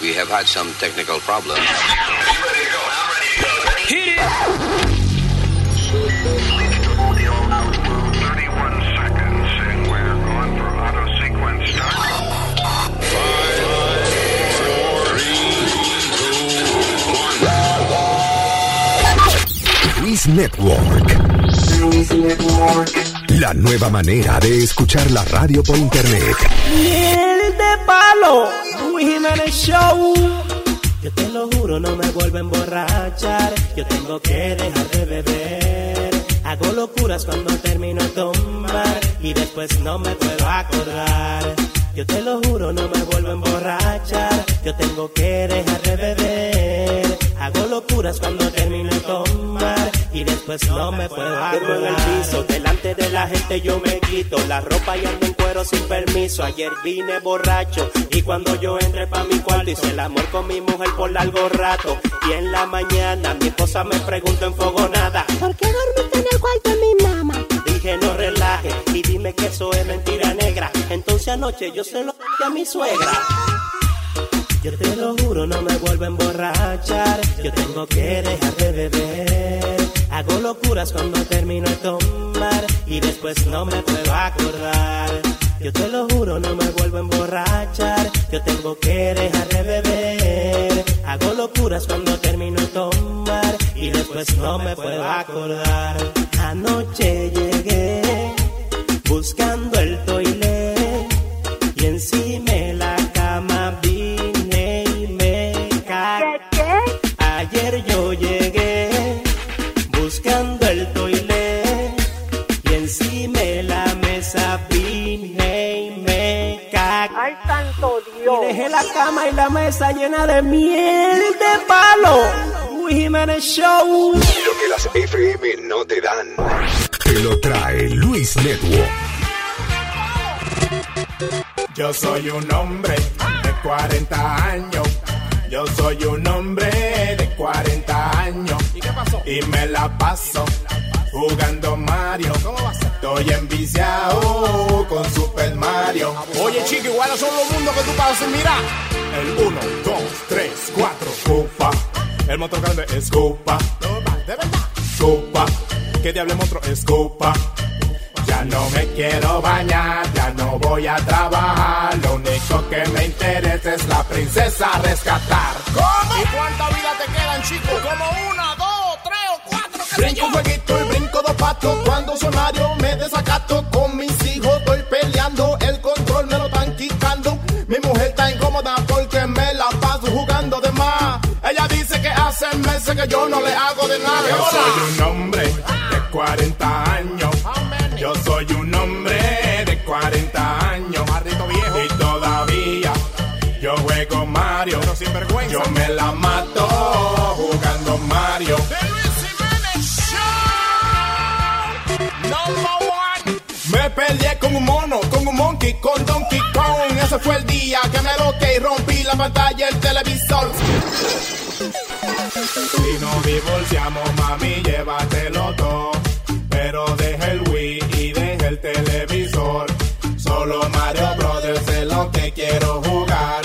We have had some technical problems. Hit it! 31 seconds, and we're going for auto sequence start. Luis Network. La nueva manera de escuchar la radio por internet. Miel de palo, Jiménez Show. Yo te lo juro, no me vuelvo a emborrachar. Yo tengo que dejar de beber. Hago locuras cuando termino de tomar y después no me puedo acordar. Yo te lo juro, no me vuelvo a emborrachar. Yo tengo que dejar de beber. Hago locuras cuando termino de tomar y después no me puedo acordar. en el piso, delante de la gente yo me quito la ropa y ando en cuero sin permiso. Ayer vine borracho y cuando yo entré pa' mi cuarto hice el amor con mi mujer por largo rato. Y en la mañana mi esposa me preguntó enfogonada. ¿Por qué dormiste en el cuarto de mi mamá? Dije no relaje y dime que eso es mentira negra. Entonces anoche yo se lo dije a mi suegra. Yo te lo juro, no me vuelvo a emborrachar. Yo tengo que dejar de beber. Hago locuras cuando termino de tomar y después no me puedo acordar. Yo te lo juro, no me vuelvo a emborrachar. Yo tengo que dejar de beber. Hago locuras cuando termino de tomar y después no me puedo acordar. Anoche llegué buscando el Y dejé la cama y la mesa llena de miel de palo. Luis Jiménez Show. Lo que las FM no te dan. Te lo trae Luis Network. Yo soy un hombre de 40 años. Yo soy un hombre de 40 años. ¿Y qué pasó? Y me la paso jugando Mario. ¿Cómo va a ser? Estoy enviciado con Super Mario. Oye, chico, igual son los mundos que tú pasas. Mira. El 1, 2, 3, 4. Scopa. El motor grande es Scopa. De verdad. Scopa. Que diable monstruo es. Ya no me quiero bañar, ya no voy a trabajar. Lo único que me interesa es la princesa rescatar. ¿Cómo? ¿Y cuánta vida te quedan, chicos? Como una, Brinco un jueguito y brinco dos patos. Cuando soy Mario me desacato. Con mis hijos estoy peleando. El control me lo están quitando. Mi mujer está incómoda porque me la paso jugando de más. Ella dice que hace meses que yo no le hago de nada. Yo soy un hombre de 40 años. Peleé con un mono, con un monkey, con Donkey Kong. Ese fue el día que me loqué y rompí la pantalla del televisor. Si nos divorciamos, mami, llévatelo todo. Pero deja el Wii y deja el televisor. Solo Mario Brothers es lo que quiero jugar.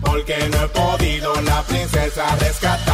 Porque no he podido la princesa rescatar.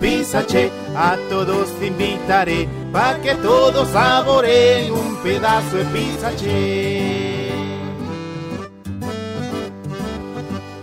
Pizza Che, a todos invitaré, pa' que todos saboreen un pedazo de Pizza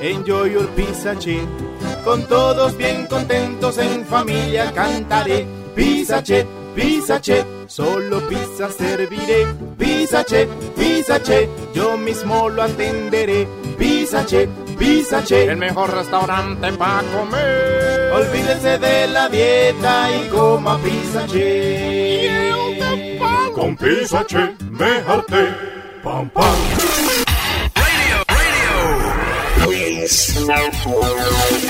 Enjoy your pizza che. Con todos bien contentos en familia cantaré. Pizza che, pizza che. Solo pizza serviré. Pizza che, pizza che. Yo mismo lo atenderé. Pizza che, pizza che. El mejor restaurante para comer. Olvídese de la dieta y coma pizza che. Con pizza che, me harté. Pam, pam. Mix.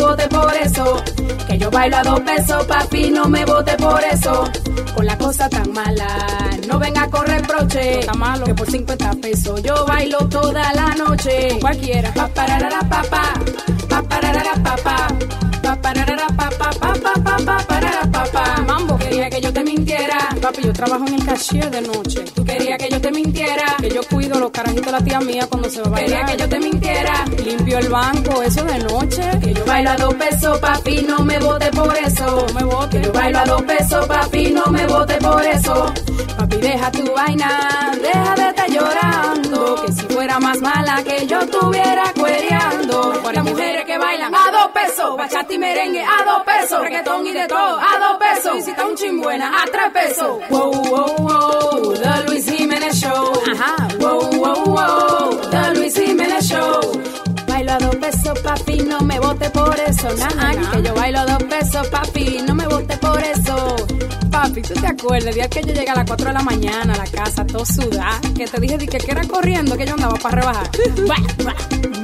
vote por eso. Que yo bailo a dos pesos, papi, no me vote por eso. Con la cosa tan mala, no venga con reproche. Está malo. Que por 50 pesos yo bailo toda la noche. Cualquiera. Pa pararara pa pa, pa pararara pa pa, pa pararara pa pa pa pa pa. Que yo te mintiera. Papi, yo trabajo en el cashier de noche. Tú querías que yo te mintiera. Que yo cuido los carajitos de la tía mía cuando se va a bailar. Quería que yo te mintiera. Limpio el banco, eso de noche. Que yo bailo a dos pesos, papi, no me vote por eso. No me vote. Que yo bailo a dos pesos, papi, no me vote por eso. Papi, deja tu vaina, deja de estar llorando. Que si fuera más mala que yo estuviera cuereando. Las mujeres que bailan a dos pesos, bachata y merengue a dos pesos, reggaetón y de todo a dos pesos. Está un chimbuena a tres pesos. Wow, wow, wow, The Luis Jiménez Show. Ajá, wow, wow, wow, The Luis Jiménez Show. Dos pesos, papi, no me vote por eso. Nah, que yo bailo dos pesos, papi, no me vote por eso. Papi, ¿tú te acuerdas el día que yo llegué a las 4 de la mañana a la casa, todo sudada? Que te dije di que, que era corriendo que yo andaba para rebajar. Buah,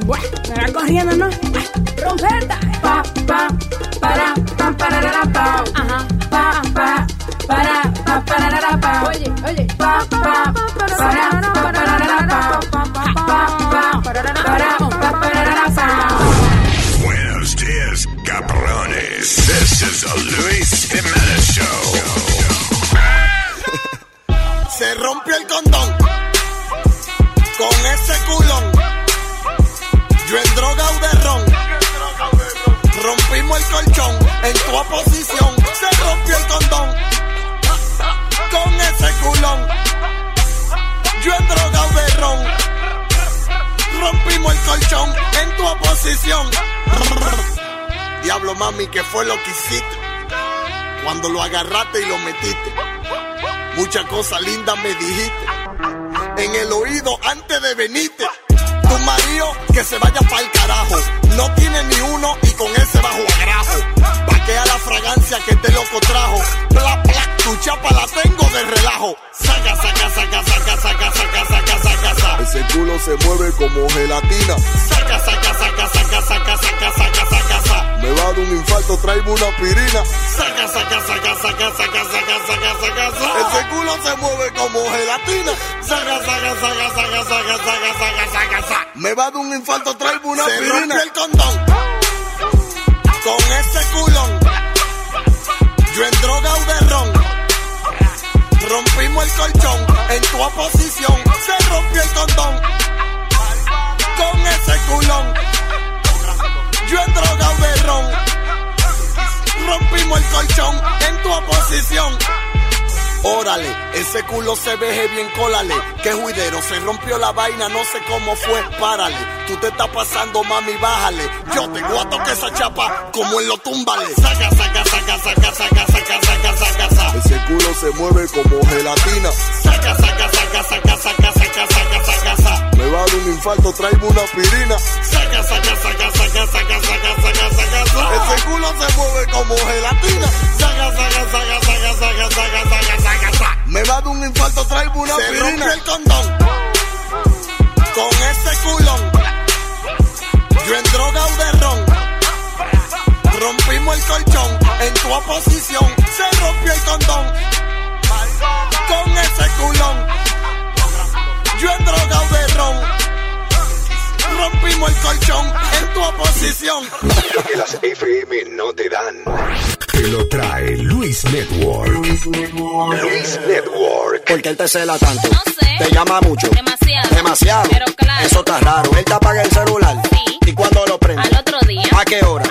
buah. Era corriendo, ¿no? Rompeta. Pa, pa, para, pa, pararara, pa. Ajá. Pa, pa, para, pa, pararara, pa. Oye, oye. Pa, pa, para, pa, pararara, pa. Pa, pa, pa, para, pa, pararara, cabrones. This is a Luis Jimenez Show. Se rompió el condón con ese culón. Yo en droga de ron. Rompimos el colchón en tu oposición. Se rompió el condón con ese culón. Yo en droga de ron. Rompimos el colchón en tu oposición. Diablo mami, ¿qué fue lo que hiciste? Cuando lo agarraste y lo metiste. Muchas cosas lindas me dijiste. En el oído antes de venirte. Tu marido que se vaya pa'l carajo. No tiene ni uno y con ese bajo agrajo. Paquea la fragancia que este loco trajo. Bla, bla, tu chapa la tengo de relajo. Saca, saca, saca, saca, saca, saca, saca, saca, saca. Ese culo se mueve como gelatina. Saca, saca, saca, saca, saca, saca, saca, saca. Me va a dar un infarto, traigo una aspirina. Saca, saca, saca, saca, saca, saca, saca, saca, saca. Ese culo se mueve como gelatina. Saca, saca, saca, saca, saca, saca, saca, saca, saca. Me va a dar un infarto, traigo una Se rompió el condón con ese culón. Yo en droga o de ron. Rompimos el colchón en tu oposición. Se rompió el condón con ese culón. Yo en droga o de ron. Rompimos el colchón en tu oposición. Órale, ese culo se veje bien, cólale. Que juidero, se rompió la vaina, no sé cómo fue, párale. Tú te estás pasando, mami, bájale. Yo te guato que esa chapa como en lo túmbale. Saca, saca, saca, saca, saca, saca, saca, saca, saca. Ese culo se mueve como gelatina. Saca, saca, saca, saca, saca, saca, saca, saca, saca. Me va a dar un infarto, traigo una aspirina. Saca, saca, saca, saca, saca, saca, saca, saca, saca. Ese culo se mueve como gelatina. Saca, saca, saca, saca, saca, saca, saca, saca, saca. Me va a dar un infarto, traigo una aspirina. Se rompe el condón. Con ese culón. Yo en droga de. Rompimos el colchón. En tu oposición se rompió el condón. Con ese culón yo en droga o de ron. Rompimos el colchón en tu oposición. Lo que las FM no te dan. Te lo trae Luis Network. Luis Network. Porque él te cela tanto. No sé. Te llama mucho. Demasiado. Demasiado. Pero claro. Eso está raro. Él te apaga el celular. Sí. ¿Y cuando lo prende? Al otro día. ¿A qué hora?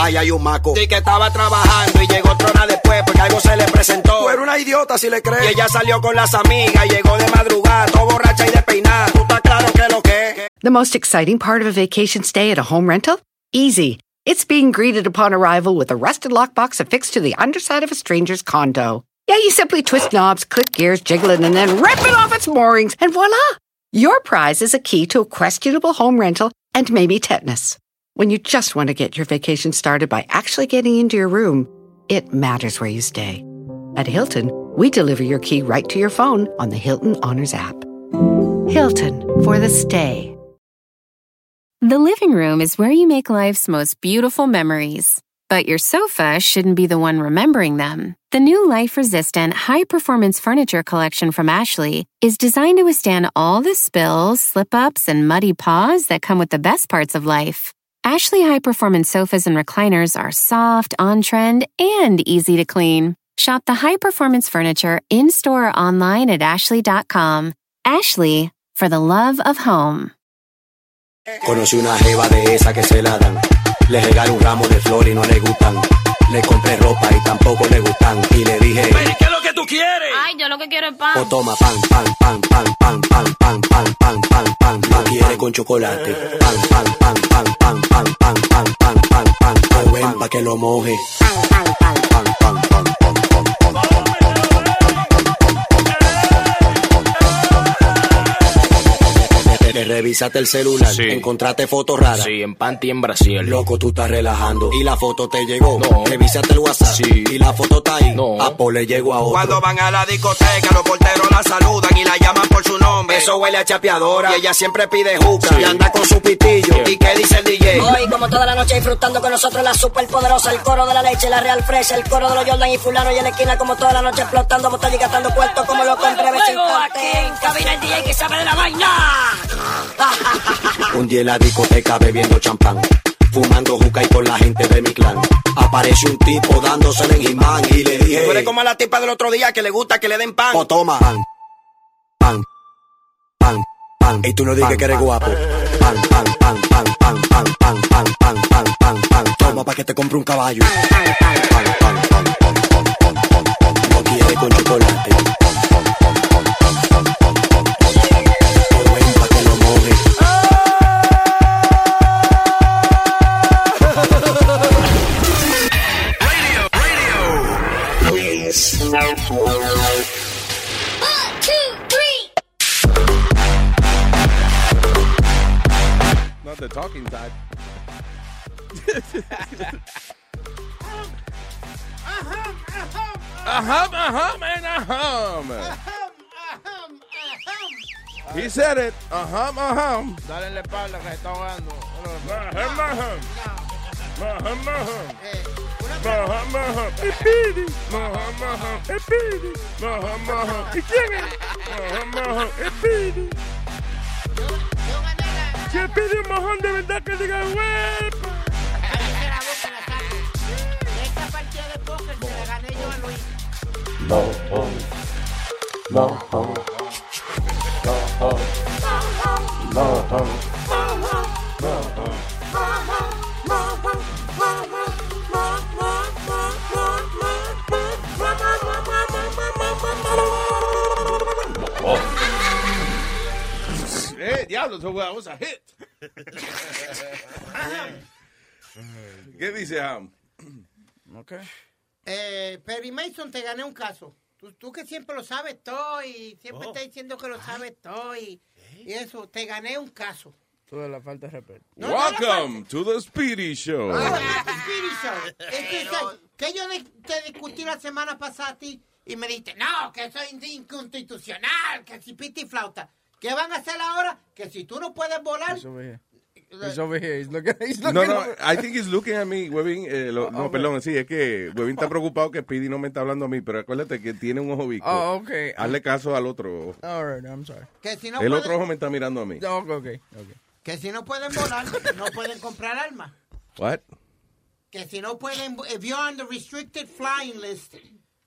A las 10. Ay, hay un maco. Y que estaba trabajando y llegó otra hora después porque algo se le presentó. Tú eres una idiota si le crees. Y ella salió con las amigas y llegó de madrugada, todo borracha y despeinada. Tú estás claro que lo que es. The most exciting part of a vacation stay at a home rental? Easy. It's being greeted upon arrival with a rusted lockbox affixed to the underside of a stranger's condo. Yeah, you simply twist knobs, click gears, jiggle it, and then rip it off its moorings, and voila! Your prize is a key to a questionable home rental and maybe tetanus. When you just want to get your vacation started by actually getting into your room, it matters where you stay. At Hilton, we deliver your key right to your phone on the Hilton Honors app. Hilton for the stay. The living room is where you make life's most beautiful memories. But your sofa shouldn't be the one remembering them. The new life resistant, high performance furniture collection from Ashley is designed to withstand all the spills, slip ups, and muddy paws that come with the best parts of life. Ashley high performance sofas and recliners are soft, on trend, and easy to clean. Shop the high performance furniture in store or online at ashley.com. Ashley, for the love of home. Conocí una jeva de esa que se la dan. Le regalé un ramo de flores y no le gustan. Le compré ropa y tampoco le gustan. Y le dije, ¿qué es lo que tú quieres? Ay, yo lo que quiero es pan. O toma pan, pan, pan, pan, pan, pan, pan. Con chocolate. Pan, pan, pan, pan, pan, pan, pan, pan, pan, pan, pan, pan. Ven pa' que lo moje. Pan, pan, pan, pan, pan, pan, pan, Le revisaste el celular, Sí. encontraste fotos raras. Sí, en panty en Brasil. Loco, tú estás relajando. ¿Y la foto te llegó? No. Revisaste el WhatsApp. Sí. ¿Y la foto está ahí? No. A Paul le llegó a otro. Cuando van a la discoteca, los porteros la saludan y la llaman por su nombre. Eso huele a chapeadora. Y ella siempre pide juca. Y anda con su pitillo. ¿Y qué dice el DJ? Hoy, como toda la noche, disfrutando con nosotros la superpoderosa, el coro de la leche, la real fresh, el coro de los Jordan y fulano y en la esquina, como toda la noche, explotando botella y gastando puertos como lo compré Luego aquí en cabina el DJ que sabe de la vaina. Un día en la discoteca bebiendo champán. Fumando juca y con la gente de mi clan. Aparece un tipo dándosele en imán y le dije. Tú eres como a la tipa del otro día que le gusta que le den pan. O toma. Pan, pan, pan, pan. Y tú no digas que eres guapo. Pan, pan, pan, pan, pan, pan, pan, pan, pan, pan, pan, pan. Toma pa' que te compre un caballo. Pan, pan, pan, pan, pan, pan, pan, pan, pan, pan. Lo quiere con chocolate. radio, radio. Please. One, two, three. Not the talking type. Ahum, ahum, ahum, ahum. Ahum, ahum, ahum. He said it. Ajam, ajam. Dale en la espalda que está ahogando. Majam, majam. Majam, majam. Majam, majam. Epidi. Majam, majam. Epidi. Majam, majam. ¿Y quién es? Majam, majam. Epidi. Si el pide un mojón de verdad que diga web. Mojón. Mojón. Eh, diablo, eso fue was a hit. ¿Qué dice Ham? Eh, Perry Mason, te gané un caso. Tú, tú que siempre lo sabes todo y siempre Oh. estás diciendo que lo sabes todo y, y eso, te gané un caso. Toda la falta de respeto. Welcome to the Speedy Show. Ah, Speedy Show. Es que, que- que yo te discutí la semana pasada a ti y me dijiste, no, que eso es inconstitucional, que si pita y flauta. ¿Qué van a hacer ahora? Que si tú no puedes volar... He's over here. He's here. He's looking, No, looking no, over- I think he's looking at me, Webin. eh, lo- no, ok. perdón, sí, es que Webin está preocupado que Speedy no me está hablando a mí, pero acuérdate que tiene un ojo bico. Oh, ok. Hazle caso al otro. All right, I'm sorry. Que si no El pueden- otro ojo me está mirando a mí. Oh, ok, ok. okay. Que si no pueden volar, no pueden comprar armas. What? Que si no pueden, if you're on the restricted flying list,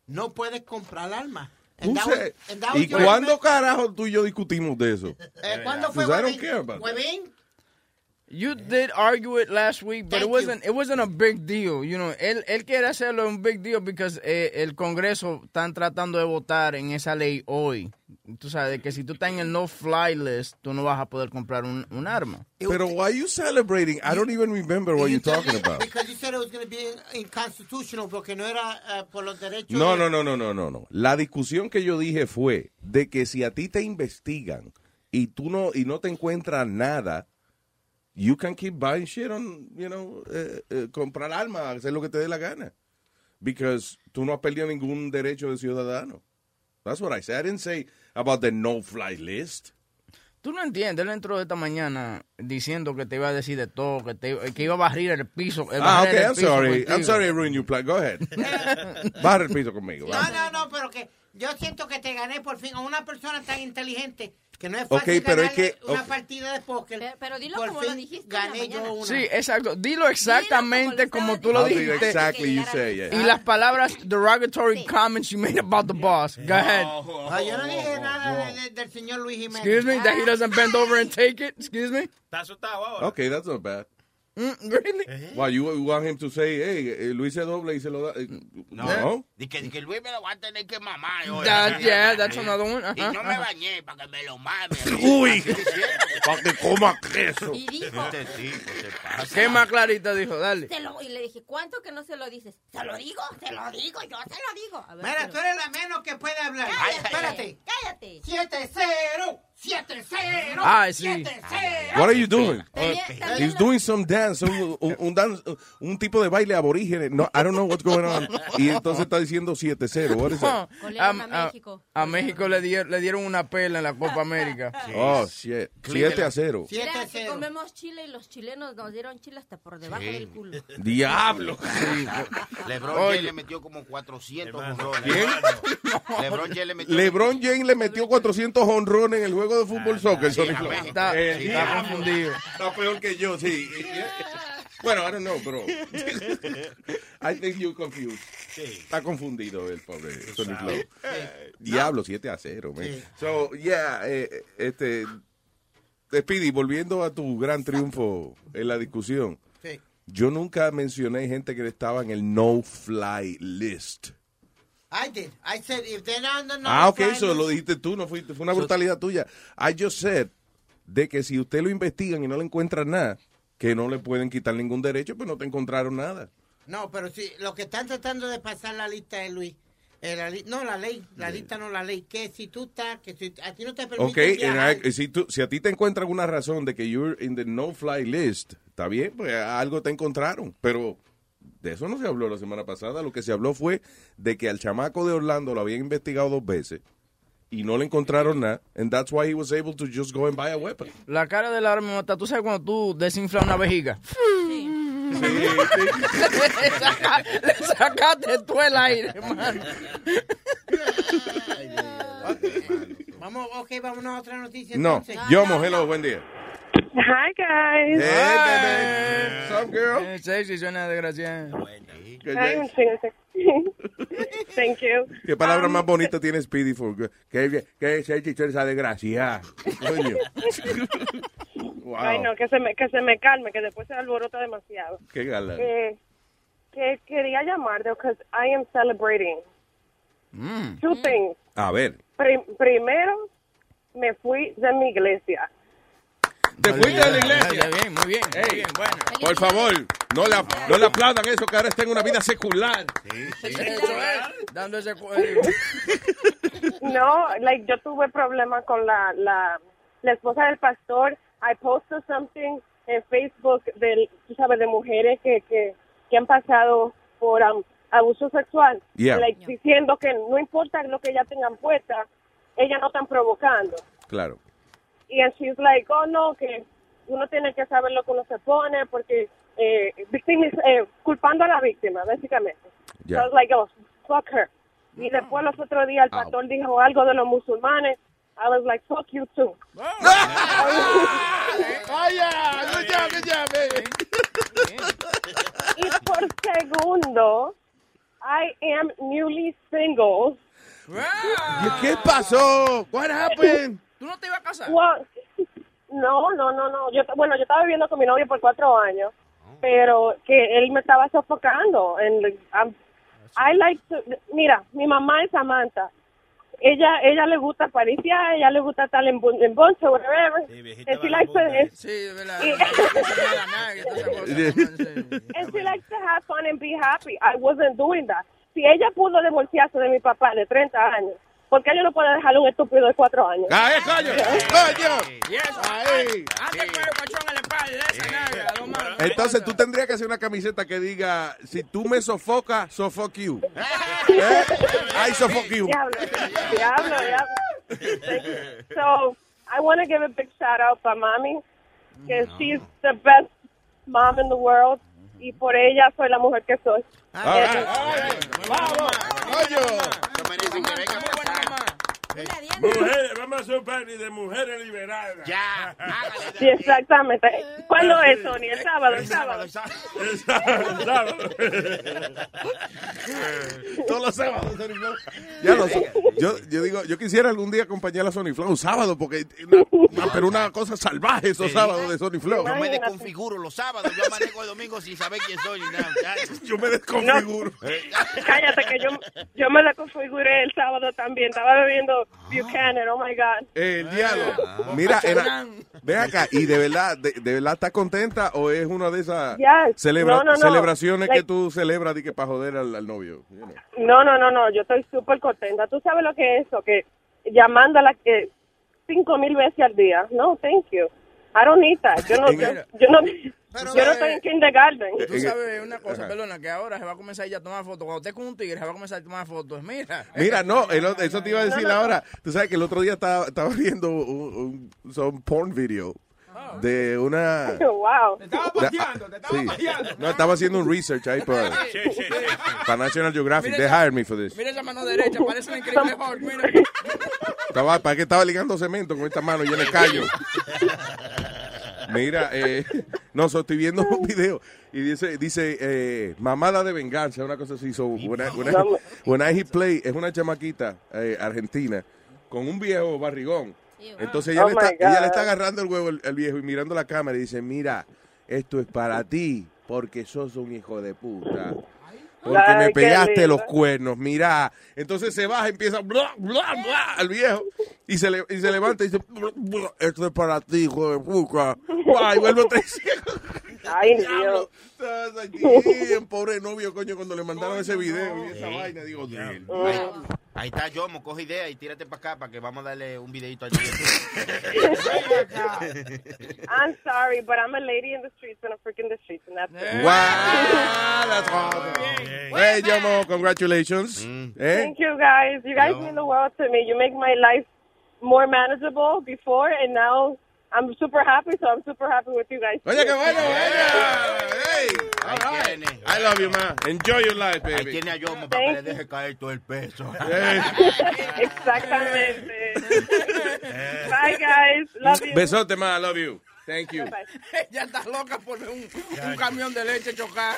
no puedes comprar armas. And Tú that sé- was- and that was ¿Y cuándo carajo tú y yo discutimos de eso? Eh, ¿Cuándo fue, Because I don't Huevín? care about that. Huevín? You did argue it last week, but it Thank wasn't it wasn't a big deal. You know, él, él quiere hacerlo un big deal because eh, el Congreso están tratando de votar en esa ley hoy. Tú sabes que si tú estás en el no fly list, tú no vas a poder comprar un, un arma. Pero why are you celebrating? I don't even remember what you're talking about. Because you said it was going to be inconstitutional porque no era eh, por los derechos. No, de- no, no, no, no, no, no. La discusión que yo dije fue de que si a ti te investigan y tú no y no te encuentras nada, you can keep buying shit on, you know, eh, eh, comprar armas, hacer lo que te dé la gana. Because tú no has perdido ningún derecho de ciudadano. That's what I said. I didn't say about the no-fly list. Tú no entiendes, él entró esta mañana diciendo que te iba a decir de todo, que, te, que iba a barrir el piso. el Ah, el I'm piso sorry. contigo. I'm sorry I ruined your plan. Go ahead. Barra el piso conmigo. No, vamos. no, no, pero que yo siento que te gané por fin a una persona tan inteligente que no es pero es que- una partida de póker. Pero dilo por como fin lo dijiste gané yo una. Sí, exacto. Dilo exactamente como tú lo dijiste. exactly you say? Y las palabras derogatory comments you made about the boss. Go ahead. Ah, yo no dije nada de- de- del señor Luis Jiménez. Excuse me, that he doesn't bend over and take it. Excuse me. Está asustado ahora. Okay, that's not bad. Mm, really? Why, you want him to say, hey, eh, Luis se doble y se lo da? eh, No. Di que, di que Luis me lo va a tener que mamar. hoy. That- yeah, that's another one. Y Ajá, no me bañé para que me lo mame. Uy, para que coma queso. Y dijo, Este tipo se pasa. ¿Qué más clarita dijo? Dale. se lo- y le dije, ¿cuánto que no se lo dices? ¿Se lo digo? ¿Se lo digo? Yo se lo digo. A ver, Mira, pero- tú eres la menos que puede hablar. Cállate, Espérate. Cállate. 7-0. 7-0. Ah, sí. 7-0. What are you doing? Tenía He's doing some dance, un, un, un dan- un tipo de baile aborígene. No, I don't know what's going on. Y entonces está diciendo 7-0. What is that? A, a a- México. a México le, dieron le dieron una pela en la Copa América. Oh, shit. 7 a 0. Mira, que 7-0. comemos chile y los chilenos nos dieron chile hasta por debajo Sí. del culo. Diablo. Lebron. James le metió como 400 honrones. ¿Quién? Lebron James le metió. LeBron James le metió 400 honrones en el juego de fútbol soccer. sí, Sonic a Flow. Está, Eh, está confundido. Está peor que yo, sí. Bueno, I don't know, pero. I think you're confused. Está confundido el pobre Sonic Flow. Diablo, 7 a 0, man. So, yeah, eh, este. Speedy, volviendo a tu gran triunfo en la discusión. Yo nunca mencioné gente que estaba en el no-fly list. I did. I said, if they're not on the Ah, ok, eso lo dijiste tú, no fuiste, fue una brutalidad tuya. I just said de que si usted lo investigan y no le encuentran nada, que no le pueden quitar ningún derecho, pues no te encontraron nada. No, pero sí, lo que están tratando de pasar la lista de Luis. eh, la li- no, la ley, la lista no la ley. Que si tú estás, que si a ti no te permiten Ok, and viajar, I- si, tú, si a ti te encuentran alguna razón de que you're in the no-fly list, está bien, pues algo te encontraron. Pero de eso no se habló la semana pasada. Lo que se habló fue de que al chamaco de Orlando lo habían investigado dos veces y no le encontraron nada. And that's why he was able to just go and buy a weapon. La cara del arma mata. ¿Tú sabes cuando tú desinflas una vejiga? le, saca- le sacaste tú el aire, hermano. Vamos, ok, vámonos a otra noticia. No, entonces. Yomo, hello, buen día. Hi, guys. Hey, baby. What's up, girl? Eh, Sexy, suena desgraciada. Hi, I'm singing sexy. Thank you. ¿Qué palabra Um, más bonita tiene Speedy for? Que, que es esa desgracia. Coño. wow. Ay, no, que se, me, que se me calme, que después se alborota demasiado. Qué gala. Eh, que quería llamarte because I am celebrating Mm. two things. A ver. Pri- primero, me fui de mi iglesia. ¿Te fuiste de la iglesia? Muy bien, muy bien. muy bien, bueno. Por favor, no le, no le aplaudan eso, que ahora está en una vida secular. Eso es, dando ese cuello. No, like yo tuve problemas con la, la, la esposa del pastor. I posted something en Facebook del, tú sabes, de mujeres que, que, que han pasado por um, abuso sexual, Yeah. like, diciendo que no importa lo que ella tengan puesta, ella no están provocando. Claro. Y and she's like, oh no, que uno tiene que saber lo que uno se pone porque eh, victimiz- eh, culpando a la víctima, básicamente. Ya. So I was like, oh, fuck her. Y después los otros días el pastor dijo algo de los musulmanes. I was like, fuck you too. Oh, yeah. Good job, good job, baby. y por segundo, I am newly single. ¿Qué pasó? What happened? ¿Tú no te ibas a casar? Well, no, no, no, no. Yo, bueno, yo estaba viviendo con mi novio por cuatro años, pero que él me estaba sofocando. And I'm- I like to, mira, mi mamá es Samantha. Ella, ella le gusta pariciar, ella le gusta estar en, bun- en bonche, whatever. And she likes to, Sí, verdad. and she likes to have fun and be happy. I wasn't doing that. Si ella pudo divorciarse de mi papá de 30 años, ¿por qué yo no puedo dejarle un estúpido de cuatro años? ¡Ay, coño! ¡Coño! Y eso, Ahí. Entonces tú tendrías que hacer una camiseta que diga, si tú me sofocas, sofoc you. ¿Eh? I sofoc you. Diablo, diablo, diablo. So, I want to give a big shout out para mami, que she's the best mom in the world, y por ella soy la mujer que soy. ¡Vamos! Mujeres, vamos a hacer un party de mujeres liberadas. Ya, Sí, exactamente. ¿Cuándo es, Sony? El sábado, el sábado. El sábado. Todos los sábados, Sony Flow. Ya lo sé. yo, yo digo, yo quisiera algún día acompañar a Sony Flow un sábado, porque una, una- pero una cosa salvaje esos Sí. sábados de Sony Flow. Yo me desconfiguro los sábados, yo amanezco el domingo sin saber quién soy ni nada. Yo me desconfiguro. Cállate, que yo, yo me la configuré el sábado también. Estaba bebiendo Buchanan, oh my God. El diablo. Mira, era- ven acá, y de verdad, de, de verdad estás contenta o es una de esas Yes. celebra- No, no, no. celebraciones que Like- tú celebras y que para joder al, al novio? you know? No, no, no, no, yo estoy súper contenta. ¿Tú sabes lo que es eso? Que llamándola eh, cinco mil veces al día. No, thank you. I don't need that. Yo no, yo, yo no, yo no estoy en kindergarten. Tú sabes una cosa, perdona, que ahora se va a comenzar ella a tomar fotos. Cuando esté con un tigre, se va a comenzar a tomar fotos. Mira. Mira, no, el eso te iba a decir No, no, no. ahora. Tú sabes que el otro día estaba, estaba viendo un, un porn video de una... wow. Te estaba paseando, te estaba No, estaba haciendo un research ahí para, para National Geographic. They hired me for this. Mira esa mano derecha, parece un increíble Hulk. Mira. Estaba, para que estaba ligando cemento con esta mano llena de callo. Mira, eh, no, so, estoy viendo un video y dice, dice eh, mamada de venganza, una cosa así. So, when, I, when, I- when I hit play, es una chamaquita eh, argentina con un viejo barrigón. Entonces ella, Oh le está, ella le está agarrando el huevo al, al viejo y mirando la cámara y dice, mira, esto es para ti porque sos un hijo de puta. Porque Ay, me pegaste los cuernos, mira. Entonces se baja, empieza bla, bla, bla, al viejo y se, le- y se levanta y dice, bla, bla, esto es para ti, hijo de puta. Vuelve otra vez. Ay, aquí, un pobre novio, coño, cuando le mandaron ese video y esa Sí. vaina, digo, Dios. Ahí, ahí está Yomo, coge idea y tírate para acá para que vamos a darle un videito al I'm sorry, but I'm a lady in the streets and a freak in the streets, and that's it. Wow, that's awesome. Hey, Yomo, congratulations. Mm. Eh? Thank you guys. You guys mean the world to me. You make my life more manageable before, and now I'm super happy. So I'm super happy with you guys. Oye, qué bueno, Hey, all right. I love you, man. Enjoy your life, Ahí baby. tiene a Yomo para que le deje caer todo el peso. Exactamente. Bye, guys. Love you. Besote, man. I love you. Thank you. Ella está loca por un, un camión de leche chocar.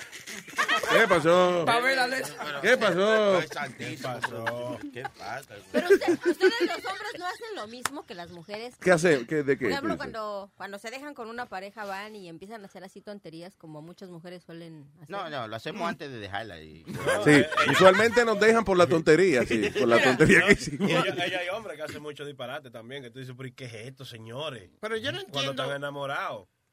¿Qué pasó? Para ver la leche. ¿Qué pasó? ¿Qué pasó? ¿Qué pasa? Pero usted- ustedes los hombres no hacen lo mismo que las mujeres. ¿Qué hace? ¿Qué, ¿De qué? Por ejemplo, cuando, cuando se dejan con una pareja van y empiezan a hacer así tonterías como muchas mujeres suelen hacer. No, no, lo hacemos antes de dejarla. Y... Sí, usualmente nos dejan por la tontería, sí, por la tontería que hicimos. Ella hay hombres que hacen mucho disparate también, que tú dices, pero ¿y qué es esto, señores? Pero yo no Cuando entiendo. están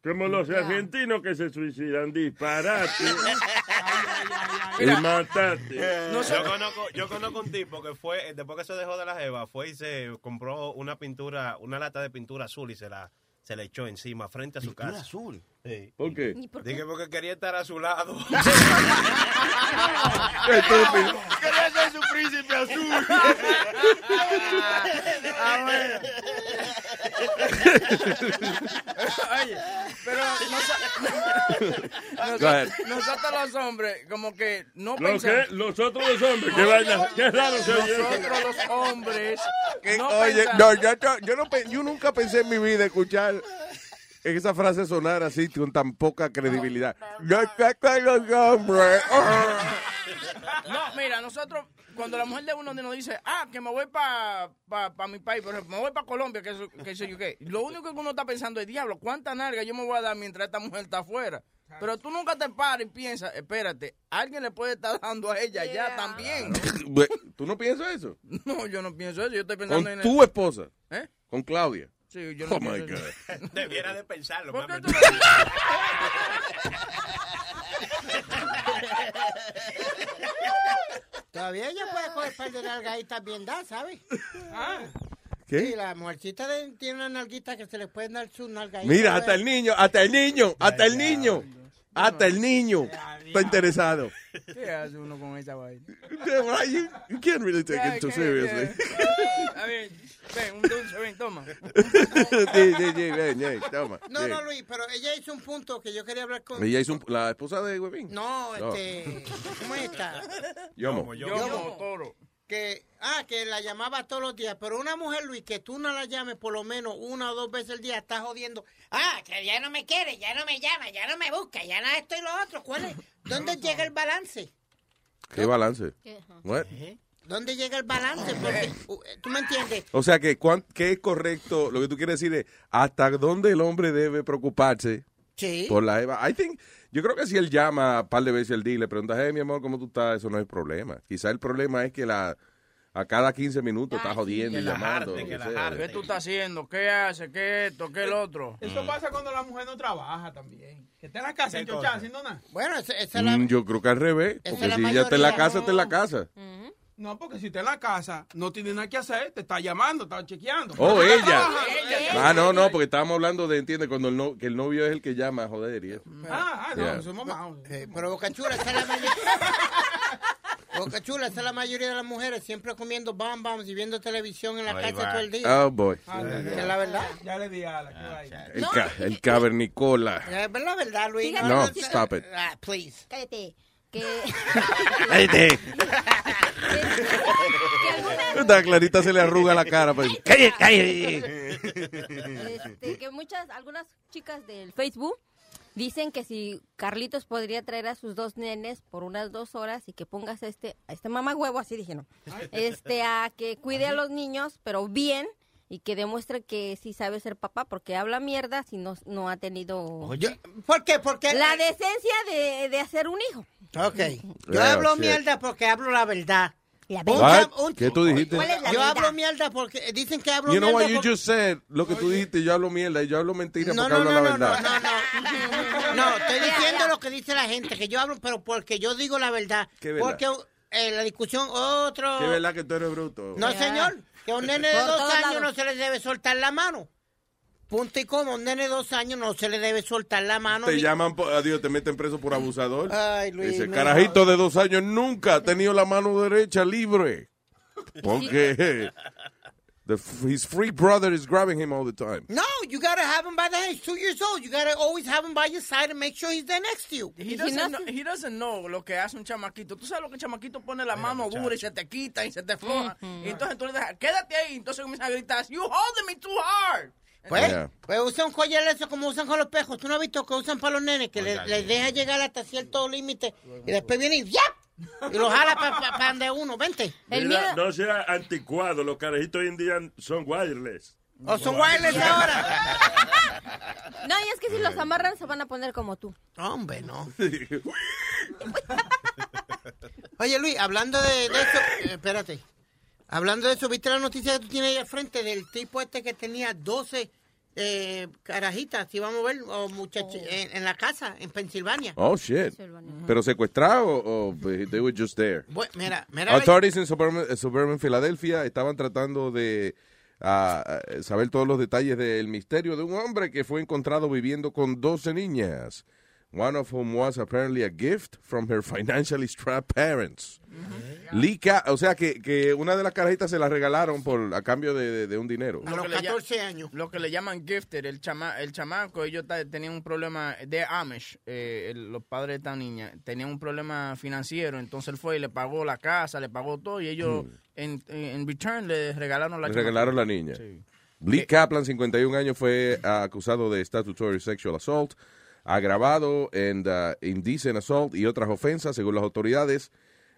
Como los argentinos que se suicidan, disparate y matate. yo, conozco, yo conozco un tipo que fue, después que se dejó de la jeva, fue y se compró una pintura, una lata de pintura azul y se la se le echó encima frente a su casa. azul? Sí. ¿Por qué? Dije porque quería estar a su lado. Qué estúpido. quería ser su príncipe azul. Ah, bueno. Oye, pero nosotros, nosotros los hombres, como que no ¿Lo pensamos. qué? Los otros los hombres. Qué vaina. Qué raro se oye. Nosotros los hombres. no Oye, pensamos- no, yo, yo- yo no, yo nunca pensé en mi vida escuchar esa frase sonar así con tan poca credibilidad. Yo sé que los hombres. No, mira, nosotros, cuando la mujer de uno nos dice, ah, que me voy para pa, pa mi país, por ejemplo, me voy para Colombia, que, eso- que sé yo qué, lo único que uno está pensando es, diablo, ¿cuánta narga yo me voy a dar mientras esta mujer está afuera? Pero tú nunca te paras y piensas, espérate, alguien le puede estar dando a ella ya también. ¿Tú no piensas eso? No, yo no pienso eso, yo estoy pensando Con en... tu esposa. ¿Eh? Con Claudia. Sí, yo no Oh my God. Debiera de pensarlo. ¿Por qué tú Todavía ella puede coger par de nalgaditas bien dadas, ¿sabes? Ah. ¿Qué? Sí, la mujercita de- tiene una nalguita que se le pueden dar sus nalgaditas. Mira, hasta el niño, hasta el niño, hasta el niño. Hasta el niño está interesado. ¿Qué hace uno con esa vaina? Yeah, right, you, you can't really take it too seriously. A ver, ven, un dulce, ven, toma. Sí, sí, sí, ven, ven, toma. No, no, Luis, pero ella hizo un punto que yo quería hablar con... Ella hizo un- la esposa de Huevín. No, este... ¿Cómo es esta? Yomo. Yomo. Que, ah, que la llamaba todos los días, pero una mujer, Luis, que tú no la llames por lo menos una o dos veces al día, está jodiendo. Ah, que ya no me quiere, ya no me llama, ya no me busca, ya no esto y lo otro. ¿Cuál es? ¿Dónde llega el balance? ¿Qué balance? ¿Qué? What? ¿Dónde llega el balance? Porque, uh, ¿Tú me entiendes? O sea, que cuán- ¿qué es correcto? Lo que tú quieres decir es hasta dónde el hombre debe preocuparse Sí. por la Eva. I think, yo creo que si él llama un par de veces al día y le pregunta, hey, mi amor, ¿cómo tú estás? Eso no es problema. Quizá el problema es que la a cada 15 minutos está jodiendo y llamando. jarte, que que la sea. ¿Qué tú estás haciendo? ¿Qué hace? ¿Qué esto? ¿Qué el otro? Eso pasa cuando la mujer no trabaja también. Que está en la casa ¿Qué enchochada cosa? haciendo nada. Bueno, esa, esa es la... Mm, yo creo que al revés. Porque si ella está en la casa, está en la casa. No, porque si está en la casa, no tiene nada que hacer, te está llamando, está chequeando. Oh, ella. trabaja. Ah, no, no, porque estábamos hablando de, entiende, cuando el, no, que el novio es el que llama, joder, y eso. Ah, ah, no, Yeah. somos malos. Eh, pero Boca Chula, esa es la mayoría. Boca Chula, esa es la mayoría de las mujeres, siempre comiendo bam bams y viendo televisión en la Ahí casa va. todo el día. Oh, boy. Ah, es la verdad. Ya le di a la que vaya. El, ca- el cavernicola. Es la verdad, Luis. No, stop it. Ah, please. Cállate. Que... Cállate. Esta clarita se le arruga la cara. Pues. Cállate, cállate. Este, que muchas, algunas chicas del Facebook dicen que si Carlitos podría traer a sus dos nenes por unas dos horas y que pongas a este, a este mamá huevo, así dijeron, este, a que cuide a los niños, pero bien, y que demuestre que sí sabe ser papá, porque habla mierda si no, no ha tenido ¿Por qué? Porque la decencia de, de hacer un hijo. Ok. Yo Yeah, hablo shit. mierda porque hablo la verdad. La Un What? ¿Qué tú dijiste? ¿Cuál es la Yo verdad? hablo mierda porque dicen que hablo You know mierda what you porque- just said? Lo que tú dijiste, yo hablo mierda y yo hablo mentira No, porque no, hablo no, la no, verdad. no, no, no. No, estoy diciendo lo que dice la gente, que yo hablo, pero porque yo digo la verdad. ¿Qué verdad? Porque eh, la discusión, otro... Qué verdad que tú eres bruto. No, señor, que a un nene de Por dos todos años lados. no se le debe soltar la mano. Punto y coma, un nene de dos años no se le debe soltar la mano. Te ni- llaman, por- adiós, te meten preso por abusador. Ay, Luis, Ese me carajito de dos años nunca ha tenido la mano derecha libre. Porque the, his free brother is grabbing him all the time. No, you gotta have him by the hand. He's two years old. You gotta always have him by your side and make sure he's there next to you. He doesn't, know, he doesn't know lo que hace un chamaquito. Tú sabes lo que el chamaquito pone la mano dura y se te quita y se te floja. Y entonces tú le dejas, quédate ahí. Entonces comienza a gritar, you holding me too hard. Pues, Yeah. pues usa un collar de eso como usan con los pejos. ¿Tú no has visto que usan para los nenes? Que le- les deja llegar hasta cierto límite y después viene y ¡yap! Y lo jala para donde uno. Vente. Mira, no sea anticuado, los carajitos hoy en día son wireless. O son wireless ahora. No, y es que si los amarran se van a poner como tú. Hombre, no. Oye, Luis, hablando de, de eso, eh, espérate. Hablando de eso, ¿viste la noticia que tú tienes ahí al frente del tipo este que tenía 12 eh, carajitas, si vamos a ver, o muchachos, en, en la casa, en Pensilvania? Oh, shit. ¿Pero secuestrado o o they were just there? Bu- mira, mira. Authorities en suburban, eh, suburban Philadelphia estaban tratando de a a saber todos los detalles del misterio de un hombre que fue encontrado viviendo con 12 niñas. One of whom was apparently a gift from her financially strapped parents. Lee Ca- o sea que, que una de las carajitas se la regalaron por a cambio de, de- de un dinero. A los 14 años. Lo que le llaman gifted, el, chama, el chamaco, ellos tenían un problema de Amish, eh, el- los padres de esta niña, tenían un problema financiero, entonces él fue y le pagó la casa, le pagó todo, y ellos en, en return le regalaron la Le regalaron la niña. Lee Kaplan, 51 años, fue acusado de statutory sexual assault, agravado en ah, indecent assault y otras ofensas, según las autoridades.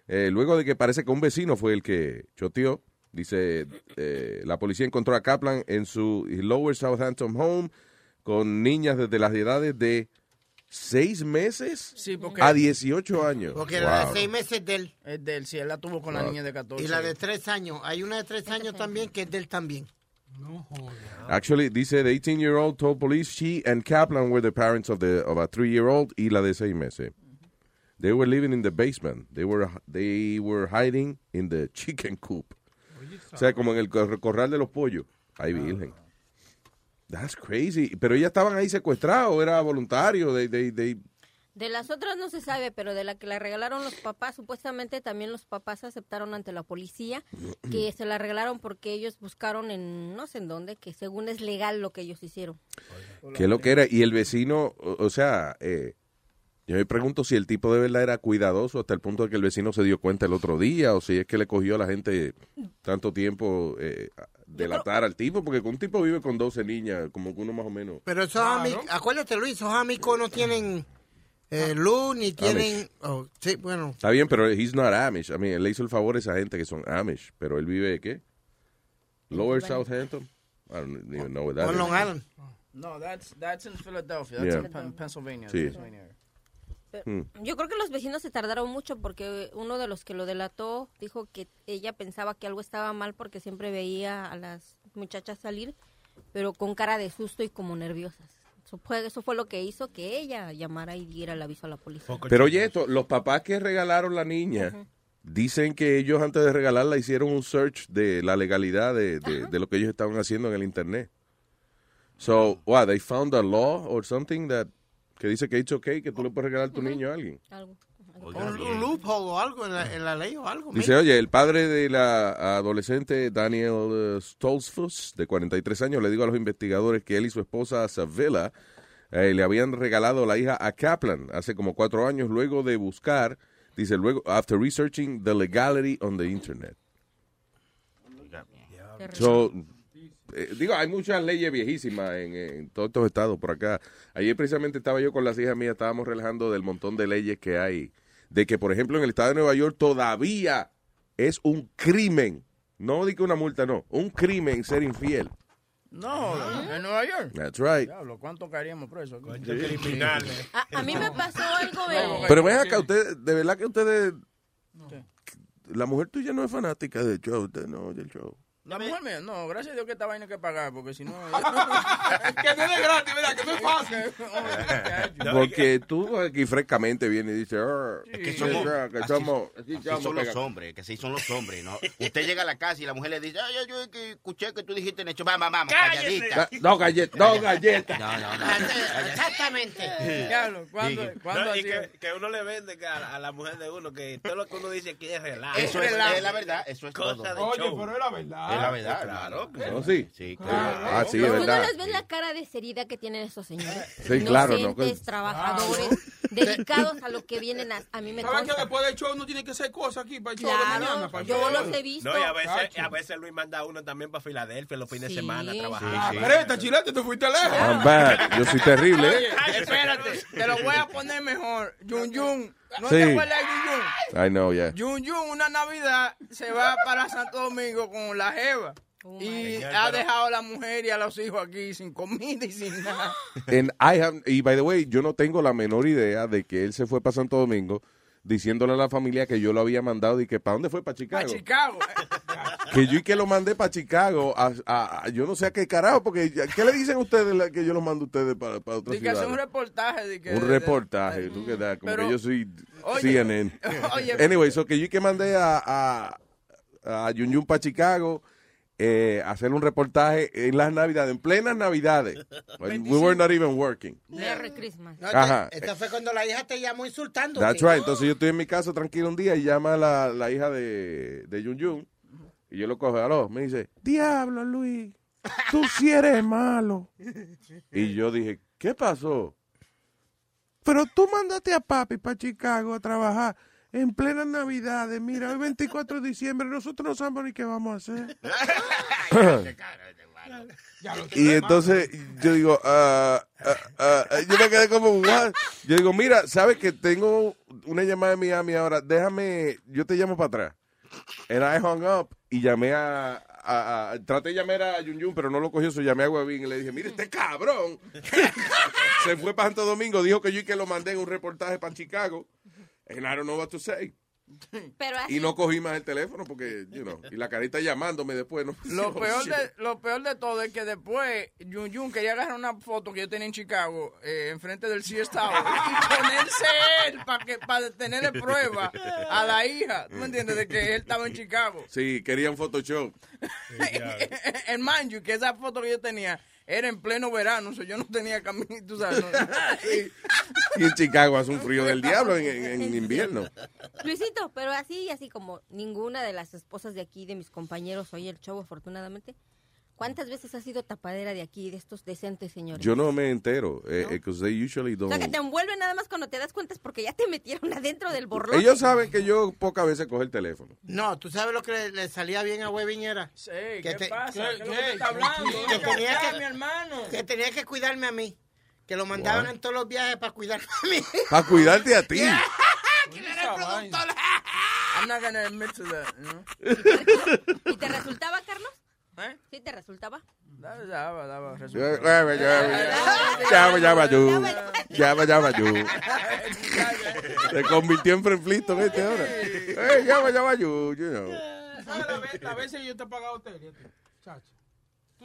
Eh, luego de que parece que un vecino fue el que choteó, dice, eh, la policía encontró a Kaplan en su Lower Southampton home con niñas desde las edades de 6 meses Sí, porque- a 18 años. Porque la Wow. de seis meses es de él. Es de él, sí, él la tuvo con la Wow. niña de 14. Y la de tres años. Hay una de tres años también que es de él también. Actually, dice the 18-year-old told police she and Kaplan were the parents of the of a three-year-old y la de seis meses. They were living in the basement. They were they were hiding in the chicken coop. O sea, como en el cor- corral de los pollos. Ay, virgen. That's crazy. Pero ellas estaban ahí secuestrados, era voluntario. They, they, they- De las otras no se sabe, pero de la que la regalaron los papás, supuestamente también los papás aceptaron ante la policía que se la regalaron porque ellos buscaron en no sé en dónde, que según es legal lo que ellos hicieron. ¿Qué es lo que era? Y el vecino, o, o sea, eh, yo me pregunto si el tipo de verdad era cuidadoso hasta el punto de que el vecino se dio cuenta el otro día o si es que le cogió a la gente tanto tiempo eh, delatar al tipo, porque un tipo vive con 12 niñas, como que uno más o menos. Pero esos amigos, acuérdate Luis, esos amigos no tienen eh, luz ni tienen... oh, sí, bueno. Está bien, pero he's not Amish. I mean, él le hizo el favor a esa gente que son Amish, pero él vive, ¿qué? Lower Southampton? I don't even know where that O en is. Long Island. No, that's, that's in Philadelphia. That's Yeah. in Pen- Pennsylvania. Sí. Pennsylvania area. Hmm. Yo creo que los vecinos se tardaron mucho porque uno de los que lo delató dijo que ella pensaba que algo estaba mal porque siempre veía a las muchachas salir, pero con cara de susto y como nerviosas. Eso fue, eso fue lo que hizo que ella llamara y diera el aviso a la policía. Pero oye, esto, los papás que regalaron la niña dicen que ellos antes de regalarla hicieron un search de la legalidad de, de- de lo que ellos estaban haciendo en el internet. So, what, they found a law or something that que dice que it's okay que tú le puedes regalar tu niño a alguien. Un, un loophole o algo en la, en la ley o algo. Dice, oye, el padre de la adolescente Daniel eh, Stolzfus, de 43 años, le digo a los investigadores que él y su esposa Savilla eh, le habían regalado la hija a Kaplan hace como cuatro años, luego de buscar, dice, luego, after researching the legality on the internet. So, eh, digo, hay muchas leyes viejísimas en, en todos estos estados por acá. Ayer precisamente estaba yo con las hijas mías, estábamos relajando del montón de leyes que hay. De que, por ejemplo, en el estado de Nueva York todavía es un crimen. No digo una multa, no. Un crimen ser infiel. No, en Nueva York. That's right. Diablo, ¿cuánto caeríamos presos? criminales. A, a mí me pasó algo de... Pero ven acá, ustedes, de verdad que ustedes... La mujer tuya no es fanática del show, usted no, del show. La mujer mía, no, gracias a Dios que esta vaina hay que pagar, porque si no... que no es de gratis, ¿verdad? Que no es fácil. Porque tú aquí frescamente vienes y dices, "Ah, Es que sí, somos, que así- somos- así son los pegados". hombres, que así son los hombres, ¿no? Usted llega a la casa y la mujer le dice, ay, ay, yo que escuché que tú dijiste en hecho, vamos, vamos, calladita. Ga- No galletas, no galletas. No, no, no. Exactamente. Diablo, ¿cuándo, Sí. ¿cuándo No, y hacía? que, que uno le vende a, a la mujer de uno que todo lo que uno dice aquí es relajo. Eso es, es la verdad, eso es Cosa todo. de Oye, show. pero es la verdad. Es la verdad, Claro. claro. ¿Oh, sí? Sí, Ah, claro. ah, sí, es verdad. les ve la cara de seriedad que tienen esos señores. Sí, claro, ¿no? Inocentes, trabajadores, dedicados a lo que vienen a... A mí me ¿Sabes que después del show uno tiene que hacer cosas aquí para el show de Claro, mañana? Para yo los he visto. No, y a veces, a veces Luis manda a uno también para Filadelfia los fines Sí. de semana a trabajar. Ah, Presta, chilete, tú fuiste lejos. I'm back. Yo soy terrible, ¿eh? Oye, espérate, te lo voy a poner mejor. Yun Yun. ¿No Sí. te acuerdas de Yun? I know, yeah. Yun Yun, una Navidad, se va para Santo Domingo con la jeva. y ha dejado a la mujer y a los hijos aquí sin comida y sin nada. And I have- y by the way, yo no tengo la menor idea de que él se fue para Santo Domingo diciéndole a la familia que yo lo había mandado y que ¿para dónde fue? ¿Para Chicago? A Chicago. Que yo y que lo mandé para Chicago, a, a- a- yo no sé a qué carajo, porque ¿qué le dicen ustedes la- que yo los mando a ustedes para, para otra que ciudad? un reportaje. di que- Un reportaje, tú qué das, como Pero- que yo soy Oye, CNN. oye. anyway, so que yo y que mandé a, a, a Yun Yun para Chicago eh, hacer un reportaje en las navidades, en plenas navidades. We were not even working. Merry Christmas. No, Ajá. esta, fue cuando la hija te llamó insultando. That's right. Entonces yo estoy en mi casa tranquilo un día y llama la, la hija de, de Yun Yun. Y yo lo cojo, aló, me dice, diablo, Luis, tú sí eres malo. Y yo dije, ¿qué pasó? Pero tú mandaste a papi para Chicago a trabajar en plenas navidades. Mira, hoy 24 de diciembre, nosotros no sabemos ni qué vamos a hacer. Y entonces yo digo, ah, ah, yo me quedé como, what? Yo digo, mira, sabes que tengo una llamada de Miami ahora, déjame, yo te llamo para atrás. And I hung up y llamé a, a- a- traté de llamar a Yun Yun, pero no lo cogió, so llamé a Webin y le dije, mire, este cabrón se fue para Santo Domingo, dijo que yo y que lo mandé en un reportaje para Chicago, and I don't know what to say. Pero así, Y no cogí más el teléfono porque, you know, y la carita llamándome después. No, Lo Oh, peor, shit. de, lo peor de todo es que después Jun Jun quería agarrar una foto que yo tenía en Chicago, eh, enfrente del Sears Tower, y ponerse él para que para tenerle prueba a la hija, ¿tú me entiendes? De que él estaba en Chicago. Sí, querían Photoshop. En mind you, que esa foto que yo tenía era en pleno verano, o sea, yo no tenía camino, tú sabes. no- Y en Chicago hace un frío del diablo en, en- en invierno. Luisito, pero así, así como ninguna de las esposas de aquí, de mis compañeros, oye el show, afortunadamente. ¿Cuántas veces has sido tapadera de aquí, de estos decentes señores? Yo no me entero, eh, because they usually O don't. sea, que te envuelven nada más cuando te das cuenta es porque ya te metieron adentro del borrón. Ellos saben que yo pocas veces cojo el teléfono. No, tú sabes lo que le, le salía bien a Webin era. Sí, Que ¿qué te- pasa? ¿Qué- ¿Qué está hablando? Que tenía que- mi hermano. Que tenía que cuidarme a mí. Que lo mandaban What? en todos los viajes para cuidarme a mí. Para cuidarte a ti. ¿Quién era el productor? I'm not gonna admit to that, you know? ¿Y te resultaba, Carlos? ¿Eh? ¿Sí te resultaba? Daba, daba, daba ya, yo. Ya, ya, yo. Se convirtió en Flintstone este ahora. Eh, ya, ya, yo, you know. ¿Sabes la vez- las veces yo te he pagado hotel? y a ti? Chacho.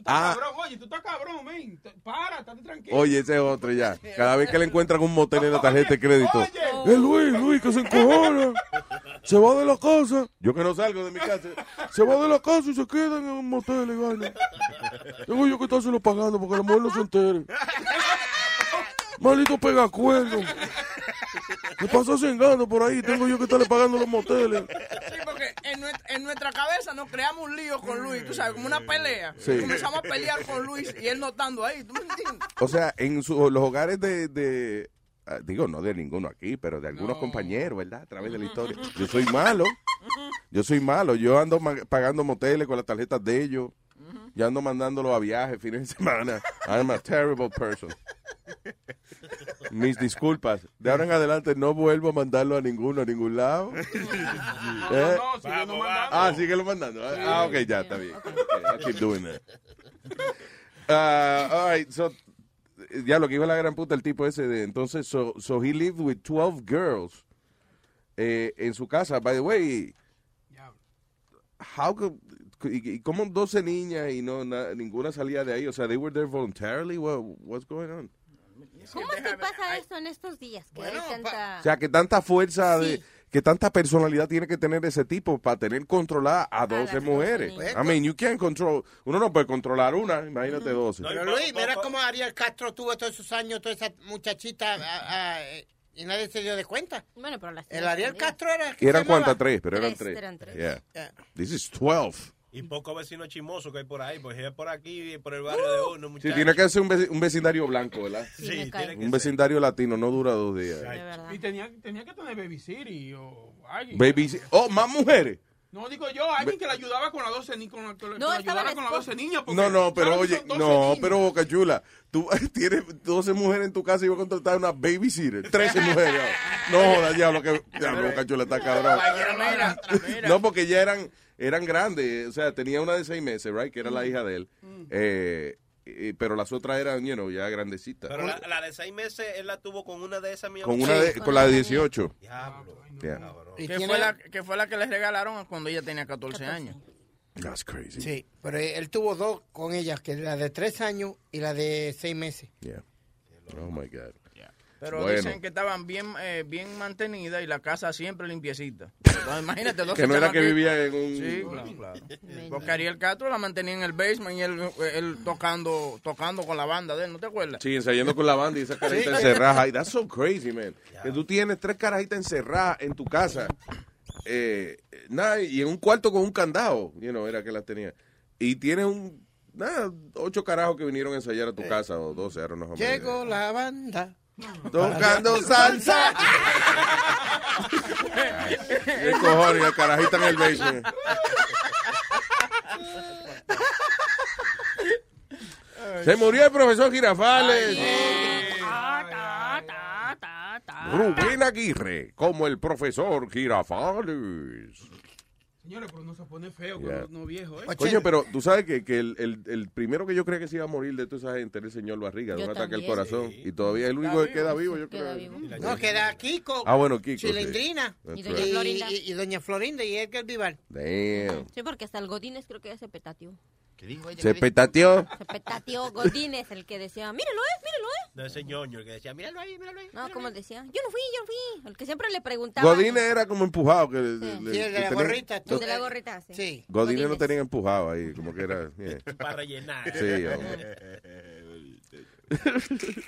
Tú estás Ah. cabrón, oye, tú estás cabrón, men. Para, estate tranquilo. Oye, ese es otro ya. Cada vez que le encuentran un motel en la tarjeta de crédito. Es Luis, Luis, que se encojona. Se va de la casa. Yo que no salgo de mi casa. Se va de la casa y se queda en un motel y vaina. Tengo yo que estárselo pagando porque la mujer no se entere. Malito pegacuerdo. Me pasa cingando por ahí. Tengo yo que estarle pagando los moteles. En nuestra, en nuestra cabeza nos creamos un lío con Luis, tú sabes, como una pelea. Sí. Comenzamos a pelear con Luis y él no estando ahí, ¿tú me entiendes? O sea, en su- los hogares de, de- ah, digo, no de ninguno aquí, pero de algunos compañeros, ¿verdad? A través de la historia. Yo soy malo. Yo soy malo. Yo ando pagando moteles con las tarjetas de ellos. Yo ando mandándolo a viajes fines de semana. I'm a terrible person. Mis disculpas. De ahora en adelante no vuelvo a mandarlo a ninguno, a ningún lado. ¿Eh? No, sigue no mandando. Ah, síguelo mandando. Ah, Ah, ok, ya, está bien. Okay, I'll keep doing that. Ah, all right, so, ya lo que iba la gran puta el tipo ese de entonces, so, so he lived with 12 girls eh, en su casa. By the way, how could, y, y cómo 12 niñas y no na- ninguna salía de ahí? O sea, they were there voluntarily? What, what's going on? ¿Cómo te pasa esto en estos días? Que hay tanta... O sea, que tanta fuerza, de, que tanta personalidad tiene que tener ese tipo para tener controlada a 12 mujeres. niñas. I mean, you can't control, uno no puede controlar una, imagínate 12. Pero Luis, mira cómo Ariel Castro tuvo todos esos años, toda esa muchachita, a- a- y nadie se dio de cuenta. Bueno, pero las El Ariel Castro era... Y eran cuántas, tres, pero eran Tres, tres. eran tres. Yeah. Yeah. This is 12. Y pocos vecinos chismosos que hay por ahí, pues es por aquí, por el barrio de uno, Sí, muchachos. tiene que ser un, veci- un vecindario blanco, ¿verdad? Sí, tiene que Un ser. vecindario latino, no dura dos días. Y tenía, tenía que tener Baby City o alguien. Baby, oh, más mujeres. No, digo yo, alguien que le ayudaba con las 12 ni con, que le- No, la con las esposa. 12 niñas. porque No, no, pero oye, son 12 no, niñas. pero Boca Chula, tú tienes 12 mujeres en tu casa y vas a contratar una babysitter. 13 mujeres. No jodas, diablo, que diablo, Boca Chula está cabrón. No, porque ya eran, eran grandes. O sea, tenía una de seis meses, right, que era la hija de él. Eh, eh, pero las otras eran, you know, ya grandecitas. Pero la, la de seis meses, él la tuvo con una de esas, mi Con una de, con la de 18. Diablo. Yeah. Y Que fue, la, que fue la que le regalaron cuando ella tenía 14 años. That's crazy. Sí, pero él tuvo dos con ellas, que la de tres años y la de seis meses. Yeah. Oh my God. Pero Bueno. dicen que estaban bien, eh, bien mantenidas y la casa siempre limpiecita. Entonces, imagínate dos Que no era que vivía en un- Sí, claro, claro. Porque Ariel Castro la mantenía en el basement y él, él tocando, tocando con la banda de él, ¿no te acuerdas? Sí, ensayando con la banda y esa carajita Sí. encerrada. Y that's so crazy, man. Que tú tienes tres carajitas encerradas en tu casa. Eh, nada, y en un cuarto con un candado. You know, era que las tenía. Y tienes un. Nada, ocho carajos que vinieron a ensayar a tu casa, o doce, how many. Llegó la banda. Tocando salsa. ¿Qué cojones? La carajita en el basement. Se murió el profesor Girafales. Rubén Aguirre, como el profesor Girafales. Señores, pero no se pone feo Yeah. no viejo, ¿eh? Coño, pero tú sabes que, que el, el- el primero que yo creía que se iba a morir de toda esa gente era el señor Barriga, de un ataque al corazón. Y todavía es el único que queda vivo, yo creo. No, queda Kiko. Ah, bueno, Kiko. Chilindrina. Y doña. Florinda. Y, y doña Florinda y Edgar Vivar. Damn. Sí, porque hasta el Godínez creo que ya se petateó. ¿Qué dijo ella? Se petateó. Se petateó Godínez, el que decía, míralo, eh, míralo, eh. No, ese ñoño el que decía, míralo ahí, míralo ahí. No, como decía, yo no fui, yo no fui. El que siempre le preguntaba. Godínez era como empujado. Que, le- Sí, le- Sí, el de que la tenía- gorrita, tú. De la gorrita, sí. Godínez no tenía empujado ahí, como que era. yeah. Para rellenar. Sí, hombre.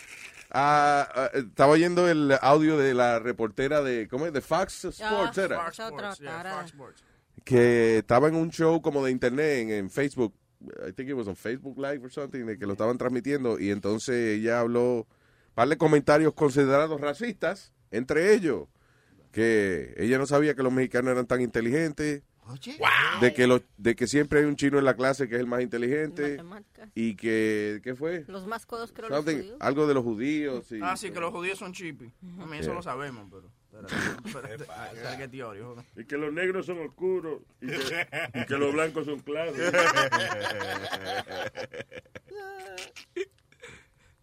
Ah, ah, estaba oyendo el audio de la reportera de, ¿cómo es? De Fox Sports, Ah, era. Fox Sports, yeah, Fox que estaba en un show como de internet en, en Facebook. I think it was on Facebook Live or something, de que lo estaban transmitiendo. Y entonces ella habló, par de comentarios considerados racistas, entre ellos, que ella no sabía que los mexicanos eran tan inteligentes. De que, lo, de que siempre hay un chino en la clase que es el más inteligente. Matemáticas. Y que, ¿qué fue? Los más codos creo los judíos. algo de los judíos. Sí. Ah, sí, que los judíos son chippy. A mí eso Yeah. lo sabemos, pero... pero, pero- pero-. Y que los negros son oscuros y que, y que los blancos son claros.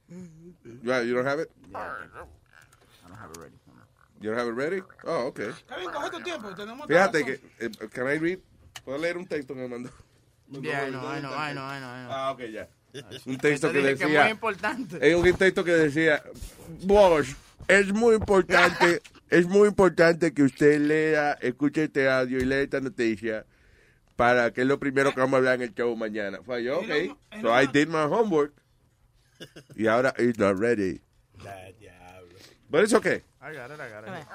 You don't have it? I don't have it ready. You don't have it ready? Oh, okay. Está bien, coge tu tiempo. Tenemos Fíjate que, eh, can I read? ¿Puedo leer un texto que me mandó? Yeah, I know, I know, I know, I know, I know. Ah, ok, ya. Un texto Te que dije que es decía. muy importante. Es un texto que decía, Bosch, es muy importante, es muy importante que usted lea, escuche este audio y lea esta noticia para que es lo primero que vamos a hablar en el show mañana. Fue yo, ok. So I did my homework. Y ahora it's not ready. But it's okay. I got it, I got it.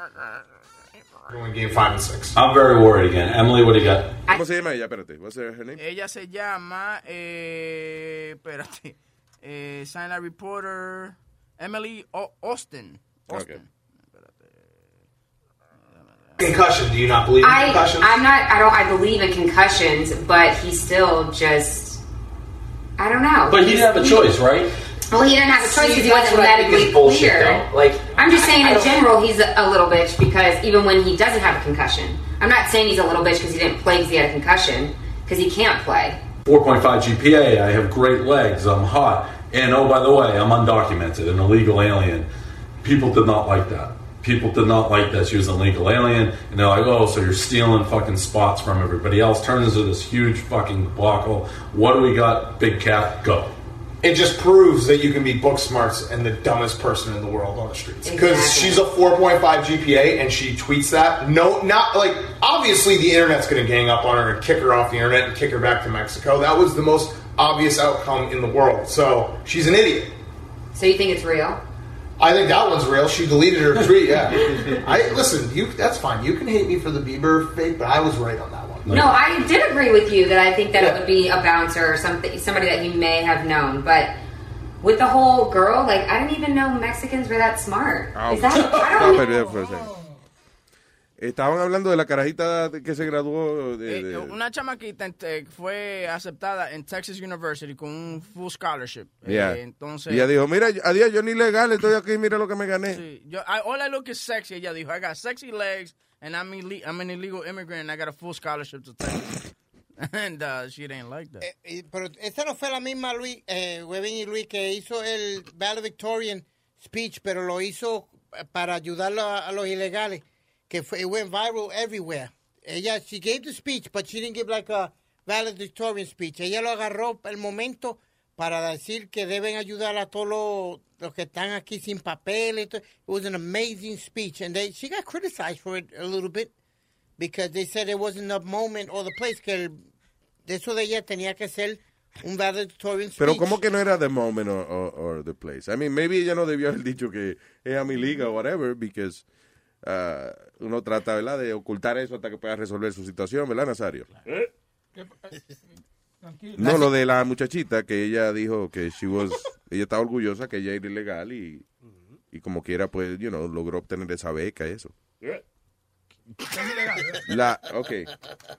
Going game five and six. I'm very worried again. Emily, what do you got? ¿Cómo se llama ella? Espérate. What's her name? Ella se llama, eh, espérate, eh, Sign Reporter Emily O- Austin. Austin. Concussion. Do you not believe in I, concussions? I'm not. I don't. I believe in concussions, but he's still just. I don't know. But he didn't have a choice, right? Well, he didn't have a choice See, because he that's wasn't what I think medically is bullshit, cleared. though. Like, I'm just saying, I- I in general, he's a, a little bitch because even when he doesn't have a concussion, I'm not saying he's a little bitch because he didn't play because he had a concussion because he can't play. 4.5 GPA. I have great legs. I'm hot. And oh, by the way, I'm undocumented, an illegal alien. People did not like that. People did not like that she was an illegal alien. And they're like, oh, so you're stealing fucking spots from everybody else. Turns into this huge fucking debacle. What do we got? Big cat, go. It just proves that you can be book smarts and the dumbest person in the world on the streets. Because Exactly. she's a 4.5 GPA and she tweets that. No, not like obviously the internet's going to gang up on her and kick her off the internet and kick her back to Mexico. That was the most obvious outcome in the world. So she's an idiot. So you think it's real? I think that one's real. She deleted her tweet. Yeah, I listen. You that's fine. You can hate me for the Bieber fake, but I was right on that one. No, I did agree with you that I think that it would be a bouncer or something, somebody that he may have known. But with the whole girl, like I didn't even know Mexicans were that smart. Is that? I don't. pero for. Estaban hablando de la carajita que se graduó de... Eh, de- una chamaquita eh, fue aceptada en Texas University con un full scholarship. Eh, Yeah. entonces, y ella dijo, mira, adiós, yo ni legal, estoy aquí, mira lo que me gané. Sí, yo, I, all I look is sexy. Ella dijo, I got sexy legs and I'm, I'm an illegal immigrant and I got a full scholarship to Texas. and uh, she didn't like that. Eh, pero esa no fue la misma Luis, eh, y Luis que hizo el valedictorian speech, pero lo hizo eh, para ayudar a, a los ilegales, que fue, it went viral everywhere. Ella, she gave the speech, but she didn't give like a valedictorian speech. Ella lo agarró el momento para decir que deben ayudar a todos los, los que están aquí sin papel. It was an amazing speech, and they, she got criticized for it a little bit because they said it wasn't the moment or the place que el, de eso de ella tenía que ser un valedictorian speech. Pero ¿cómo que no era the moment or, or- or the place? I mean, maybe ella no debió haber dicho que es a mi liga o whatever, because uh, uno trata, ¿verdad?, de ocultar eso hasta que pueda resolver su situación, ¿verdad, Nazario? No, lo de la muchachita que ella dijo que she was, ella estaba orgullosa que ella era ilegal y, y como quiera, pues, you know, logró obtener esa beca y eso. La, okay.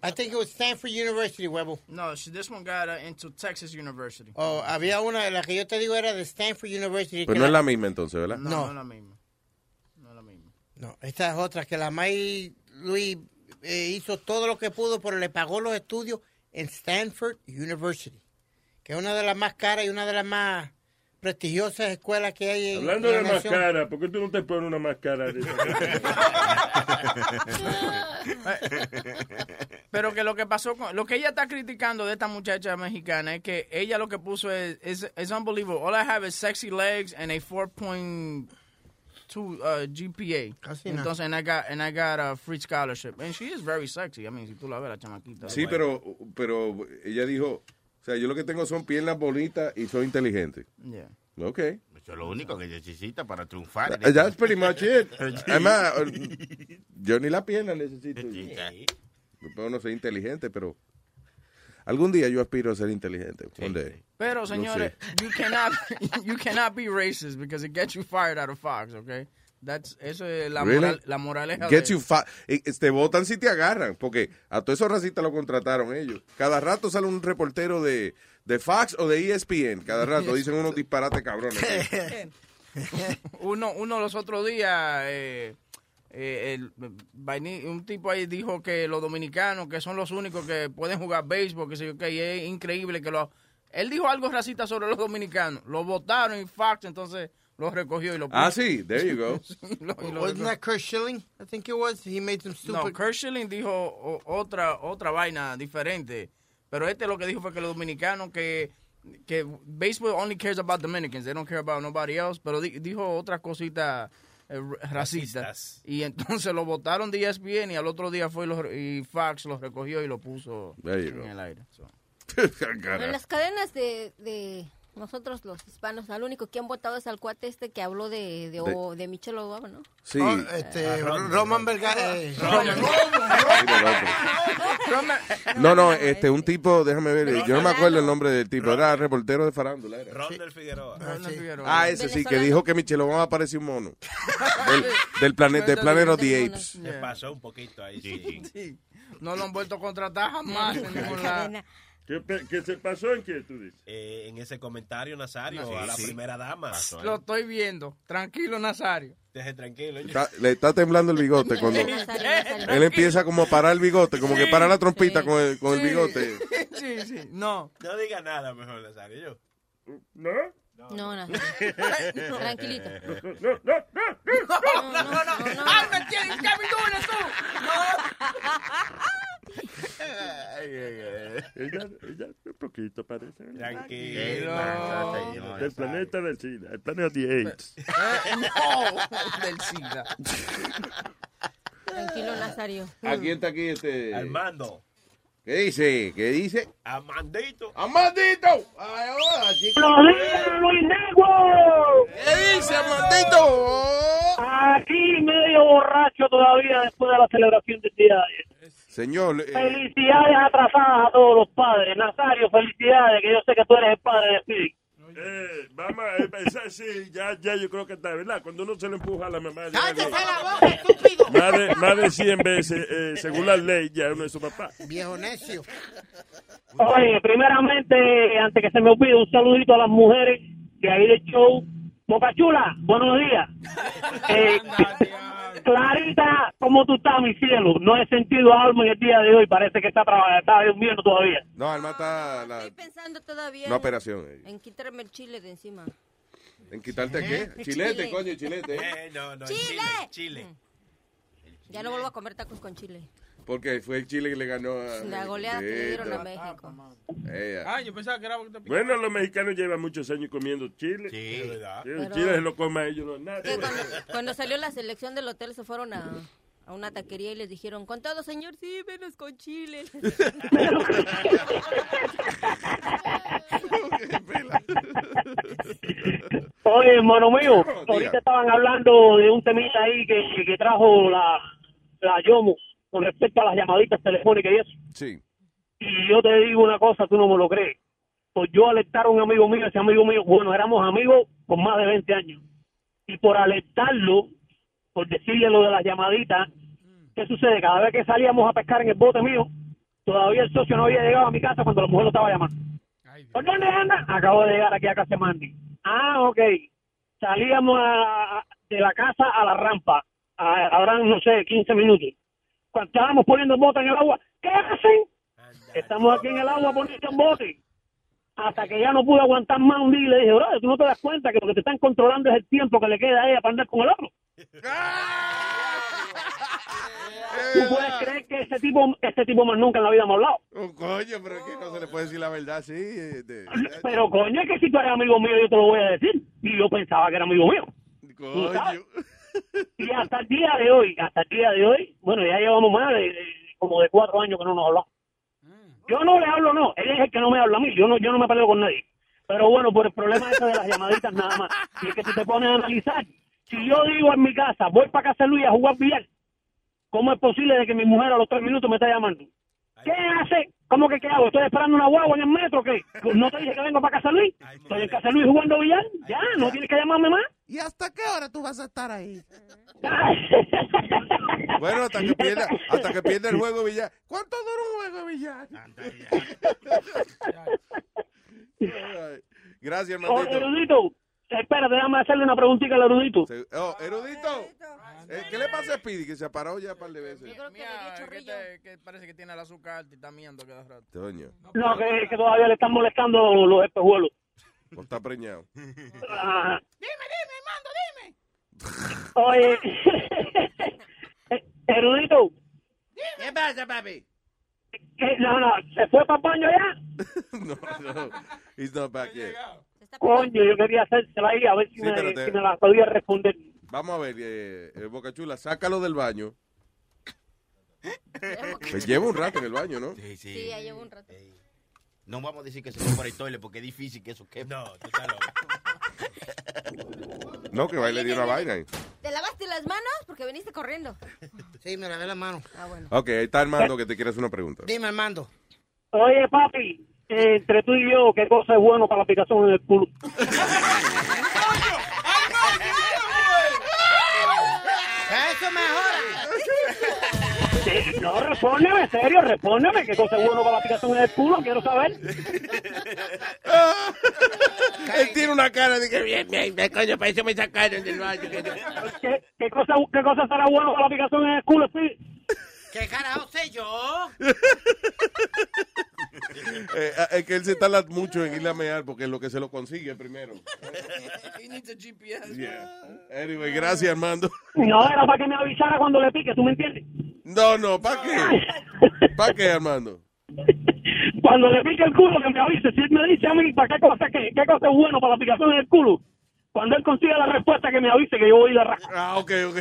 I think it was Stanford University, huevo. No, she, this one got uh, into Texas University. Oh, había una, la que yo te digo era de Stanford University. Pues que no es la misma entonces, ¿verdad? No, No. no es la misma. No es la misma. No, esta es otra, que la May Luis eh, hizo todo lo que pudo, pero le pagó los estudios en Stanford University, que es una de las más caras y una de las más prestigiosas escuelas que hay en Hablando en de nación. máscara, ¿por qué tú no te pones una máscara? de Pero que lo que pasó con, lo que ella está criticando de esta muchacha mexicana es que ella lo que puso es, es, es unbelievable. All I have is sexy legs and a 4.2 uh, GPA. Casi. Entonces, and I got, and I got a free scholarship. And she is very sexy. I mean, si tú la ves, la chamaquita. Sí, pero, pero ella dijo, sea, yo lo que tengo son piernas bonitas y soy inteligente. Yeah. Ok. Eso es lo único que necesita para triunfar. That's pretty much it. Además, yo ni la pierna necesito. Puedo no ser inteligente, pero algún día yo aspiro a ser inteligente. One day. Pero, No señores, sé. you cannot, you cannot be racist because it gets you fired out of Fox, okay? That's, eso es la, Really? moral, la moraleja Get de- you eh, eh, te votan si te agarran, porque a todos esos racistas lo contrataron ellos. Cada rato sale un reportero de, de Fox o de ESPN. Cada rato dicen unos disparates cabrones. uno, uno los otros días, eh, eh, el, un tipo ahí dijo que los dominicanos, que son los únicos que pueden jugar béisbol, que qué, y es increíble que lo... Él dijo algo racista sobre los dominicanos, lo votaron en Fox, entonces lo recogió y lo Ah, sí, there you go. Lo- y lo Wasn't recogió. that Kurt Schilling? I think it was. He made some No, stupid... Kurt Schilling dijo o- otra otra vaina diferente, pero este lo que dijo fue que los dominicanos que que baseball only cares about Dominicans, they don't care about nobody else, pero di- dijo otra cosita eh, r- racistas y entonces lo votaron de ESPN y al otro día fue y, los- y Fox los recogió y lo puso There you en go. el aire. so. En las cadenas de, de nosotros los hispanos, al único que han votado es al cuate este que habló de, de, o- de Michelle Obama, ¿no? Sí. Oh, este, Roman Verga... eh, No, no, este, un tipo, déjame ver, yo no me acuerdo el nombre del tipo, era reportero de farándula. Era. Ron del Figueroa. Ah, ese sí, que dijo que Michelle Obama parecía un mono. Del, del planeta del Planet of the Apes. Se pasó un poquito ahí, sí. Sí. No lo han vuelto a contratar jamás en ningún lado. ¿Qué, se pasó en qué tú dices? Eh, en ese comentario, Nazario, Sí, a la sí. primera dama. Lo estoy viendo. Tranquilo, Nazario. Deje tranquilo. Está- le está temblando el bigote cuando él empieza como a parar el bigote, como que para la trompita con el, con el bigote. Sí, sí, no. No diga nada mejor, Nazario. Yo. ¿No? No, no. Tranquilito. No, no, no. No, no, no, no. ¡Ah, me tienes que me duele Ella, ella un poquito parece. Tranquilo. Del planeta del SIDA, el planeta de AIDS. no, del SIDA. Tranquilo, Nazario. Aquí está aquí este. Armando. ¿Qué dice? ¿Qué dice? Amandito. ¡Amandito! Ay, ahora, chico. Luis Network! ¿Qué dice, Amandito? Aquí medio borracho todavía después de la celebración del día de ayer. Señor, eh, Felicidades atrasadas a todos los padres. Nazario, felicidades, que yo sé que tú eres el padre de Speedy. Eh, vamos a empezar, sí, ya, ya yo creo que está, ¿verdad? Cuando uno se le empuja a la mamá, ya, ¡Cállese ya- la boca, estúpido! más, de, más de 100 veces, eh, según la ley, ya uno es su papá. Viejo necio. Oye, primeramente, antes que se me olvide, un saludito a las mujeres que ahí del show. Boca Chula, buenos días. Eh, Clarita, ¿cómo tú estás, mi cielo? No he sentido alma en el día de hoy. Parece que está, traba- está durmiendo todavía. no, Alma está la- Estoy pensando todavía una en- operación. eh. en quitarme el chile de encima. ¿En quitarte qué? El Chilete, chile. coño, chilete. Eh, no, no, ¡Chile! Chile. Chile. Ya no vuelvo a comer tacos con chile. Porque fue el Chile que le ganó a La goleada que le dieron a México. Ella. Ah, yo pensaba que era Bueno, los mexicanos llevan muchos años comiendo chile. Sí, Sí, Pero- el chile se lo a ellos. No, nada. Que cuando, cuando salió la selección del hotel se fueron a, a una taquería y les dijeron, con todo, señor, sí, menos con chile. Oye, hermano mío, ahorita estaban hablando de un temita ahí que, que, que trajo la, la Yomo con respecto a las llamaditas telefónicas y eso. Sí. Y yo te digo una cosa, tú no me lo crees. Pues yo alertar a un amigo mío, ese amigo mío, bueno, éramos amigos con más de 20 años. Y por alertarlo, por decirle lo de las llamaditas, ¿qué sucede? Cada vez que salíamos a pescar en el bote mío, todavía el socio no había llegado a mi casa cuando la mujer lo estaba llamando. ¿Por dónde anda? Acabo de llegar aquí a casa de Mandy. Ah, ok. Salíamos a- de la casa a la rampa. A- Habrán, no sé, 15 minutos. Cuando estábamos poniendo el bote en el agua, ¿qué hacen? Estamos aquí en el agua poniendo el bote. Hasta que ya no pude aguantar más un día y le dije, bro, tú no te das cuenta que lo que te están controlando es el tiempo que le queda a ella para andar con el otro. ¿Tú puedes creer que ese tipo, este tipo más nunca en la vida me ha hablado? Oh, coño, pero es que no se le puede decir la verdad, sí. de- Pero coño, es que si tú eres amigo mío, yo te lo voy a decir. Y yo pensaba que era amigo mío. ¿Tú sabes? Y hasta el día de hoy, hasta el día de hoy, bueno, ya llevamos más de, de- como de cuatro años que no nos hablamos. Yo no le hablo, no. Él es el que no me habla a mí. Yo no, yo no me peleo con nadie. Pero bueno, por el problema ese de las llamaditas nada más. Y es que tú te pones a analizar. Si yo digo en mi casa, voy para casa de Luis a jugar billar, ¿cómo es posible de que mi mujer a los tres minutos me esté llamando? ¿Qué hace? ¿Cómo que qué hago? ¿Estoy esperando una guagua en el metro qué? ¿No te dije que vengo para casa Luis? Estoy en casa Luis jugando billar. Ya, no tienes que llamarme más. ¿Y hasta qué hora tú vas a estar ahí? Bueno, hasta que pierda, hasta que pierda el juego billar. ¿Cuánto dura un juego billar? Gracias, hermanito. Erudito, espérate, déjame hacerle una preguntita al erudito. Oh, erudito. Eh, ¿Qué le pasa a Speedy? Que se ha parado ya un par de veces. Mía, que, te- que parece que tiene el azúcar y está miando cada rato. Coño, No, que, que todavía le están molestando los, los espejuelos. o está preñado. Ajá. Oye, erudito, ¿Qué pasa, papi? ¿qué? no, no, ¿se fue para el baño ya? no, no. He's not back yet. Coño, yo quería hacérsela ahí a ver si, Sí, me, espérate. si me la podía responder. Vamos a ver, eh, eh, Boca Chula, sácalo del baño. Pues lleva un rato en el baño, ¿no? Sí, sí. Sí, ya llevo un rato. No vamos a decir que se fue por el toile porque es difícil que eso quepe. No, tú estás loco. No, que va y le dio una vaina. ahí. ¿Te lavaste las manos? Porque viniste corriendo. Sí, me lavé la mano. Ah, bueno. Ok, ahí está Armando que te quiere hacer una pregunta. Dime, Armando. Oye, papi, entre tú y yo, ¿qué cosa es bueno para la aplicación en el culo? Eso mejora. No, respóndeme, serio, respóndeme. ¿Qué cosa es bueno para la aplicación en el culo? Quiero saber. Él tiene una cara de que bien, bien, bien, coño, para eso me sacaron del baño. ¿Qué, qué cosa, ¿Qué cosa será bueno para la aplicación en el culo, sí? ¿Qué carajo sé yo? Eh, es que él se tarda mucho en ir a mear porque es lo que se lo consigue primero. He needs a GPS. Yeah. Anyway, gracias, Armando. No, era para que me avisara cuando le pique, ¿tú me entiendes? No, no, ¿para qué? ¿Para qué, Armando? Cuando le pique el culo, que me avise. Si él me dice a mí, ¿para qué cosa, qué, qué cosa es bueno para la aplicación en el culo? Cuando él consiga la respuesta, que me avise que yo voy a ir a. Ah, ok, ok.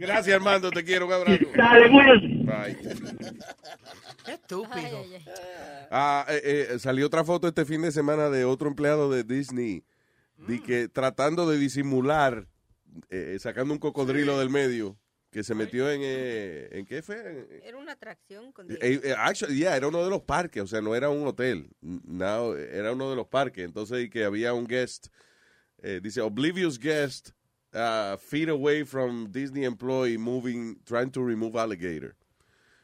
Gracias, Armando, te quiero, un abrazo. Dale, cuídate. Bye. Qué estúpido. Ah, eh, eh, salió otra foto este fin de semana de otro empleado de Disney de que tratando de disimular, eh, sacando un cocodrilo del medio, que se metió en, eh, ¿en qué fue? Era una atracción con Eh, eh, actually, yeah, era uno de los parques, o sea, no era un hotel, no, era uno de los parques. Entonces, y que había un guest, eh, dice, oblivious guest, uh, feet away from Disney employee moving, trying to remove alligator.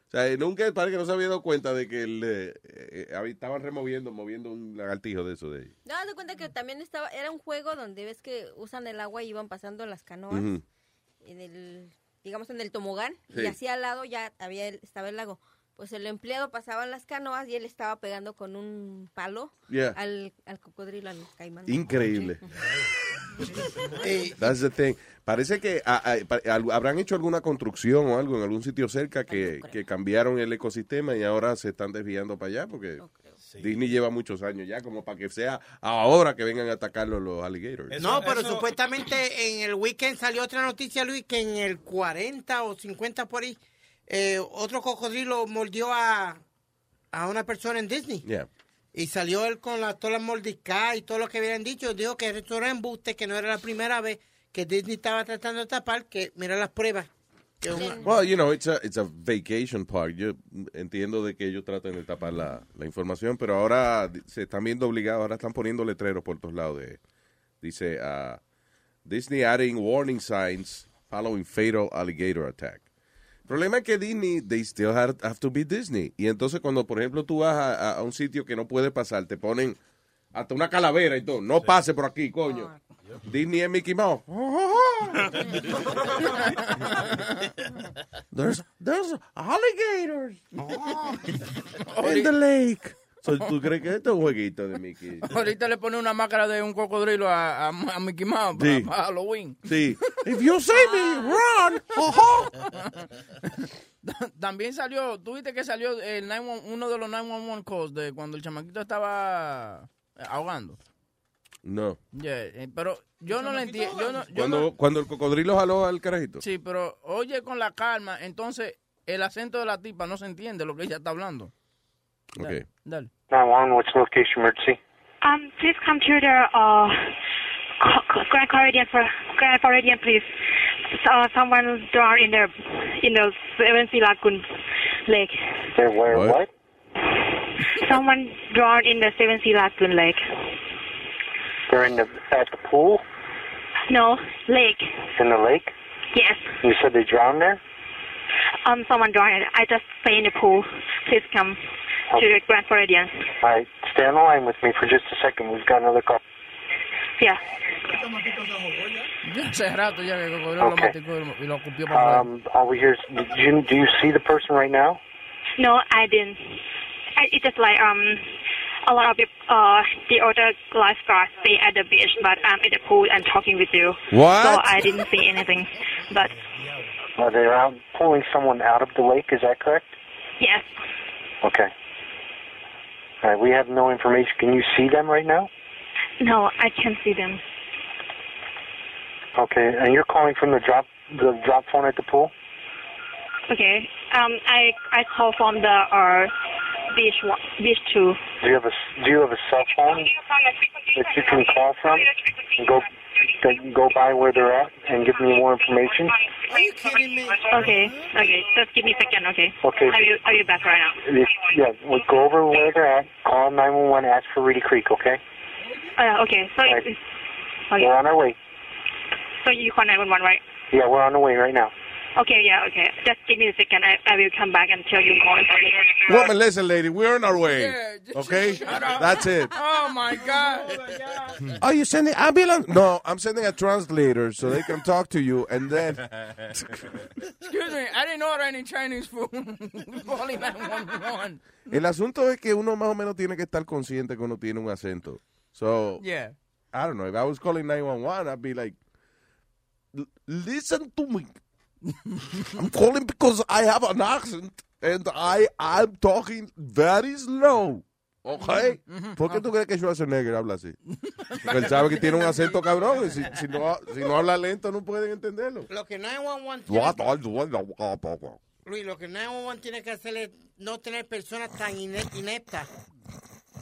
O sea, nunca el parque no se había dado cuenta de que el, eh, eh, eh, estaban removiendo, moviendo un lagartijo de eso de ahí. No, de cuenta que también estaba, era un juego donde ves que usan el agua y iban pasando las canoas en el, digamos en el tomogán Sí. y así al lado ya había el- estaba el lago. Pues el empleado pasaba en las canoas y él estaba pegando con un palo Yeah. al, al cocodrilo, al caimán. Increíble. That's the thing. Parece que ah, ah, al- habrán hecho alguna construcción o algo en algún sitio cerca que, que cambiaron el ecosistema y ahora se están desviando para allá porque Disney lleva muchos años ya como para que sea ahora que vengan a atacarlo los alligators. no, pero supuestamente en el weekend salió otra noticia, Luis, que en el 40 o 50 por ahí, eh, otro cocodrilo mordió a, a una persona en Disney. Yeah. Y salió él con la, todas las mordiscadas y todo lo que habían dicho. Dijo que esto era embuste, que no era la primera vez que Disney estaba tratando de tapar, que mira las pruebas. Que una- Well, you know, it's a, it's a vacation park. Yo entiendo de que ellos traten de tapar la, la información, pero ahora se están viendo obligados, ahora están poniendo letreros por todos lados. De, dice, ah, Disney adding warning signs following fatal alligator attack. El problema es que Disney, they still have, have to be Disney. Y entonces cuando, por ejemplo, tú vas a, a- a un sitio que no puede pasar, te ponen hasta una calavera y todo. No pase por aquí, coño. Disney es Mickey Mouse. There's, there's alligators in the lake. So, ¿Tú crees que esto es un jueguito de Mickey? Ahorita le pone una máscara de un cocodrilo a, a, a Mickey Mouse para, Sí. para Halloween. Sí. If you see me, run. También salió, tú viste que salió el 911 uno de los 911 calls de cuando el chamaquito estaba ahogando. No. Yeah, eh, pero yo no le entiendo. Yo no, yo Cuando, no- cuando el cocodrilo jaló al carajito. sí, pero oye con la calma, entonces el acento de la tipa no se entiende lo que ella está hablando. Okay. Dale. 911, what's the location emergency? Um, please come to the uh, Co- Co- Grand Floridian for Grand Floridian, please. Uh, someone drowned in the in the Seven Sea Lagoon Lake. There, where, What? what? Someone drowned in the Seven Sea Lagoon Lake. They're in the at the pool No, lake. in the lake. Yes. You said they drowned there. Um, someone drowned. I just stay in the pool. Please come to the Grand Floridian. All right, stay on the line with me for just a second. We've got another call. Yeah. Ya hace rato ya que el cocodrilo lo Okay. masticó y lo escupió para afuera. Um, all we hear is, do you, do you see the person right now? No, I didn't. I, it's just like um, a lot of the, uh, the other lifeguards stay at the beach, but I'm at the pool and talking with you. What? So I didn't see anything. But Are they out pulling someone out of the lake? Is that correct? yes, Okay. All right, we have no information. Can you see them right now? no, I can't see them. Okay, and you're calling from the drop the drop phone at the pool? Okay. Um, I I call from the uh beach one, beach two. Do you have a Do you have a cell phone that you can call from and go that go by where they're at and give me more information? Are you kidding me? Okay, okay. Just give me a second, okay? Okay. Are you are you back right now? If- Yeah, we'll go over where they're at. Call 911. Ask for Reedy Creek. Okay. Uh, okay. So right. okay. We're on our way. So you call nine one one, right? Yeah, we're on the way right now. Okay, yeah, okay. Just give me a second. I, I will come back and tell you more information. Woman, listen, lady, we're on our way. Okay? That's it. Oh, oh my God. Are you sending ambulance? No, I'm sending a translator so they can talk to you and then. Excuse me, I didn't order any Chinese food. Only 911. El asunto es que uno más o menos tiene que estar consciente que uno tiene un acento. So, Yeah. I don't know. If I was calling 911, I'd be like, listen to me. I'm calling because I have an accent and I I'm talking very slow. Okay? ¿Por qué tú crees que Schwarzenegger habla así? Porque él sabe que tiene un acento cabrón y si, si no, si no habla lento no pueden entenderlo. Lo que 911 tiene What? que- Luis, lo que 911 tiene que hacer es no tener personas tan ine- ineptas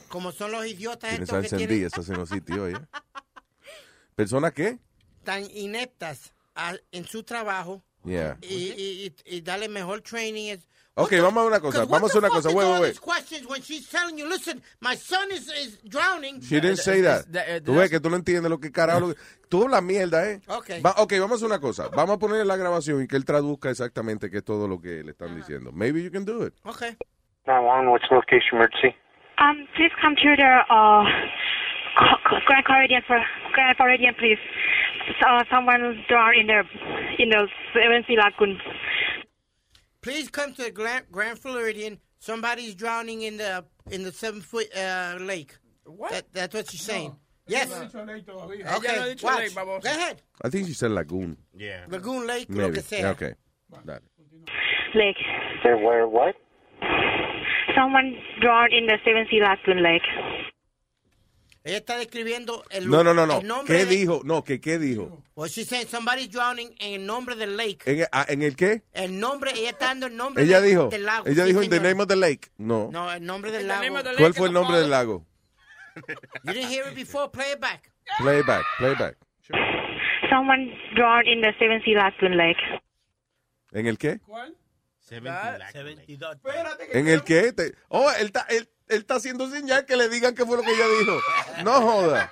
como son los idiotas estos que tienen encendidas esas en los sitios, ¿eh? ¿Persona qué? tan ineptas a- en su trabajo Yeah. y, y, y, darle mejor training. Es, Ok, vamos a una cosa. Vamos a the una cosa. Wait, wait, wait. questions when she's telling you, listen, my son is, is drowning. She didn't say that. Tú ves que tú no entiendes lo que carajo. lo que- Tú hablas mierda, ¿eh? Ok. Va- ok, vamos a una cosa. Vamos a ponerle la grabación y que él traduzca exactamente qué es todo lo que le están diciendo. Maybe you can do it. Okay. 911, what's the location emergency? Um, please come to the uh Grand Floridian Grand Floridian, please. Uh, someone drowned in the in the Seven Sea Lagoon. Please come to the Grand, Grand Floridian. Somebody's drowning in the in the seven foot uh, lake. What? That, that's what she's saying. Yes. No ha dicho ley todavía. Ella Okay, no watch. Go ahead. I think she said lagoon. Yeah. Lagoon Lake, lo Maybe. que sea. Yeah, okay. Dale. Lake. There where what? Someone drowned in the Seven Sea Lagoon Lake. Ella está describiendo el, No, no, no, no. el nombre ¿Qué de- dijo? No, que qué dijo. Well, saying somebody's drowning en el nombre del lake. ¿En, el- ah, ¿en el qué? El nombre, ella está dando el nombre Ella de- dijo. del lago. Ella Sí, dijo in the name of the lake. No. No, el nombre del lago. ¿Cuál fue el nombre del lago? You didn't hear it before? Play it back. Play back, play back. Someone drowned in the Seven Sea Lagoon Lake. ¿En el qué? Ah, 72. ¿En el qué? Te- Oh, él está, él, él está haciendo señal que le digan qué fue lo que ella dijo. No joda.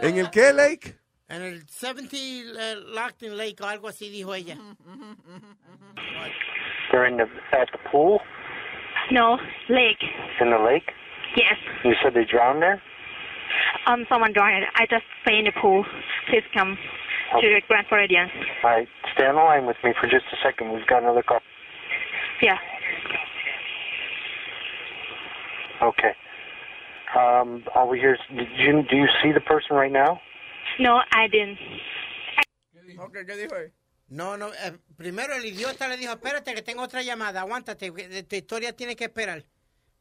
¿En el qué, Lake? En el 70 uh, Lockton Lake o algo así dijo ella. They're in the at the pool No, lake. in the lake. Yes. You said they drowned there. Um, someone drowned. I just stay in the pool. Please come to the Grand Floridian. All right, stay on the line with me for just a second. We've got another call. Yeah. Okay. Um, over here. Did you do you see the person right now? No, I didn't. Okay, ¿qué dijo él? No, no. eh, primero el idiota le dijo, espérate que tengo otra llamada, aguántate, que tu historia tiene que esperar.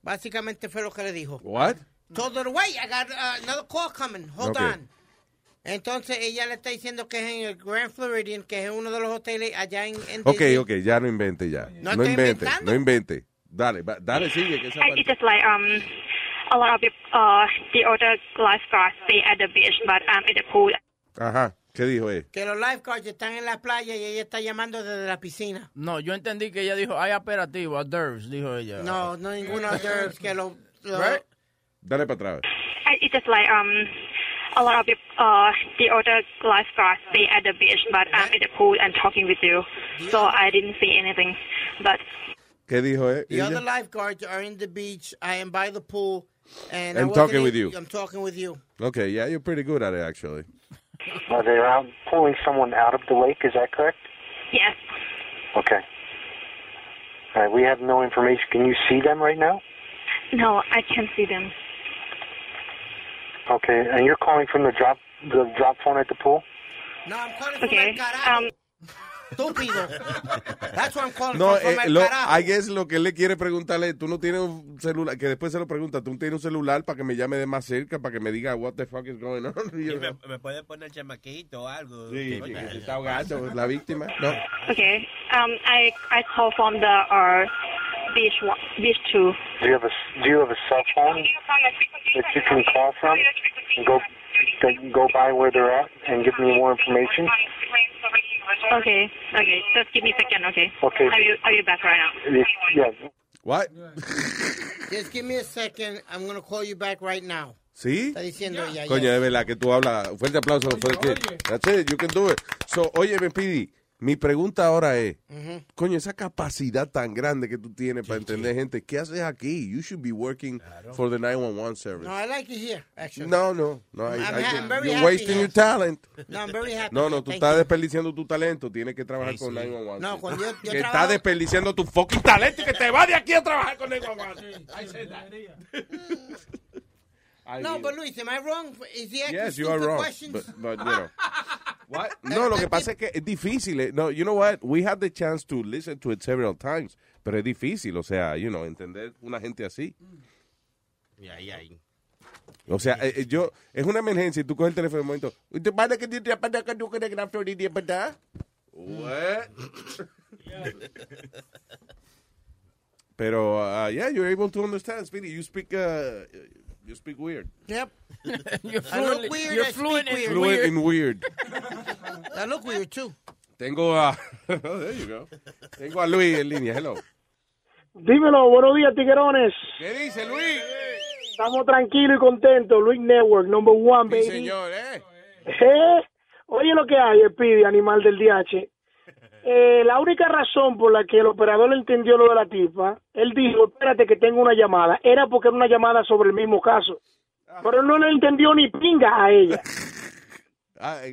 Básicamente fue lo que le dijo. What? Told her, wait, I got uh, another call coming. Hold Okay. on. Entonces ella le está diciendo que es en el Grand Floridian, que es uno de los hoteles allá en, en Ok, ok, ya no invente ya. No No, estoy invente, inventando. no invente. Dale, va- dale, sigue. Que esa I, parte- it's just like um, a lot of the, uh, the other lifeguards stay at the beach, but I'm at the pool. Ajá, ¿qué dijo él? Que los lifeguards están en la playa y ella está llamando desde la piscina. No, yo entendí que ella dijo, hay operativo, a Derves, dijo ella. No, no ninguna de que lo... lo- Right? Dale para atrás. I, it's just like um, a lot of the, uh, the other lifeguards stay at the beach, but I'm at the pool and talking with you, so I didn't see anything. But ¿Qué dijo él? The other lifeguards are in the beach. I am by the pool. And, I'm talking with you. I'm talking with you. Okay, yeah, you're pretty good at it, actually. Are they out pulling someone out of the lake? Is that correct? yes, Okay. All right. We have no information. Can you see them right now? no, I can't see them. Okay. And you're calling from the drop the drop phone at the pool? No, I'm calling from Okay. Um, Estúpido. That's what I'm calling No, from, eh, el lo, carajo. I guess lo que él le quiere preguntarle, tú no tienes un celular, que después se lo pregunta, tú no tienes un celular para que me llame de más cerca, para que me diga what the fuck is going on. Me, me puede poner chamaquito o algo. Sí, se está ahogando la víctima. No. Okay. Um, I I call from the uh beach one, beach two. Do you have a Do you have a cell phone that you can call from and go that go by where they're at and give me more information? Okay. Okay. Just give me a second. Okay. Okay. Are you Are you back right now? Yeah. What? Just give me a second. I'm going to call you back right now. ¿Sí? Está diciendo ella. Coño, de verdad que tú hablas. Fuerte aplauso. Fuerte. That's it, you can do it. So, oye, me pidi, mi pregunta ahora es, Ujú. coño, esa capacidad tan grande que tú tienes para entender gente, ¿qué haces aquí? You should be working for the 911 service. No, I like it here, actually. No, no, no. I- I'm I I'm very you're happy wasting here. your talent. No, I'm very happy. No, no, tú Thank estás you. desperdiciando tu talento. Tienes que trabajar con 911. No, cuando yo, yo que trabajo- estás desperdiciando tu fucking talento y que te vas de aquí a trabajar con 911. I said that. I No, mean- but Luis, am I wrong? Is he asking Yes, you are wrong. questions? But, but, you know. What? No, lo que pasa es que es difícil. eh. No, you know what? We had the chance to listen to it several times, pero es difícil, o sea, you know, entender una gente así. Y ahí, ahí. O sea, eh, eh, yo, es una emergencia y tú coges el teléfono de momento. What? Pero, uh, yeah, you're able to understand, Speedy. You speak, uh, you speak weird. Yep. You're I look fluent- weird. you're I speak fluent in weird. Fluent in weird. I look weird too. Tengo a, oh, there you go. Tengo a Luis en línea. Hello. Dímelo, buenos días, tiguerones. ¿Qué dice Luis? Estamos tranquilos y contentos. Luis Network, number one, Sí, baby. señor, ¿eh? Eh, Oye lo que hay, Speedy, animal del DH. Eh, la única razón por la que el operador entendió lo de la tipa, él dijo, espérate que tengo una llamada, era porque era una llamada sobre el mismo caso. Pero él no le entendió ni pinga a ella.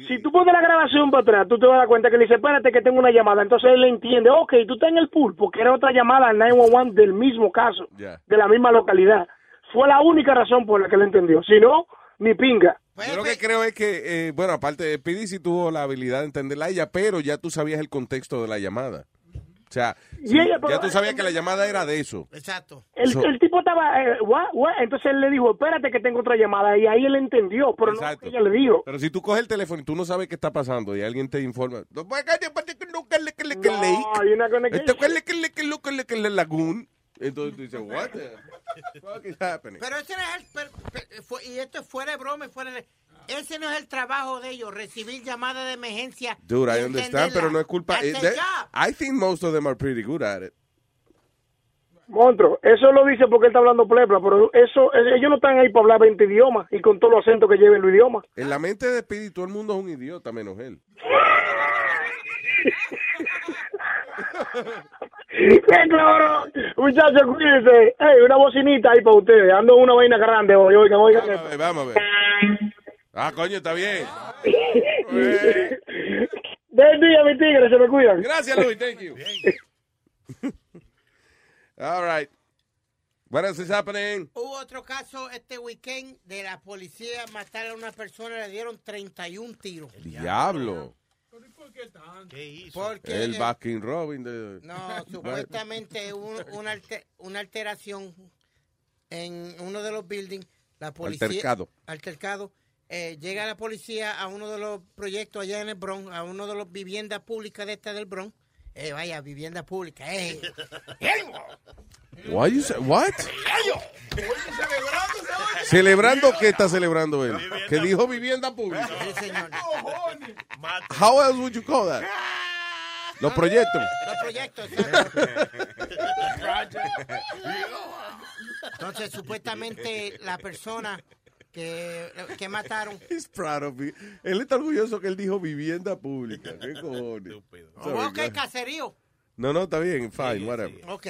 Si tú pones la grabación para atrás, tú te vas a dar cuenta que le dice, espérate que tengo una llamada. Entonces él le entiende, ok, tú estás en el pool, porque era otra llamada al 911 del mismo caso, de la misma localidad. Fue la única razón por la que él entendió. Si no, ni pinga. Yo lo que creo es que, eh, bueno, aparte de Speedy sí tuvo la habilidad de entenderla a ella, pero ya tú sabías el contexto de la llamada. O sea, Y sí, ella, pero- ya tú sabías que la llamada era de eso. Exacto. El, So- el tipo estaba, eh, what, what? entonces él le dijo, espérate que tengo otra llamada, y ahí él entendió, pero no que ella le dijo. Pero si tú coges el teléfono y tú no sabes qué está pasando y alguien te informa, no, pues, No, you're Entonces tú dices, what the fuck is happening? Pero ese no es el. per- per- fue- y esto es fuera de broma, y fuera de. Ese no es el trabajo de ellos, recibir llamadas de emergencia. Dude, I understand, pero no es culpa. That's eh, they-. I think most of them are pretty good at it. Monstruo, eso lo dice porque él está hablando plepla, pero eso, eh, ellos no están ahí para hablar 20 idiomas y con todos los acentos que lleven los idiomas. En la mente de Speedy todo el mundo es un idiota menos él. ¡Qué claro! Muchachos, cuídense. Hey, una bocinita ahí para ustedes. Ando en una vaina grande hoy, oigan, oigan. Vamos a ver, vamos a ver. Ah, coño, está bien. Buen día, mi tigre, se me cuidan. Gracias, Luis, thank you. All right. What else is happening? Hubo otro caso este weekend de la policía matar a una persona, le dieron 31 tiros. Diablo. ¿Qué hizo? Porque El eh, Baskin Robin de... No, supuestamente hubo una, una alteración en uno de los buildings. La policía, Altercado. Altercado. Eh, llega la policía a uno de los proyectos allá en el Bronx, a uno de las viviendas públicas de esta del Bronx. Eh, vaya, vivienda pública. Eh. Why you say, what? ¿Celebrando qué está celebrando él? Que dijo vivienda pública. Sí, señor. How else would you call that? Los proyectos. Los proyectos. Entonces, supuestamente, la persona que, que mataron He's proud of me. Él está orgulloso que él dijo vivienda pública. ¿Qué cojones? Sorry, Oh, ok, caserío. No, no, está bien, fine, whatever. Ok.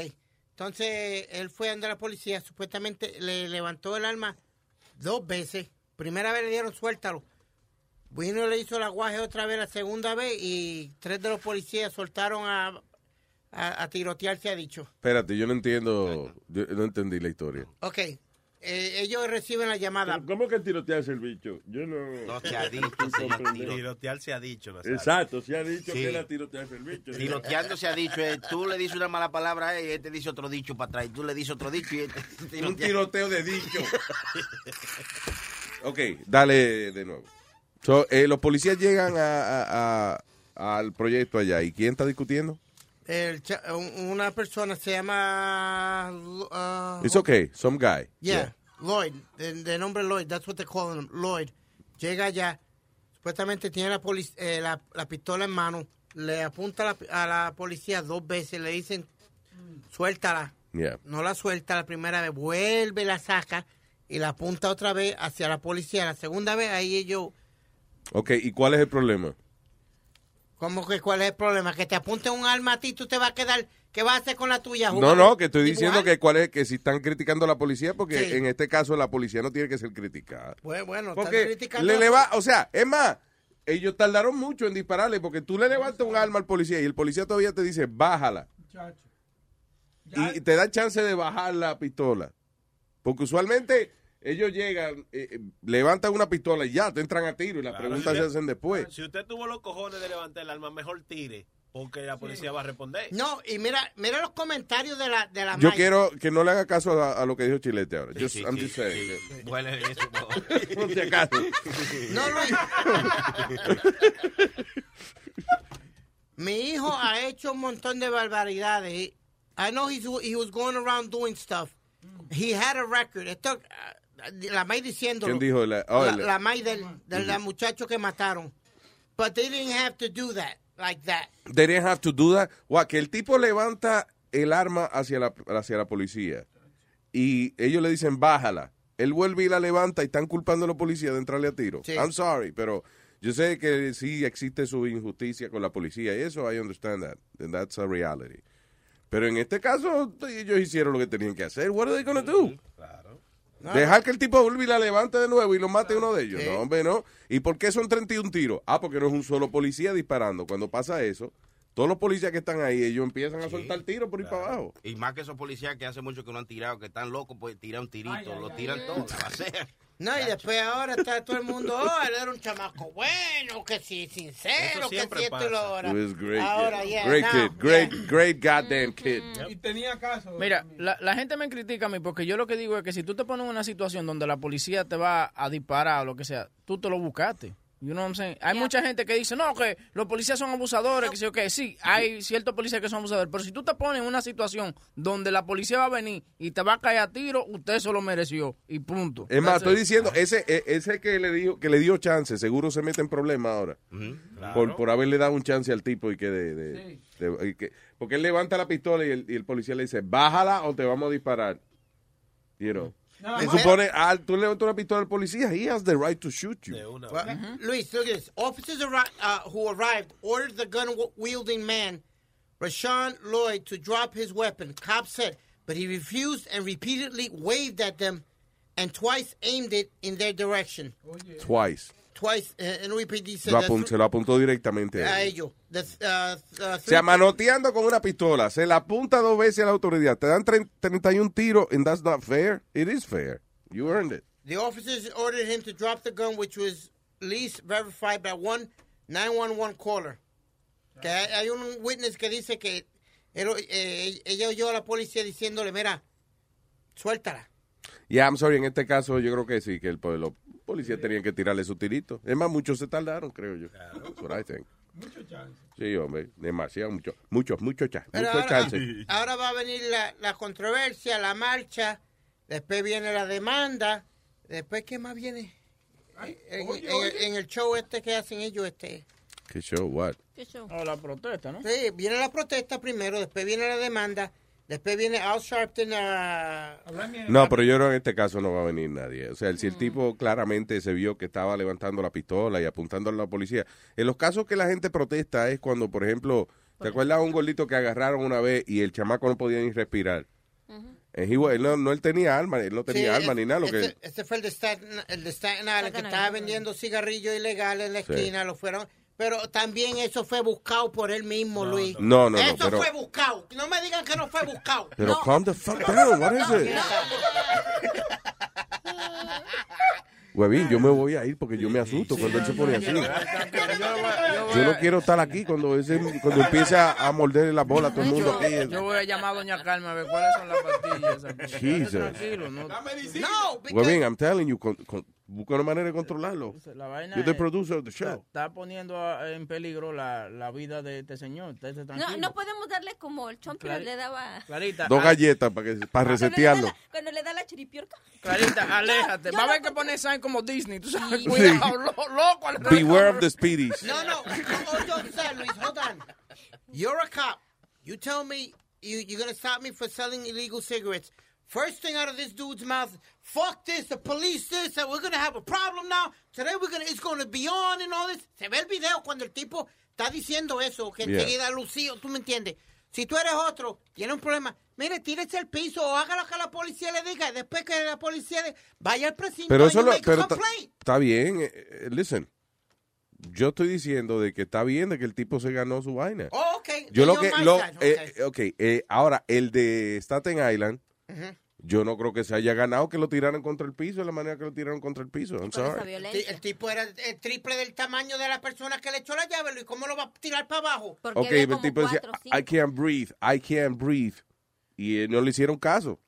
Entonces, él fue ante la policía, supuestamente le levantó el arma dos veces. Primera vez le dieron suéltalo. Vino le hizo el aguaje otra vez la segunda vez y tres de los policías soltaron a, a, a tirotear, se ha dicho. Espérate, yo no entiendo, yo no entendí la historia. Ok. Eh, ellos reciben la llamada. Pero ¿Cómo que tirotearse el bicho? Yo no. No se ha dicho, no Tirotear se ha dicho. Nazario. Exacto, se ha dicho Sí. que era tirotearse el bicho. Tiroteando se ha dicho, eh, tú le dices una mala palabra a él y él te dice otro dicho para atrás, y tú le dices otro dicho y él te Un tiroteo de dicho. Ok, dale de nuevo. So, eh, los policías llegan a, a- a- al proyecto allá. ¿Y quién está discutiendo? El una persona se llama. uh, It's okay, some guy. Yeah, Lloyd, de, de nombre Lloyd, that's what they call him, Lloyd. Llega allá, supuestamente tiene la, eh, la, la pistola en mano, le apunta a la, a la policía dos veces, le dicen, suéltala. Yeah. No la suelta la primera vez, vuelve, la saca y la apunta otra vez hacia la policía. La segunda vez, ahí ellos, Ok, ¿y cuál es el problema? ¿Cómo que cuál es el problema? Que te apunte un arma a ti, tú te vas a quedar, ¿qué vas a hacer con la tuya? No, ¿Jugar no, que estoy diciendo que cuál es que si están criticando a la policía, porque Sí. en este caso la policía no tiene que ser criticada. Bueno, bueno, están Porque criticando le a- leva, o sea, es más, ellos tardaron mucho en dispararle porque tú le levantas un arma al policía y el policía todavía te dice, bájala. Y te da chance de bajar la pistola. Porque usualmente ellos llegan, eh, eh, levantan una pistola y ya, te entran a tiro y las Claro, preguntas si se hacen después. Si usted tuvo los cojones de levantar el arma, mejor tire, porque la policía va a responder. No, y mira, mira los comentarios de la, de la Yo Mike. quiero que no le haga caso a, a lo que dijo Chilete ahora. Sí, Just- sí, I'm sí, just saying. sí. Huele eso, no. Si acaso. No, Luis. Mi hijo ha hecho un montón de barbaridades. I know he's, he was going around doing stuff. He had a record. Esto, la May diciéndolo. ¿Quién dijo? La, oh, la, la May del, del la muchacho que mataron. But they didn't have to do that, like that. They didn't have to do that. Que el tipo levanta el arma hacia la, hacia la policía y ellos le dicen bájala. Él vuelve y la levanta y están culpando a la policía de entrarle a tiro. Sí. I'm sorry, pero yo sé que sí existe su injusticia con la policía y eso I understand that. And that's a reality. Pero en este caso ellos hicieron lo que tenían que hacer. What are they gonna do? Dejar que el tipo vuelva y la levante de nuevo y lo mate uno de ellos. No, hombre, no. ¿Y por qué son 31 tiros? Ah, porque no es un solo policía disparando. Cuando pasa eso, todos los policías que están ahí, ellos empiezan a soltar tiros por ir para abajo. Y más que esos policías que hace mucho que no han tirado, que están locos, pues tiran un tirito, lo tiran todo, lo hacen. No, y después ahora está todo el mundo, oh, él era un chamaco bueno, que sí, sincero, que siempre sí, esto y lo pasa. ahora. Great. Ahora, yeah. yeah, great kid. Great, great goddamn kid. Y tenía caso. Mira, la, la gente me critica a mí porque yo lo que digo es que si tú te pones en una situación donde la policía te va a disparar o lo que sea, tú te lo buscaste. You know what I'm saying? Hay mucha gente que dice, no, que los policías son abusadores, que sí, ok, sí, hay ciertos policías que son abusadores, pero si tú te pones en una situación donde la policía va a venir y te va a caer a tiro, usted se lo mereció y punto. Es más, estoy diciendo, ese, e- ese que le dijo, que le dio chance, seguro se mete en problemas ahora. por, por haberle dado un chance al tipo y que de, de- de- y que- porque él levanta la pistola y el, y el policía le dice, bájala o te vamos a disparar. You know. No, Se supone, ah, tú le levantas una pistola al policía, he has the right to shoot you. Well, Luis, look at this. Officers arri- uh, who arrived ordered the gun-wielding man, Rashawn Lloyd, to drop his weapon. Cops said, but he refused and repeatedly waved at them and twice aimed it in their direction. Twice. Twice, said Lo that apun- se lo apuntó directamente a ellos. Uh, uh, O sea, manoteando con una pistola, se la apunta dos veces a la autoridad, te dan tre- 31 tiros, and that's not fair. It is fair. You earned it. The officers ordered him to drop the gun, which was least verified by one 911 caller. Que hay, hay un witness que dice que él, eh, ella oyó a la policía diciéndole, mira, suéltala. Yeah, I'm sorry, en este caso yo creo que sí, que el, pues, los policías tenían que tirarle su tirito. Es más, muchos se tardaron, creo yo. That's what I think. Sí, hombre, demasiado, mucho, muchos, Pero muchos ahora, chances. ahora va a venir la, la controversia, la marcha, después viene la demanda, después, ¿qué más viene? en, en- en el show este que hacen ellos, este... ¿Qué show? What? Oh, la protesta, ¿no? Sí, viene la protesta primero, después viene la demanda, después viene Al Sharpton a... No, pero yo creo que en este caso no va a venir nadie. O sea, si el tipo claramente se vio que estaba levantando la pistola y apuntando a la policía. En los casos que la gente protesta es cuando, por ejemplo, ¿te acuerdas de un gordito que agarraron una vez y el chamaco no podía ni respirar? He wa- él no, no él tenía arma, él no tenía Sí, arma ni nada. Lo este, que, este fue el de Staten, el de Staten Island, que estaba Island. vendiendo cigarrillos ilegales en la Sí. esquina, lo fueron... Pero también eso fue buscado por él mismo, Luis. No, no, no, Eso pero- fue buscado. No me digan que no fue buscado. pero calm the fuck down, what is it? Huevín, yo me voy a ir porque yo me asusto cuando él se pone así. Yo no quiero estar aquí cuando ese, cuando empiece a, a morder la bola a todo el mundo aquí. Yo voy a llamar a Doña Carmen a ver cuáles son las pastillas. Jesus. Tranquilo, ¿no? No, Huevín, I'm telling you, con- con- busca una manera de controlarlo. La vaina You're the es- producer of the Está, show. está poniendo en peligro la, la vida de este señor. No, tranquilo. no podemos darle como el Clari- le daba. Clarita, Dos ah, galletas para, que, para resetearlo. Cuando le da la chiripiorca. Clarita, aléjate. yo Va a ver que pone sign como Disney. Tú sabes, Sí. cuidado, lo- loco. al- Beware of the speedies. No, no. Hold on, Luis. Hold on. You're a cop. You tell me you, you're going to stop me for selling illegal cigarettes. First thing out of this dude's mouth, fuck this, the police this, and we're to have a problem now. Today we're to, it's to be on and all this. Se ve el video cuando el tipo está diciendo eso, que Yeah. enseguida lució, tú me entiendes. Si tú eres otro, tiene un problema, mire, tírese al piso o haga lo que la policía le diga. Después que la policía le, vaya al precinto Pero eso lo, pero está bien. eh, eh, listen, yo estoy diciendo de que está bien de que el tipo se ganó su vaina. Oh, ok. Yo lo que, lo, eh, ok, eh, ahora el de Staten Island, Yo no creo que se haya ganado que lo tiraran contra el piso de la manera que lo tiraron contra el piso. I'm sorry. El, ti- el tipo era el triple del tamaño de la persona que le echó la llave, Luis. ¿Cómo lo va a tirar para abajo? Ok, pero el tipo decía, I can't breathe, I can't breathe. Y eh, no le hicieron caso.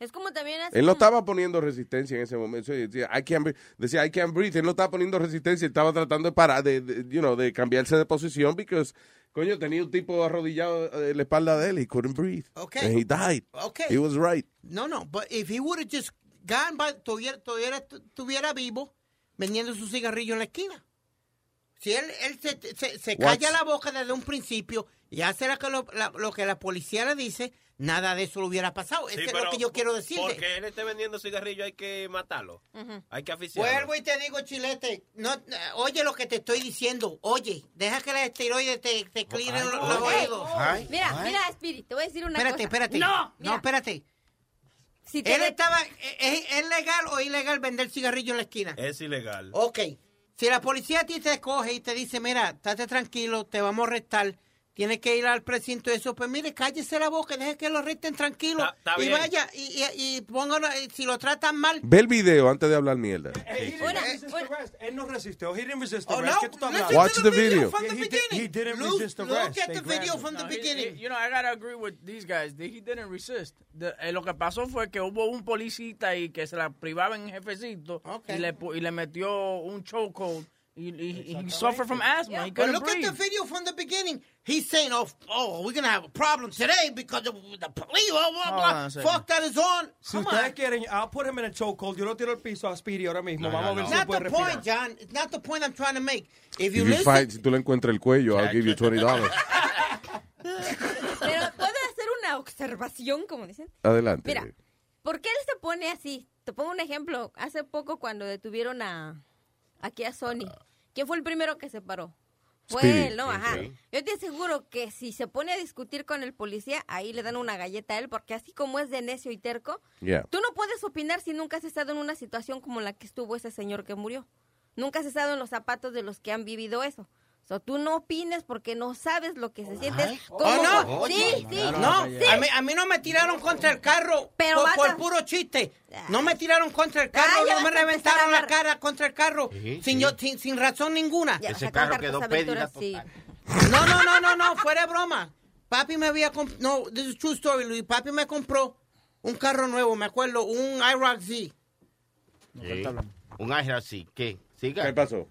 Es como también así. Él no estaba poniendo resistencia en ese momento. Decía, I can't breathe. Decía, I can't breathe. Él no estaba poniendo resistencia. Estaba tratando de parar, de, de, you know, de cambiarse de posición porque, coño, tenía un tipo arrodillado en la espalda de él. He couldn't breathe. Okay. And he died. Okay. He was right. No, no, but if he would have just gone by, tuviera, tuviera, tuviera vivo vendiendo su cigarrillo en la esquina. Si él, él se, se, se calla la boca desde un principio y hace la que lo, la- lo que la policía le dice, nada de eso le hubiera pasado. Sí, Eso es lo que yo quiero decirle. Porque él esté vendiendo cigarrillos hay que matarlo. Hay que aficiarlo. Vuelvo y te digo, Chilete, no, eh, oye lo que te estoy diciendo. Oye, deja que la esteroides te, te clearen los, los Ay, oídos. ay, Mira, mira, Spirit, te voy a decir una Espérate, cosa. espérate. No, no, mira, espérate. si te Él de- estaba, ¿es, ¿es legal o ilegal vender cigarrillo en la esquina? Es ilegal. Ok. Si la policía a ti te coge y te dice, mira, estate tranquilo, te vamos a arrestar, tiene que ir al precinto eso, pues mire, cállese la boca, deje que lo arresten tranquilo Está- está y bien. vaya y, y, y póngalo, y si lo tratan mal. Ve el video antes de hablar mierda. He didn't resist arrest. Él no resistió. He didn't resist Oh, arrest. no. ¿Qué tú estás Listen hablando? Watch the the video video. from the he, did, beginning. he didn't Look- resist look arrest. at the video from the No, he- beginning. he- you know, I gotta agree with these guys. He didn't resist. The- eh, lo que pasó fue que hubo un policista ahí que se la privaba en jefecito y, le, pu- y le metió un chokehold. Y, y- he suffered from asthma. He But couldn't look at breathe. the video from the beginning. He's saying, "Oh, oh, we're gonna have a problem today because of the police." Blah, blah, blah. Fuck that is on. Si Come ustedes on. quieren, I'll put him in a chokehold. Yo lo tiro al piso a Speedy ahora mismo. Vamos a ver It's si not puede the respirar. point, John. It's not the point I'm trying to make. If If you you listen, fight, si tú le encuentras el cuello, I'll give you $20. Pero puedo hacer una observación, como dicen. Adelante. Mira, ¿por qué él se pone así? Te pongo un ejemplo. Hace poco cuando detuvieron a aquí a Sony, ¿quién fue el primero que se paró? Fue Speedy. él, ¿no? Ajá. Yo te aseguro que si se pone a discutir con el policía, ahí le dan una galleta a él, porque así como es de necio y terco, Yeah. tú no puedes opinar si nunca has estado en una situación como la que estuvo ese señor que murió. Nunca has estado en los zapatos de los que han vivido eso. So, tú no opines porque no sabes lo que se siente. Es Oh, no. Sí, sí. No, sí. a, mí, a mí no me tiraron contra el carro Pero por, por puro chiste. No me tiraron contra el carro, Ah, no me reventaron la cara contra el carro Sí, sin, sí. yo, sin, sin razón ninguna. Ya, Ese carro quedó pérdida sí. No, no, no, no, no, fuera de broma. Papi me había comprado, no, this is true story, Luis. Papi me compró un carro nuevo, me acuerdo, un IROC Z. Sí. Un ángel así. ¿Qué? Siga. ¿Qué pasó? Un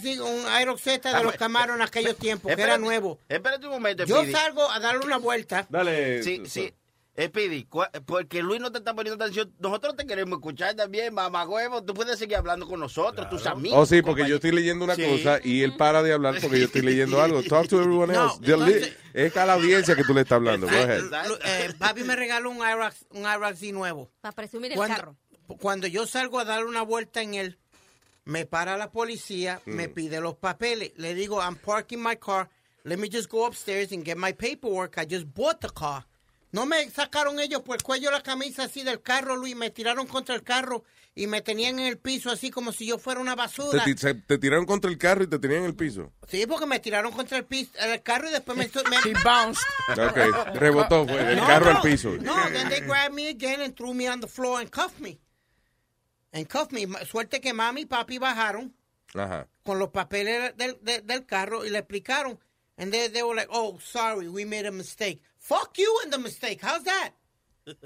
Z, un Z de Ah, los pues, Camaros en aquellos tiempos, que era nuevo. Espérate un momento, Yo Speedy. salgo a darle una vuelta. Dale. Sí, sí. Speedy, porque Luis no te está poniendo atención. Nosotros te queremos escuchar también, mamagüevo. Tú puedes seguir hablando con nosotros, tus amigos. Oh, sí, porque yo estoy leyendo una Sí. cosa y él para de hablar porque yo estoy leyendo algo. Talk to everyone No, else. Le- es a la audiencia que tú le estás hablando. Go ahead. Lu- eh, papi me regaló un IROC, un nuevo. Para presumir el Cuando, carro. cuando yo salgo a darle una vuelta en él, me para la policía, Mm. me pide los papeles. Le digo, I'm parking my car. Let me just go upstairs and get my paperwork. I just bought the car. No me sacaron ellos por el cuello la camisa así del carro, Luis. Me tiraron contra el carro y me tenían en el piso así como si yo fuera una Te, basura. ti- se- te tiraron contra el carro y te tenían en el piso. Sí, porque me tiraron contra el piso, el carro y después me... me He bounced. Ok, rebotó, fue del No, carro no, al piso. No, then they grabbed me again and threw me on the floor and cuffed me. And cuffed me. Suerte que mami y papi bajaron Ajá. con los papeles del, del, del carro y le explicaron. And they, they were like, oh, sorry, we made a mistake. Fuck you and the mistake. How's that?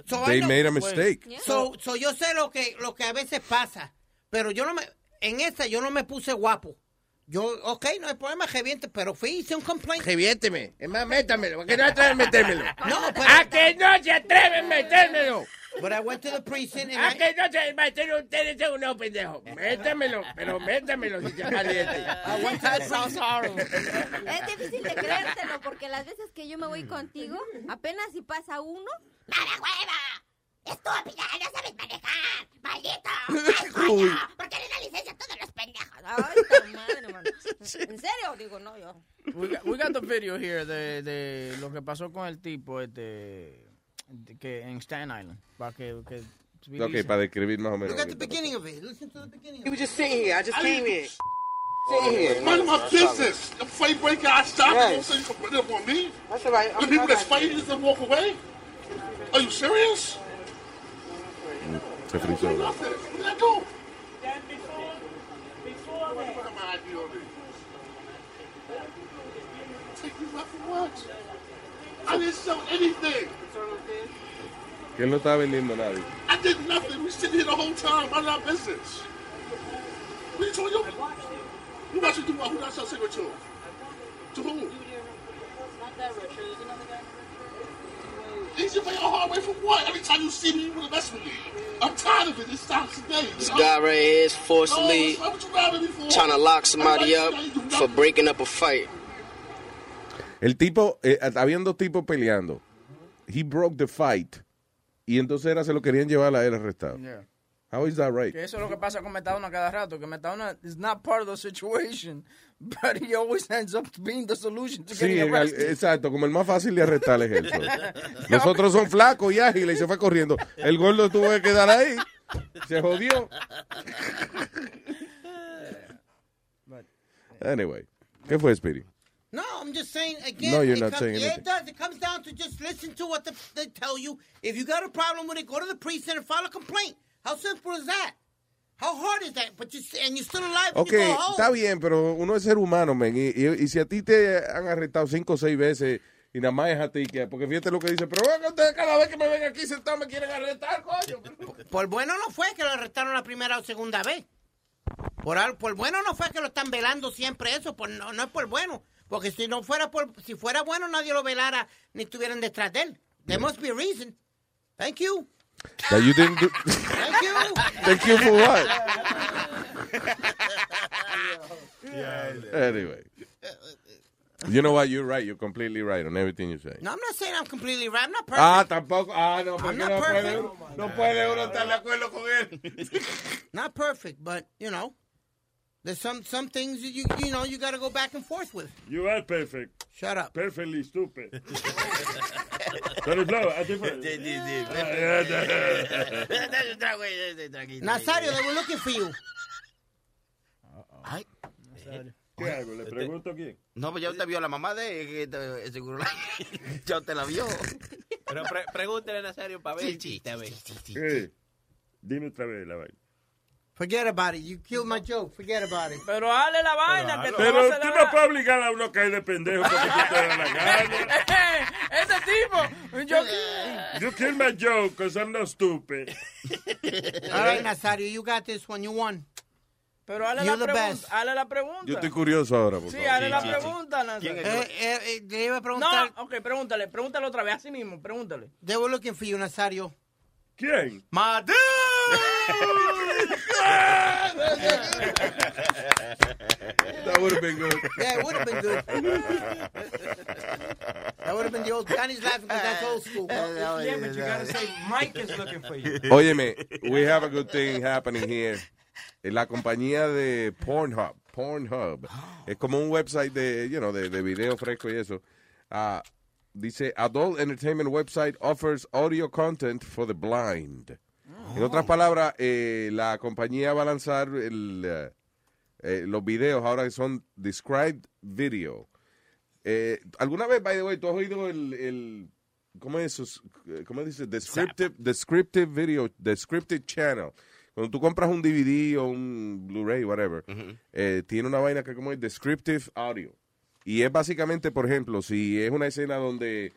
So I They know- made a mistake. So, so yo sé lo que, lo que a veces pasa. Pero yo no me, en esta yo no me puse guapo. Yo, ok, no hay problema, reviente, pero fui y hice un complaint. Reviénteme. Es más, métamelo. ¿A que no atreven a metérmelo? No, pero... ¿A que no se atreven a metérmelo? But I went to the precinct and ¿A I- que no se meten ustedes son unos pendejos? Métamelo, pero métamelo si se caliente. Es difícil de creértelo porque las veces que yo me voy contigo, apenas si pasa uno. ¡Mala hueva! ¡Estúpida! ¡No sabes manejar! ¡Maldito! ¡Ay, coño! ¿Por qué le da licencia a todos los pendejos? ¡Ay, tu madre, mano! ¿En serio? Digo, no, yo. We got, we got the video here de, de lo que pasó con el tipo este que en Staten Island. Para que, que Ok, para describir más o menos. Look at the beginning of it. Listen to the beginning. You were just sitting here. I just came here. Sitting oh, here. Mind my business. The fight breaker, I stop. Yes. You don't say you can put it up on me. That's all right. The people that's fighting just don't walk away. Are you serious? Se frizó. Nothing. Where did I go? What the fuck am I ID on it? Take me back for what? I didn't sell anything. Que él no estaba vendiendo a nadie. I did nothing. We sitting here the whole time. Mind our business. What are you talking about? Who got you do what? Who got your cigarette to? To who? He's your way a hard way for what? Every time you see me, you want to mess with me. I'm tired of it. It stops today. This guy right here is forcibly Oh, what you grabbing me for? trying to lock somebody up for breaking up a fight. El tipo, eh, habían dos tipos peleando. He broke the fight. Y entonces era, se lo querían llevar a él arrestado. Yeah. How is that right? Que eso es lo que pasa con Metadona cada rato, que Metadona is not part of the situation, but he always ends up being the solution to Sí, getting arrested. exacto, como el más fácil de arrestar es él. so. Los otros son flacos y ágiles y se fue corriendo. El gordo tuvo que quedar ahí. Se jodió. Anyway, ¿qué fue, Speedy? No, I'm just saying again. No, you're not comes- saying Yeah, anything. it does. It comes down to just listen to what the, they tell you. If you got a problem with it, go to the precinct and file a complaint. How simple is that? How hard is that? But you and you're still alive. and Ok, you go home. está bien, pero uno es ser humano, men. Y, y- y si a ti te han arrestado cinco o seis veces y nada más es a ti, que, porque fíjate lo que dice, pero venga ustedes cada vez que me ven aquí sentado me quieren arrestar, coño. Por bueno no fue que lo arrestaron la primera o segunda vez. Por, al- por bueno no fue que lo están velando siempre eso, por, no, no es por bueno. Porque si no fuera por, si fuera bueno nadie lo velara ni estuvieran detrás de él. There must be a reason. Thank you. That you didn't do- Thank you. Thank you for what? Anyway. You know what? You're right. You're completely right on everything you say. No, I'm not saying I'm completely right. I'm not perfect. Ah, tampoco. Ah, no, I'm porque not no puede, perfect. uno, no puede uno estar de acuerdo con él. Not perfect, but you know, there's some some things that you you know you got to go back and forth with. You are perfect. Shut up. Perfectly stupid. Tony Flow, a ti fue. Nazario, they were looking for you. Ay. ¿Qué hago? ¿Le pregunto quién? No, pues ya usted vio a la mamá de seguro ya usted la vio. Pero pre pregúntele a Nazario para ver el chiste, a ver. ¿Qué? Dime otra vez la vaina. Forget about it. You killed my joke. Forget about it. Pero dale la vaina que te va a Pero tú no puedes obligar a uno a caer de pendejo porque tú te da la gana. Este tipo, yo You kill my joke because I'm not stupid. All right, Nazario, you got this one. You won. Pero hazle You're la hazle la pregunta. Yo estoy curioso ahora, por Sí, hazle la pregunta, Nazario. Eh, eh, eh, le iba a preguntar. No, ok, pregúntale, pregúntale otra vez, así mismo, pregúntale. They were looking for you, Nazario. ¿Quién? My dude. That would have been good. Yeah, it would have been good. that would have been the old. Johnny's laughing because that's old school. Yeah, but you gotta say Mike is looking for you. Óyeme, we have a good thing happening here. En La compañía de Pornhub, Pornhub, es como un website de, you know, de, de video fresco y eso. Ah, dice, Adult Entertainment Website offers audio content for the blind. En otras palabras, eh, la compañía va a lanzar el, eh, eh, los videos ahora que son described video. Eh, ¿Alguna vez, by the way, tú has oído el, el ¿cómo es eso? ¿Cómo dice? Descriptive, descriptive video, descriptive channel. Cuando tú compras un DVD o un Blu-ray, whatever, eh, tiene una vaina que como es descriptive audio. Y es básicamente, por ejemplo, si es una escena donde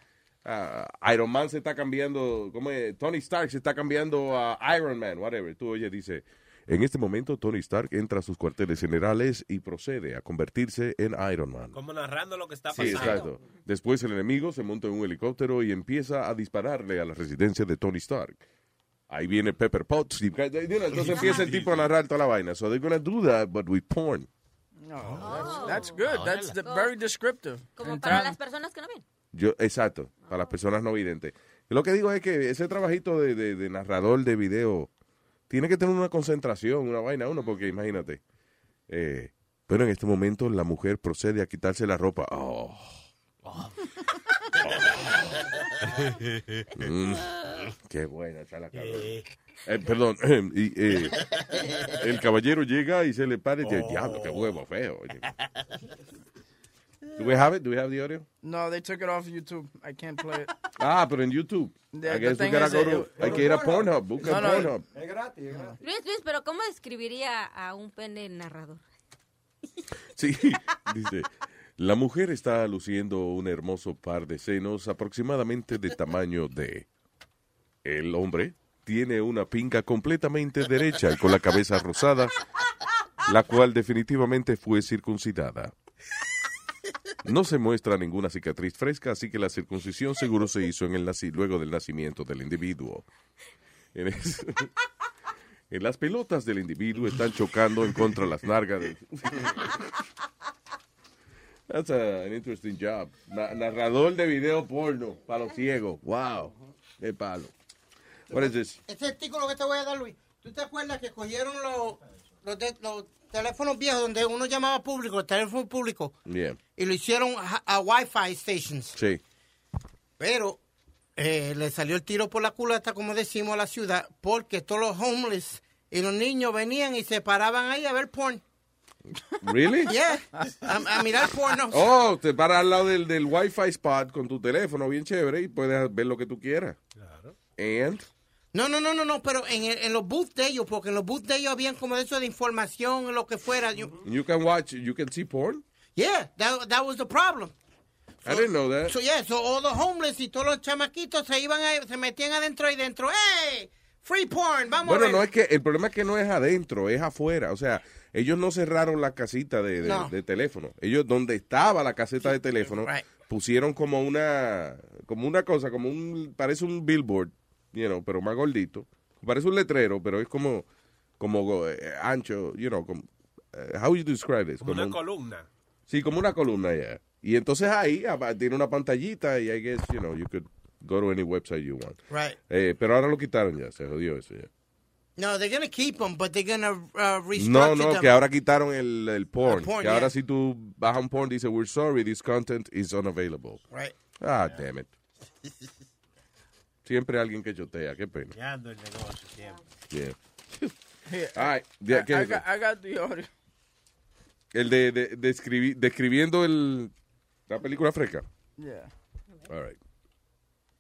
ah, Iron Man se está cambiando, como es? Tony Stark se está cambiando a Iron Man, whatever. Tú oye, dice, en este momento Tony Stark entra a sus cuarteles generales y procede a convertirse en Iron Man. Como narrando lo que está Sí, pasando. exacto. Después el enemigo se monta en un helicóptero y empieza a dispararle a la residencia de Tony Stark. Ahí viene Pepper Potts. y- you know, Entonces empieza el tipo a narrar toda la vaina. So they're gonna do that, but with porn. No, that's, that's good. That's the- very descriptive. Como para las personas que no ven. Yo, exacto, para las personas no videntes. Lo que digo es que ese trabajito de, de- de narrador de video tiene que tener una concentración, una vaina uno, porque imagínate. Eh, pero en este momento la mujer procede a quitarse la ropa. Oh. Mm, qué buena está la cabrón. Eh, perdón, y, eh, el caballero llega y se le para y dice, diablo, qué huevo feo. Do we have it? Do we have the audio? No, they took it off YouTube. I can't play it. Ah, pero en YouTube. The- I guess we gotta go to- hay que ir a Pornhub. Busca No, no. Pornhub. Es gratis, es gratis. Luis, Luis, pero ¿cómo describiría a un pene narrador? Sí, dice. La mujer está luciendo un hermoso par de senos aproximadamente de tamaño de... El hombre tiene una pinga completamente derecha y con la cabeza rosada, la cual definitivamente fue circuncidada. No se muestra ninguna cicatriz fresca, así que la circuncisión seguro se hizo en el naci- luego del nacimiento del individuo. En, las pelotas del individuo están chocando en contra las nargas. That's a- an interesting job. Na- narrador de video porno para los ciegos. Wow. Qué palo. What is this? Este artículo que te voy a dar, Luis. ¿Tú te acuerdas que cogieron los, los, de- los teléfonos viejos donde uno llamaba público, el teléfono público, Yeah. y lo hicieron a, a Wi-Fi stations? Sí. Pero eh, le salió el tiro por la culata, como decimos, a la ciudad, porque todos los homeless y los niños venían y se paraban ahí a ver porn. Really? Yeah. A, a mirar porno. Oh, te paras al lado del, del Wi-Fi spot con tu teléfono bien chévere y puedes ver lo que tú quieras. Claro. And No, no, no, no, no, pero en, el- en los booths de ellos, porque en los booths de ellos habían como eso de información, lo que fuera. You- you can watch, you can see porn. yeah, that, that was the problem. I didn't know that. So, yeah, so all the homeless y todos los chamaquitos se iban a- se metían adentro y dentro. ¡Hey! Free porn, vamos Bueno, a ver. no es que el problema es que no es adentro, es afuera. O sea, ellos no cerraron la casita de, de- No. de teléfono. Ellos donde estaba la caseta de teléfono pusieron como una como una cosa, como un parece un billboard, you know, pero más gordito. Parece un letrero, pero es como como eh, ancho, you know, como, eh, how you describe it? Como Como una un- columna. Sí, como una columna ya. Y entonces ahí apa- tiene una pantallita y I guess, you know, you could go to any website you want. Right. Eh, pero ahora lo quitaron ya, se jodió eso ya. No, they're gonna keep them, but they're gonna uh, restructure No, no, them. que ahora quitaron el, el porn. El porn, que ahora yeah. si tú bajas un porn dice, we're sorry, this content is unavailable. Right. Ah, damn it. Siempre alguien que chotea, qué pena. Ya ando el negocio siempre. Yeah. Here, All right, I, yeah, ¿qué I es got, eso? I got the audio. El de, de, de escribir- describiendo el, la película fresca. Yeah. All right.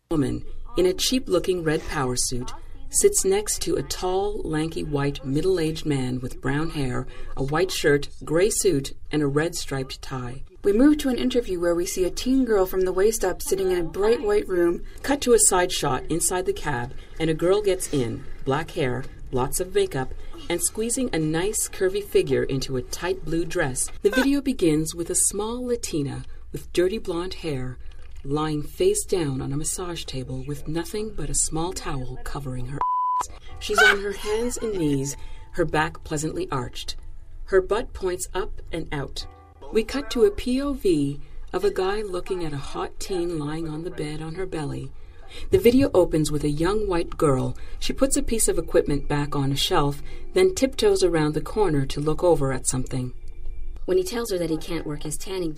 woman in a cheap looking red power suit sits next to a tall, lanky, white, middle aged man with brown hair, a white shirt, gray suit, and a red striped tie. We move to an interview where we see a teen girl from the waist up sitting in a bright white room. Cut to a side shot inside the cab, and a girl gets in, black hair, lots of makeup, and squeezing a nice, curvy figure into a tight blue dress. The video begins with a small Latina with dirty blonde hair lying face down on a massage table with nothing but a small towel covering her. ass. She's on her hands and knees, her back pleasantly arched. Her butt points up and out. We cut to a POV of a guy looking at a hot teen lying on the bed on her belly. The video opens with a young white girl. She puts a piece of equipment back on a shelf, then tiptoes around the corner to look over at something. When he tells her that he can't work his tanning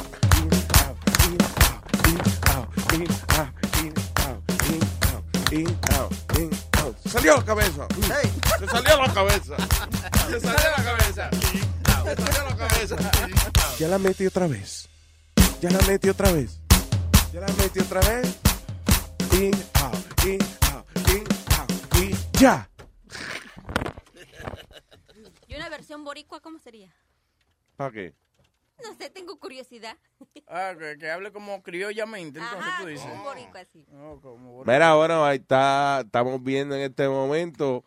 ¡Salió la cabeza! ¡Se salió la cabeza! ¡Se salió la cabeza! ¡Se salió la cabeza! Ya la metí otra vez. Ya la metí otra vez. Ya la metí otra vez. In, out, in, out, in, out, in. ¡Ya! ¿Y una versión boricua cómo sería? ¿Para qué? No sé, tengo curiosidad. Ah, que, que hable como criollamente, entonces Ajá, tú dices. como un boricua así. No, como boricua. Mira, bueno, ahí está, estamos viendo en este momento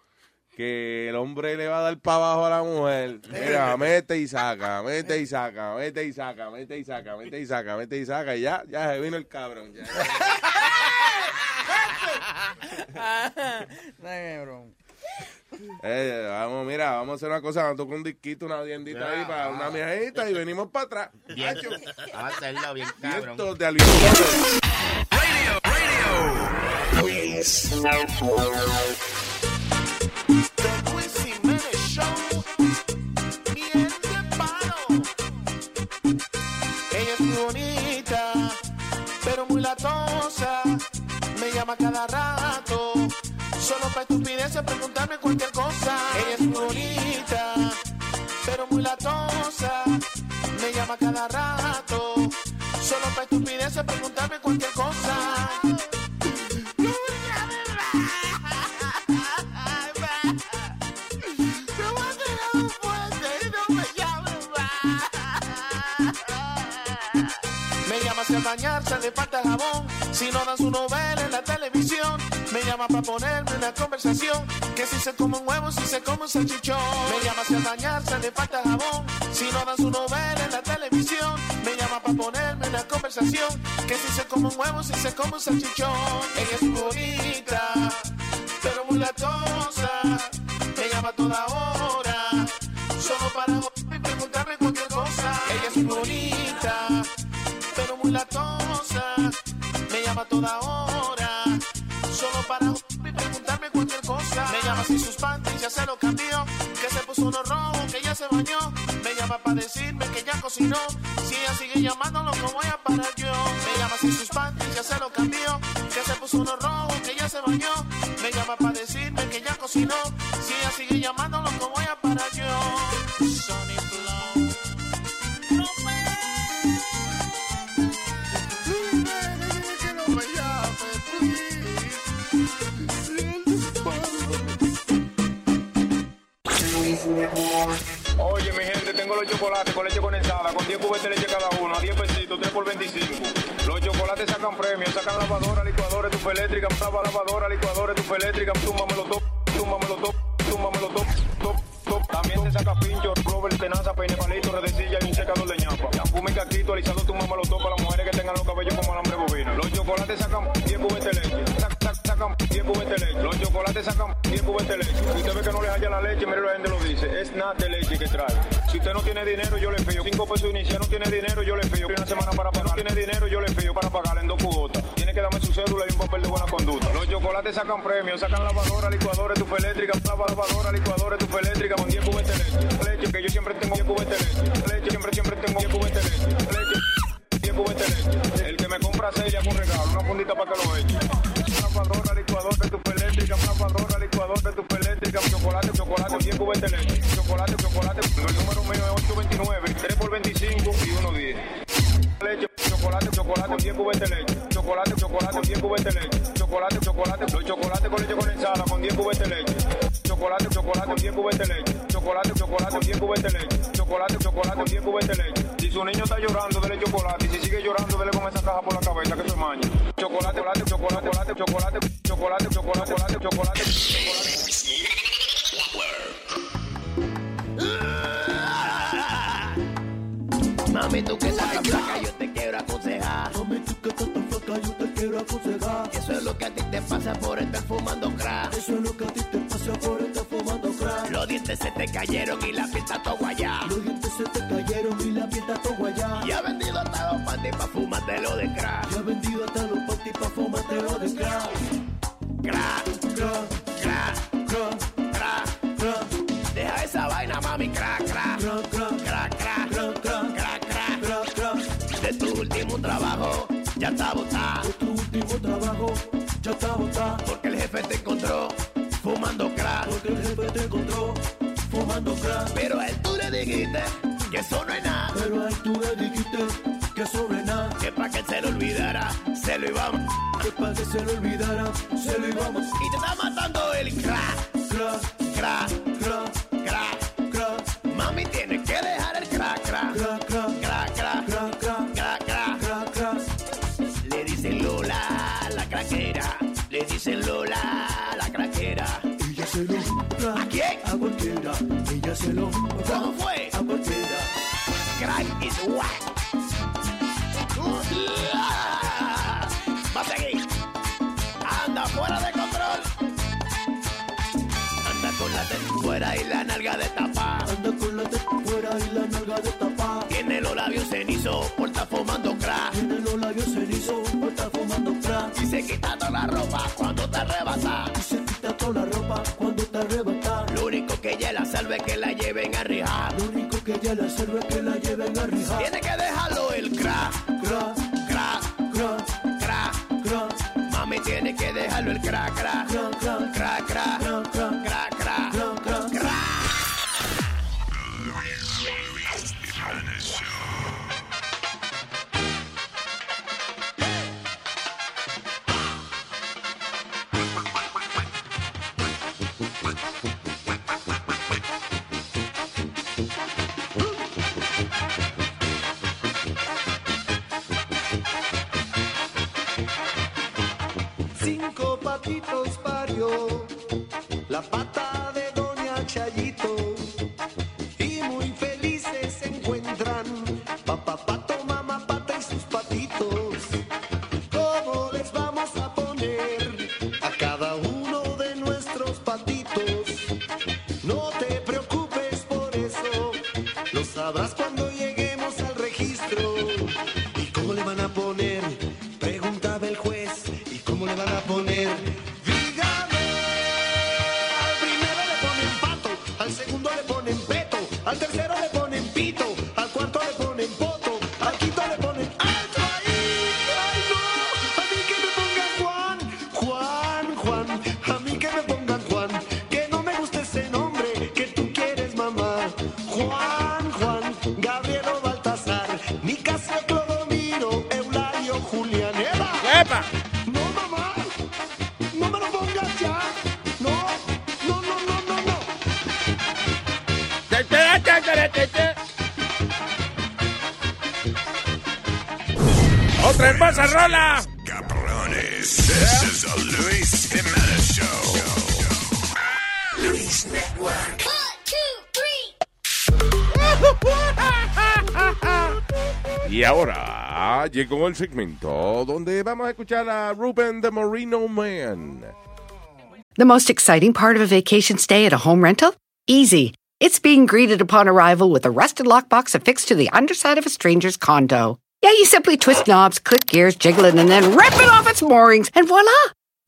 que el hombre le va a dar para abajo a la mujer. Mira, mete y saca, mete y saca, mete y saca, mete y saca, mete y saca, mete y saca, y ya, ya se vino el cabrón. Ya. Dame, bro. Eh, vamos, mira, vamos a hacer una cosa, vamos a tocar un disquito, una tiendita ahí para una miajita y venimos para atrás. Bien. Vamos a hacerlo bien, Y cabrón. esto de Ella es muy bonita, pero muy latosa. Me llama cada rato, solo para estupideces preguntarme cualquier cosa. Ella es muy bonita, pero muy latosa. Me llama cada rato, solo para estupideces preguntarme cualquier cosa. Me llama hacia bañarse, le falta jabón. Si no dan su novela en la televisión, me llama para ponerme una conversación. Que si se come un huevo, si se come un salchichón. Me llama si al bañarse le falta jabón. Si no dan su novela en la televisión. Me llama para ponerme una conversación. Que si se come un huevo, si se come un salchichón. Ella es bonita, pero muy latosa. Me llama toda hora. Solo para y preguntarme cualquier cosa. Ella es bonita, pero muy latosa. Me llama toda hora. Solo para preguntarme cualquier cosa. Me llama si sus panties ya se lo cambió. Que se puso uno rojo, que ya se bañó. Me llama para decirme que ya cocinó. Si ella sigue llamándolo, no voy a parar yo. Me llama si sus panties ya se lo cambió. Que se puso uno rojo, que ya se bañó. Me llama para decirme que ya cocinó. Si ella sigue llamándolo, no voy a parar yo. Condensada, con 10 cubetas de leche cada uno, a 10 pesitos, 3 por 25. Los chocolates sacan premios, sacan lavadora, licuadora, estufa eléctrica, lava, lavadora, licuadora, estufa eléctrica, túmbamelo top, túmbamelo top, túmbamelo top, top, top. También te saca pincho, rover, tenaza, peine, palito, redecilla y un secador de ñapa. Shampoo, caquito, alisado, túmbamelo top para las mujeres que tengan los cabellos como alambre bovino. Los chocolates sacan 10 cubetas de leche, sac- sac- sacan 10 cubetas de leche. Los chocolates sacan 10 cubetas de leche. Usted ve que no le haya la leche, mire la gente lo dice, es nada de leche que trae. Si usted no tiene dinero, yo le fío. 5 pesos inicial, no tiene dinero, yo le fío. Una semana para pagar, no tiene dinero, yo le fío para pagar en dos cuotas. Tiene que darme su cédula y un papel de buena conducta. Los chocolates sacan premios, sacan lavadora, licuadora, estufa eléctrica, lava, lavadora, licuadora, estufa eléctrica con 10 cubetas leche. Que yo siempre tengo 10 cubetas de leche. Siempre, siempre tengo 10 cubetas de leche. Leche, 10 cubetas leche. El que me compra 6 le un regalo, una fundita para que lo eche. Lavadora, licuadora, estufa eléctrica, lavadora, licuadora, estufa eléctrica, chocolate, chocolate, 10 cubetas leche. Chocolate, chocolate, 10 cubetas de leche. Chocolate, chocolate, 10 cubetas de leche. Chocolate, chocolate, los chocolates con leche condensada con 10 cubetas de leche. Chocolate, chocolate, 10 cubetas de leche. Chocolate, chocolate, 10 cubetas de leche. Chocolate, chocolate, 10 cubetas de leche. Si su niño está llorando, dele chocolate. Y si sigue llorando, dele con esa caja por la cabeza que se maña. Chocolate, chocolate, chocolate, chocolate, chocolate, chocolate, chocolate, chocolate, chocolate, chocolate. Mami, tú que estás pasa por estar fumando crack. Eso es lo que a ti te pasa por estar fumando crack. Los dientes se te cayeron y la está todo guayá. Los dientes se te cayeron y la está todo guayá. Y ha vendido hasta los panties pa' fumártelo de crack. Y ha vendido hasta los panties pa' fumártelo de crack. Crack, crack, crack, crack, crack, crack. Deja esa vaina, mami, crack, crack, crack, crack, crack, crack, crack, crack, crack, crack. De tu último trabajo, ya está botado. Te encontró fumando crack. Pero a él tú le dijiste que eso no es nada. Pero a él tú le dijiste que eso no es nada. Que para que se lo olvidara, se lo íbamos. Que para que se lo olvidara, se lo íbamos. Y te está matando el. Crack, crack, crack, crack, Va a seguir. Anda fuera de control. Anda con la teta fuera y la nalga de tapa. Anda con la teta fuera y la nalga de tapa. Tiene los labios cenizos por estar fumando crack. Tiene los labios cenizos por estar fumando crack. Y se quita toda la ropa cuando te arrebata. Y se quita toda la ropa cuando te arrebata. Lo único que ella la salve es que la lleven y a la selva que la lleven a rijar. Tiene que dejarlo el cra, cra, cra, cra, cra, cra. Mami tiene que dejarlo el cra, cra, cra, cra, cra, cra. cra, cra. Llegó el segmento donde vamos a escuchar a Ruben the Marino Man. The most exciting part of a vacation stay at a home rental? Easy. It's being greeted upon arrival with a rusted lockbox affixed to the underside of a stranger's condo. Yeah, you simply twist knobs, click gears, jiggle it, and then rip it off its moorings, and voila!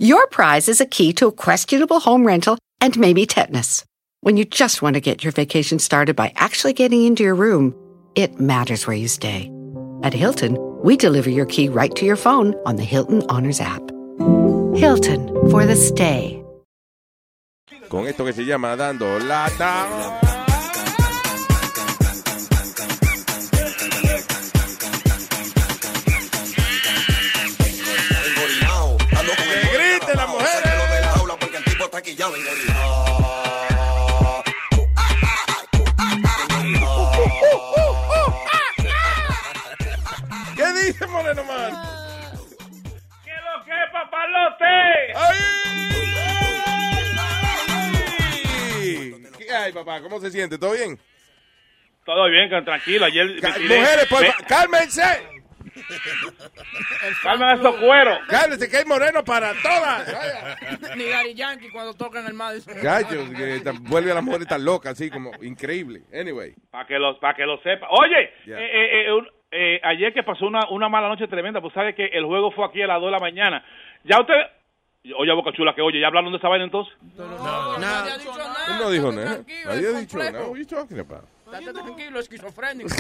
Your prize is a key to a questionable home rental and maybe tetanus. When you just want to get your vacation started by actually getting into your room, it matters where you stay. At Hilton, we deliver your key right to your phone on the Hilton Honors app. Hilton for the stay. Con esto que se llama Dando Lata. Que griten las Moreno Man? ¿Qué lo que, papalote? ¿Qué hay, papá? ¿Cómo se siente? ¿Todo bien? Todo bien, tranquilo. Ayer Ca- Mujeres, por Me- fa- cálmense. Calmen esos cueros. Cálmense, que hay moreno para todas. Ni Daddy Yankee cuando tocan el Madison. Gallos, que vuelve a las mujeres tan locas, así como increíble. Anyway. Para que lo, para que lo sepa. Oye, Ya. eh, eh, eh, un- eh, ayer que pasó una, una mala noche tremenda, pues sabe que el juego fue aquí a las 2 de la mañana. Ya usted... Oye, Boca Chula, que oye, ¿ya hablaron de esa vaina entonces? Nadie ha dicho nada. Él no dijo nada. Nadie ha dicho nada. You talking about? Estate tranquilo, esquizofrénico.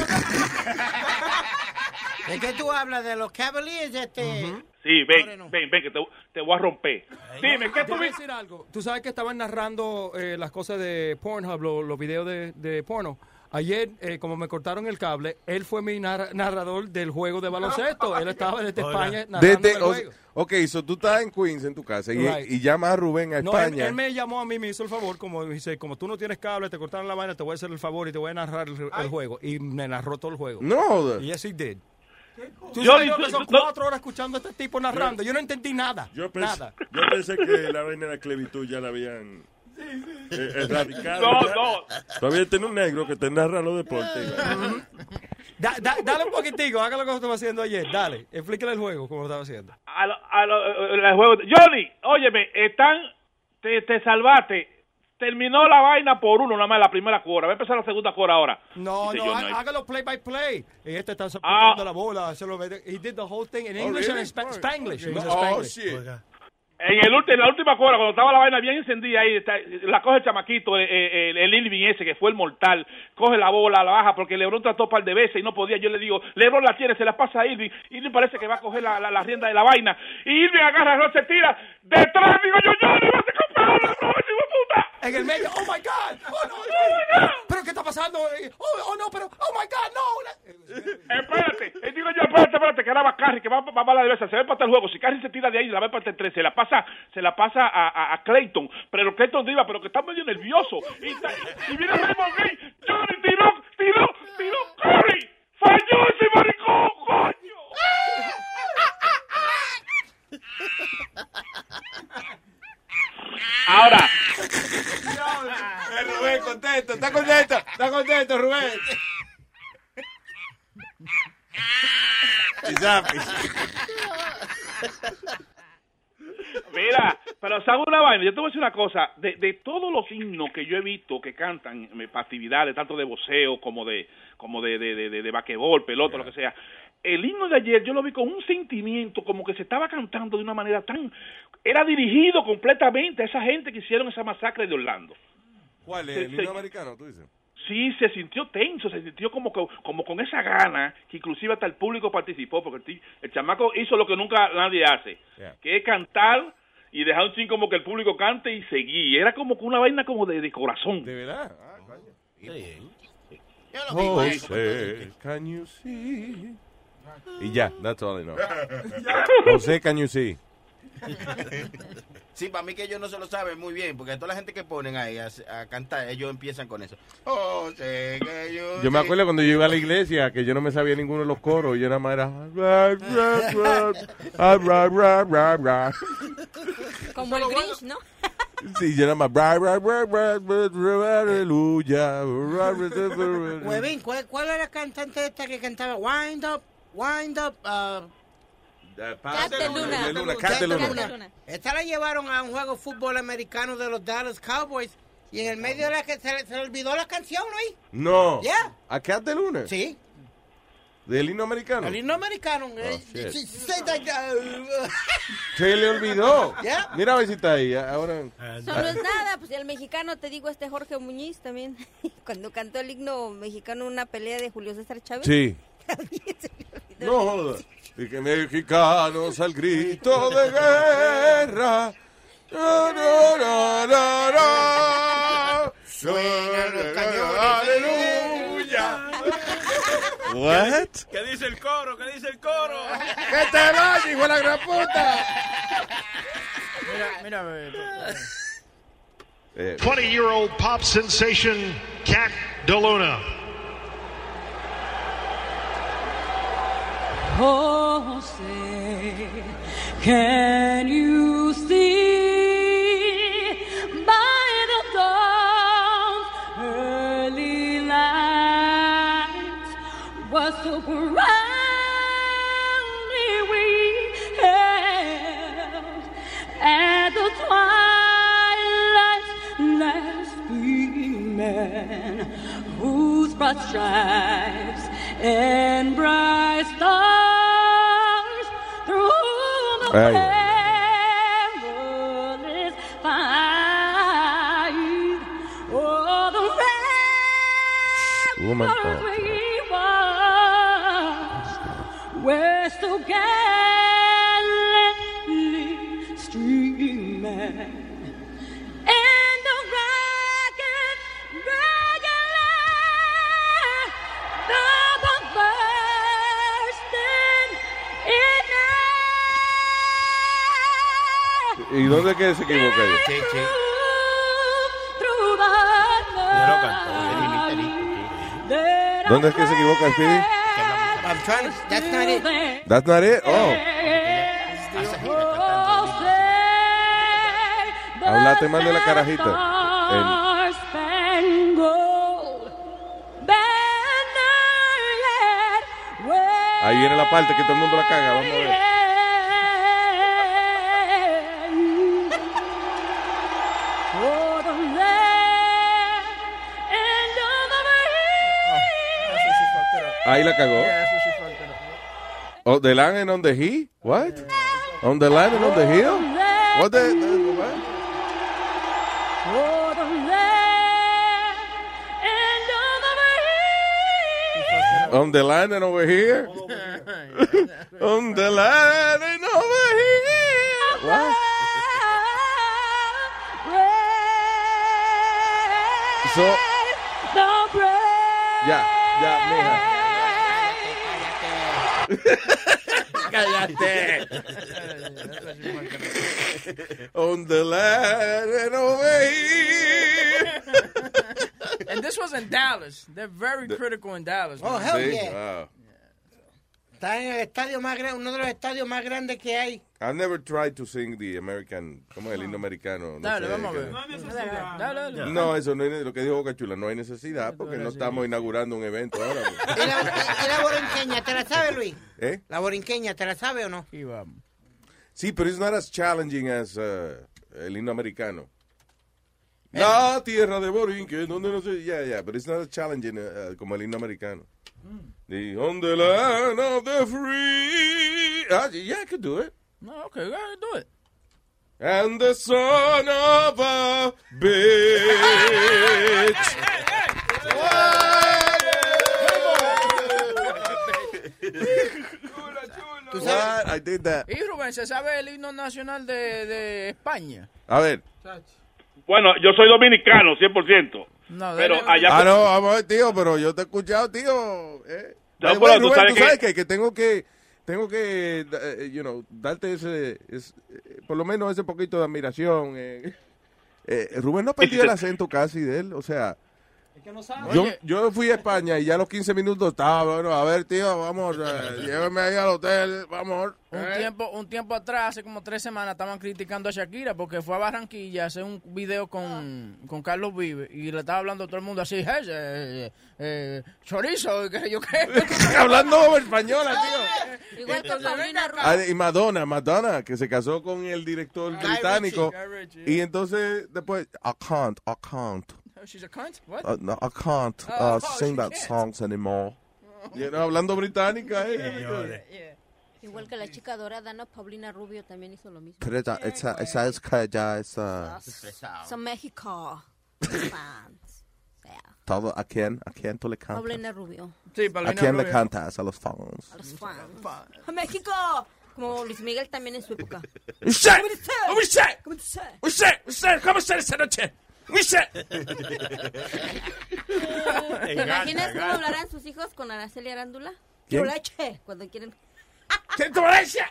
Es que tú hablas de los Cavaliers, este... Sí, ven, ven, ven, que te, te voy a romper. Dime, ¿qué tú decir algo. Tú sabes que estaban narrando eh, las cosas de Pornhub, lo- los, videos de, de porno. Ayer, eh, como me cortaron el cable, él fue mi nar- narrador del juego de baloncesto. Él estaba desde España narrando Desde, el juego. ok, so tú estás en Queens, en tu casa, y, Right. y llamas a Rubén a No, él, España. él me llamó a mí, me hizo el favor, como dice, como tú no tienes cable, te cortaron la vaina, te voy a hacer el favor y te voy a narrar el, el juego. Y me narró todo el juego. No. Y yes, he did. Tú Yo- sabes yo- que son no- cuatro horas escuchando a este tipo narrando. Yo no entendí nada. Yo pensé, nada. yo pensé que la vaina de la esclavitud ya la habían erradicado. No, ya. no. Todavía tiene un negro que te narra los deportes. Da- da- dale un poquitico, haga lo que estaba haciendo ayer. Dale, explícale el juego como lo estaba haciendo. A lo- a lo- el juego. Johnny, óyeme, están, te, te salvaste. Terminó la vaina por uno, nada más la primera cuora. Va a empezar la segunda cuora ahora. No, Dice no, Johnny. hágalo play by play. Y este está Ah. la bola. Se lo, he did the whole thing in Oh, English and really? in Spa- Spanglish. Oh, shit. En, el ulti- en la última cuora, cuando estaba la vaina bien encendida ahí, está- la coge el chamaquito, el, Irving ese, que fue el mortal, coge la bola, la baja, porque Lebron trató par de veces y no podía. Yo le digo, Lebron la tiene, se la pasa a Irving. Irving parece que va a coger la, la, rienda de la vaina. Y Irving agarra, no se tira. Detrás, digo yo, yo, no se compra no, puta. En el medio, oh my God, oh no, pero ¿qué está pasando? Eh, Oh, oh no, pero, oh my God, no. Espérate, eh, digo yo, espérate, espérate, que ahora va Carry, que va, va, va a la derecha, se va a empatar el juego. Si Carry se tira de ahí, la va a empatar el 3, se la pasa, se la pasa a, a, a Clayton, pero Clayton iba, pero que está medio nervioso. Y, está- y viene Raymond Green, Johnny tiró, tiró, tiró, Curry, falló ese maricón, coño. Ahora, Rubén, contento, está contento, está contento, Rubén. Mira, pero ¿sabes una vaina? Yo te voy a decir una cosa. De, de todos los himnos que yo he visto que cantan eh, para actividades, tanto de voceo como de como de, de, de, de, de basquetbol, pelota, lo que sea, el himno de ayer yo lo vi con un sentimiento como que se estaba cantando de una manera tan... Era dirigido completamente a esa gente que hicieron esa masacre de Orlando. ¿Cuál es? ¿El himno americano, tú dices? Sí, se sintió tenso, se sintió como, que- como con esa gana, que inclusive hasta el público participó, porque el, el chamaco hizo lo que nunca nadie hace, Yeah. que es cantar y dejar un chin como que el público cante y seguir. Era como que una vaina como de, de corazón. ¿De verdad? Oh, José, can you see? Y ya, that's all I know. José, can you see? Sí, para mí que ellos no se lo saben muy bien, porque toda la gente que ponen ahí a, a cantar, ellos empiezan con eso. Oh, sé que yo... Yo me acuerdo cuando yo iba a la iglesia que yo no me sabía ninguno de los coros. Yo nada más era. ra, ra, ra, ra, ra, ra, ra. Como el Grinch, ¿no? Sí, yo nada más. Huevín, ¿cuál, ¿cuál era la cantante esta que cantaba? Wind up, wind up. uh, Cat de Luna. Luna, Cat de Luna. Esta la llevaron a un juego de fútbol americano de los Dallas Cowboys y en el medio de la que se, se le olvidó la canción, Luis. No. Yeah. ¿A Cat de Luna? Sí. ¿Del himno americano? El himno americano. eh, that, uh, Se le olvidó. Yeah. Mira a ver si está ahí. Ahora. Solo es nada, pues el mexicano, te digo, este Jorge Muñiz también, cuando cantó el himno mexicano en una pelea de Julio César Chávez. Sí. No. Y que mexicanos al grito de guerra. Ra, ra, ra, ra, ra. Aleluya. What? ¿Qué dice el coro? ¿Qué dice el coro? ¡Que te vaya, hijo de la gran puta! Mira, mira, ve, Eh, 20 year old pop sensation Cat DeLuna. Oh, say, can you see? By the dawn's early light what so proudly we held at the twilight's last gleaming, whose broad stripes and bright stars through the Ay. perilous fight. Oh, the Woman. ramparts oh. we watched were ¿Y dónde es que se equivoca ella? Sí, sí. lo night. ¿Dónde es que se equivoca Speedy? I'm trying to, that's not it. That's not it? Oh. Hablate más de la carajita. Yet Ahí viene la parte que todo el mundo la caga. Vamos a ver. Ahí la cagó. Oh, the land and on the hill? What? On the land and on the hill? What the, the- what? On the land and over here? on the land and over here? What? So, ya, ya, mija. Cállate. on the land and over. And this was in Dallas. They're very critical in Dallas. Oh, man. hell Sí, yeah. wow. Está en el estadio más grande, uno de los estadios más grandes que hay. I've never tried to sing the American, ¿cómo es el himno americano? No Dale, sé, vamos a ver. No hay necesidad. Dale, dale. No, eso no es lo que dijo Boca Chula, no hay necesidad porque no estamos inaugurando un evento ahora. pues. ¿Y la, y la borinqueña, te la sabe, Luis? ¿Eh? La borinqueña, ¿te la sabe o no? Sí, pero it's not as challenging as uh, el himno americano. La tierra de Borinque, donde no sé, yeah, yeah, but it's not as challenging uh, como el himno americano. The on the land of the free. Ah, yeah, I could do it. No, okay, go ahead, do it. And the son of a bitch. ¿Tú What? I did that. Y Rubén, ¿se sabe el himno nacional de, de España? A ver. Bueno, yo soy dominicano, 100%. No, pero allá... Ah, no, vamos a ver, tío, pero yo te he escuchado, tío. Eh. No, pero bueno, tú Rubén, sabes tú que- sabes que, que tengo que tengo que, eh, you know, darte ese, es- eh, por lo menos ese poquito de admiración. eh. Eh, Rubén no perdió el acento casi de él, o sea, yo, yo fui a España y ya a los 15 minutos estaba, bueno, a ver, tío, vamos, eh, llévame ahí al hotel, vamos. Un eh. tiempo, un tiempo atrás, hace como tres semanas, estaban criticando a Shakira porque fue a Barranquilla a hacer un video con, con Carlos Vive y le estaba hablando a todo el mundo así, "Hey, eh, eh, chorizo, y qué sé yo qué. Hablando española, tío. Igual que Paulina Rubio. Ah, y Madonna, Madonna, que se casó con el director británico. Y entonces, después, I can't, I can't. She's a cunt? What? Uh, no, I can't Oh, uh, sing that can't. songs anymore. You know, hablando británica, eh. Igual que la chica dorada, ¿no? Paulina Rubio también hizo lo mismo. Pero esa, esa, esa es que ya es uh, Son México. Fans. todo. ¿A quién? ¿A quién tú le cantas? Paulina Rubio. Sí, ¿A quién le cantas? A los fans. A los fans. ¡A México! Como Luis Miguel también en su época. ¡Usted! ¿Cómo dice? ¡Usted! ¿Cómo dice? ¡Usted! ¡Usted! ¿Cómo está esta noche? ¡Usted! ¿Te imaginas cómo hablarán sus hijos con Araceli Arándula? ¿Quién? Leche. Cuando quieren. ¡Siento molestia!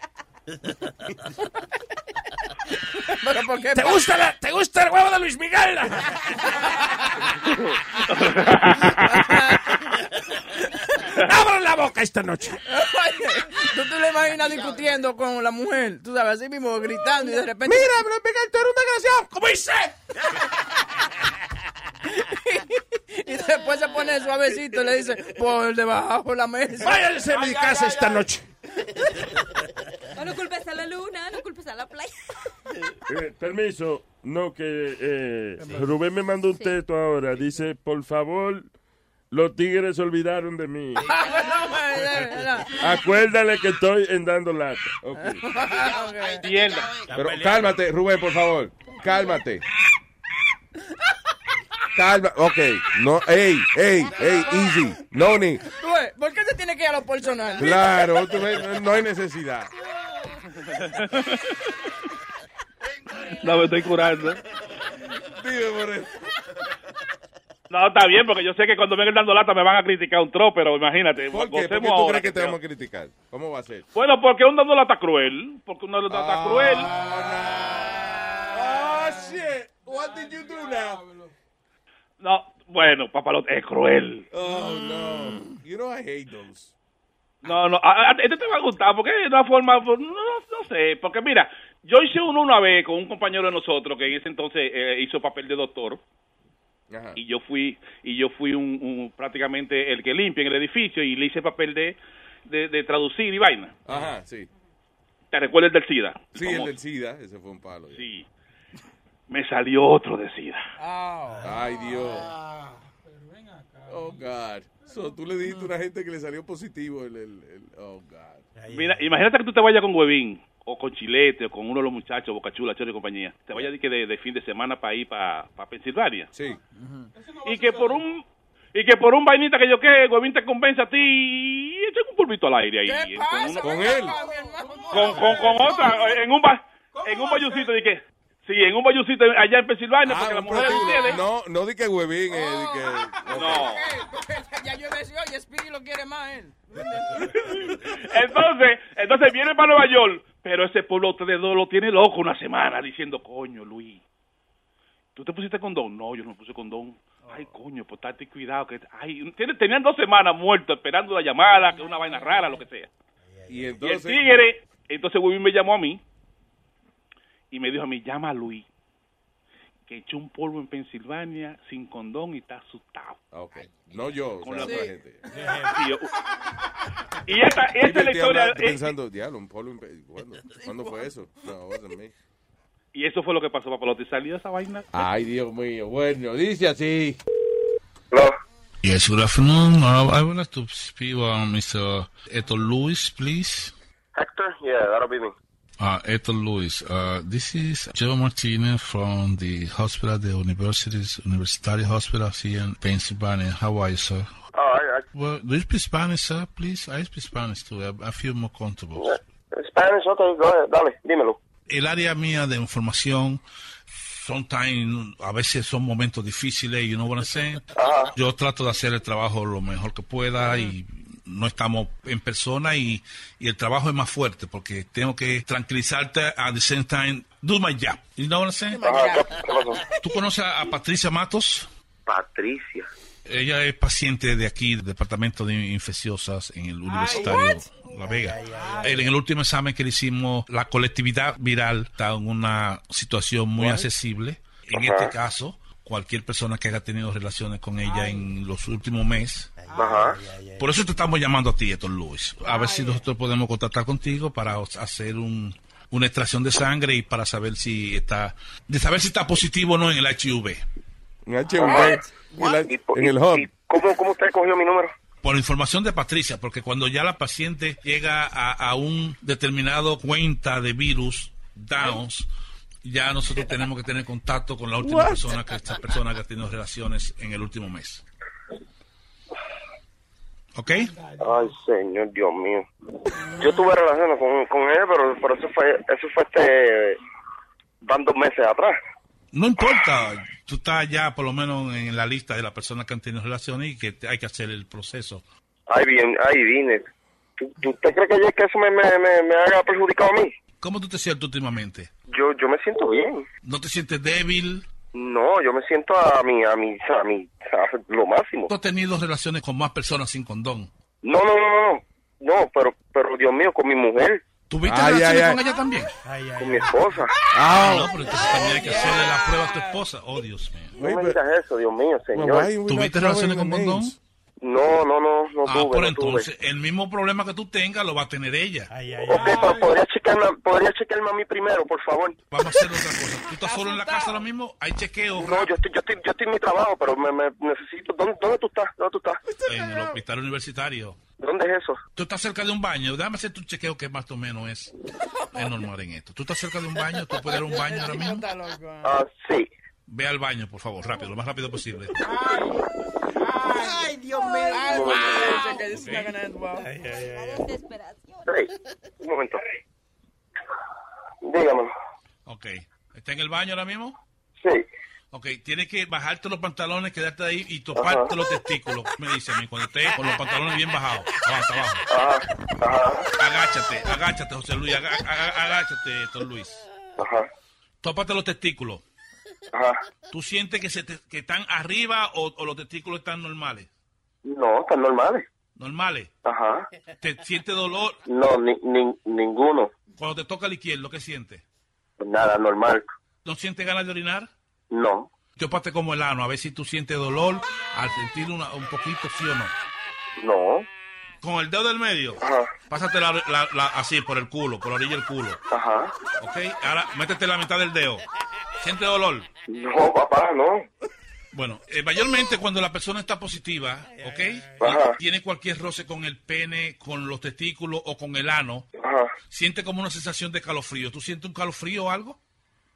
¿Pero por qué? ¿Te gusta, la, ¿Te gusta el huevo de Luis Miguel? ¡Abran la boca esta noche! ¿Tú te lo imaginas discutiendo con la mujer? Tú sabes, así mismo, gritando y de repente... ¡Mira, Luis Miguel, tú eres un desgraciado! ¿Cómo dice? y después se pone suavecito y le dice, por debajo de la mesa. Váyanse a mi casa esta noche. Oh, no culpes a la luna, no culpes a la playa. Eh, permiso, no, que eh, Rubén me mandó un texto ahora. Dice, por favor, los tigres se olvidaron de mí. Acuérdale que estoy en dando lata. Ok. Entienda. Pero cálmate, Rubén, por favor. Cálmate. Calma. Ok. No, ey, ey, ey, easy. No ni. ¿Por qué se tiene que ir a lo personal? Claro, no hay necesidad. No, me estoy curando. Dime, Moreno. No, está bien, porque yo sé que cuando vengan dando lata me van a criticar un tro, pero imagínate. ¿Por qué? ¿Por qué tú ahora crees que te vamos a criticar? ¿Cómo va a ser? Bueno, porque un dando lata cruel. Porque un dando lata cruel. Oh, shit. What did you do now? No, bueno, papalote, es cruel. Oh, no. You know I hate those. No, no, a, a- este te va a gustar porque es una forma, pues, no, no sé, porque mira, yo hice uno una vez con un compañero de nosotros que en ese entonces eh, hizo papel de doctor y yo fui y yo fui un, un- prácticamente el que limpia en el edificio y le hice papel de, de, de traducir y vaina. Ajá, sí. ¿Te recuerdas del SIDA? Sí, Famoso. el del SIDA, ese fue un palo. ya. Sí. Me salió otro de SIDA. Ay, Dios. Oh, God. So, tú le dijiste a una gente que le salió positivo el... el, el- oh, God. Mira, imagínate que tú te vayas con Huevín o con Chilete o con uno de los muchachos, Bocachula, Choro y compañía. Te vayas de, que de, de fin de semana para ir para Pensilvania. Sí. Y que por un y que por un vainita que yo que Huevín te convence a ti y echa un polvito al aire ahí. Con, una- Con él. con, con, con otra, en un ba, en un bayucito de que sí, en un bayucito allá en Pensilvania, porque la un mujer de prostíbulo. ustedes No, no di que huevín, eh, di que... No. ya yo decía, oye, Speedy lo quiere más él. Entonces, entonces viene para Nueva York, pero ese pueblo ustedes dos lo tiene loco una semana diciendo, coño, Luis, ¿tú te pusiste condón? No, yo no me puse condón. Ay, coño, pues estate cuidado. que ay, Tenían dos semanas muertos esperando la llamada, que una vaina rara, lo que sea. Y Y el entonces... tigre, entonces Webin me llamó a mí y me dijo a mí, llama a Luis, que echó un polvo en Pensilvania sin condón y está asustado. Ah, Ok. No yo, o Con sea, la- otra Sí. gente. Y, yo- y esta, esta es la estoy historia. eh, pensando, diablo, un polo... ¿Cuándo, ¿Cuándo fue eso? No, wasn't me. Y eso fue lo que pasó, papalote. Salió esa vaina. Ay, Dios mío. Bueno, dice así. Yes, good afternoon. Uh, I would like to speak with Mr. Eto Lewis, please. Hector? Yeah, that'll be me. Uh, Eto Lewis, uh, this is Joe Martinez from the hospital, the university's University Hospital here in Pennsylvania. How are you, sir? Oh, I, Well, do you speak Spanish, sir, please? I speak Spanish too. I, I feel more comfortable. I, Spanish, okay, go ahead, dale, dímelo. El área mía de información tan, a veces son momentos difíciles, you know what I'm saying? Yo trato de hacer el trabajo lo mejor que pueda y no estamos en persona y, y el trabajo es más fuerte porque tengo que tranquilizarte at the same time, do my job. You know what I'm saying? ¿Tú conoces a, a Patricia Matos? Patricia. Ella es paciente de aquí, del departamento de infecciosas en el universitario La Vega. En el último examen que le hicimos, la colectividad viral está en una situación muy What? accesible. En Ajá. este caso, cualquier persona que haya tenido relaciones con ella en los últimos meses. Ajá. Por eso te estamos llamando a ti, Héctor Luis. A ver si nosotros podemos contactar contigo para hacer un, una extracción de sangre y para saber si está, de saber si está positivo o no en el HIV. En el hub. ¿Cómo, ¿Cómo usted cogió mi número? Por información de Patricia, porque cuando ya la paciente llega a, a un determinado cuenta de virus, Downs, ya nosotros tenemos que tener contacto con la última What? persona que esta persona que ha tenido relaciones en el último mes. ¿Ok? Ay, señor, Dios mío. Yo tuve relaciones con, con él, pero, pero eso fue, eso fue este, van dos meses atrás. No importa, tú estás ya por lo menos en la lista de las personas que han tenido relaciones y que te- hay que hacer el proceso. Ay, bien, ay, vine. ¿Tú, tú usted cree que, que eso me, me, me, me haga perjudicado a mí? ¿Cómo tú te sientes últimamente? Yo, yo me siento bien. ¿No te sientes débil? No, yo me siento a mi, a mi, a mi, a lo máximo. ¿Tú has tenido relaciones con más personas sin condón? No, no, no, no, no, pero, pero Dios mío, con mi mujer. ¿Tuviste relaciones con ella también? Con mi esposa. Ah, no, pero entonces también hay que hacerle la prueba a tu esposa. Oh, Dios mío. No me digas eso, Dios mío, señor. ¿Tuviste relaciones con condón? No, no, no, no Ah, tuve, por no entonces, el mismo problema que tú tengas lo va a tener ella. Ok, pero podría chequearme, podría chequearme a mí primero, por favor. Vamos a hacer otra cosa. ¿Tú estás solo en la casa ahora mismo? Hay chequeo. No, yo estoy, yo estoy, yo estoy en mi trabajo, pero me, me necesito. ¿Dónde, ¿Dónde tú estás? ¿Dónde tú estás? En el hospital universitario. ¿Dónde es eso? Tú estás cerca de un baño. Déjame hacer tu chequeo que más o menos es, es normal en esto. ¿Tú estás cerca de un baño? ¿Tú puedes ir a un baño ahora mismo? Ah, sí. Ve al baño, por favor, rápido, lo más rápido posible. Ay, Dios mío. Ay, Hey, un momento. Dígamelo. Ok. ¿Está en el baño ahora mismo? Sí. Ok, tienes que bajarte los pantalones, quedarte ahí y toparte los testículos. Me dice a mí, cuando estés con los pantalones bien bajados. Abajo, abajo. Agáchate, agáchate, José Luis. agáchate, Héctor Luis. Ajá. Tópate los testículos. Ajá. ¿Tú sientes que, se te- que están arriba o, o los testículos están normales? No, están normales. Normales. Ajá. ¿Te sientes dolor? No, ni, ni, ninguno. Cuando te toca el izquierdo, ¿qué sientes? Nada, normal. ¿No sientes ganas de orinar? No. Tópate como el ano, a ver si tú sientes dolor al sentir una- un poquito, sí o no. No. Con el dedo del medio, Ajá. pásate la, la- la- así por el culo, por la orilla del culo. Ajá. ¿Ok? Ahora métete la mitad del dedo. ¿Siente dolor? No, papá, no. Bueno, eh, mayormente cuando la persona está positiva, ¿ok? Ajá. Tiene cualquier roce con el pene, con los testículos o con el ano, Ajá. siente como una sensación de calofrío. ¿Tú sientes un calofrío o algo?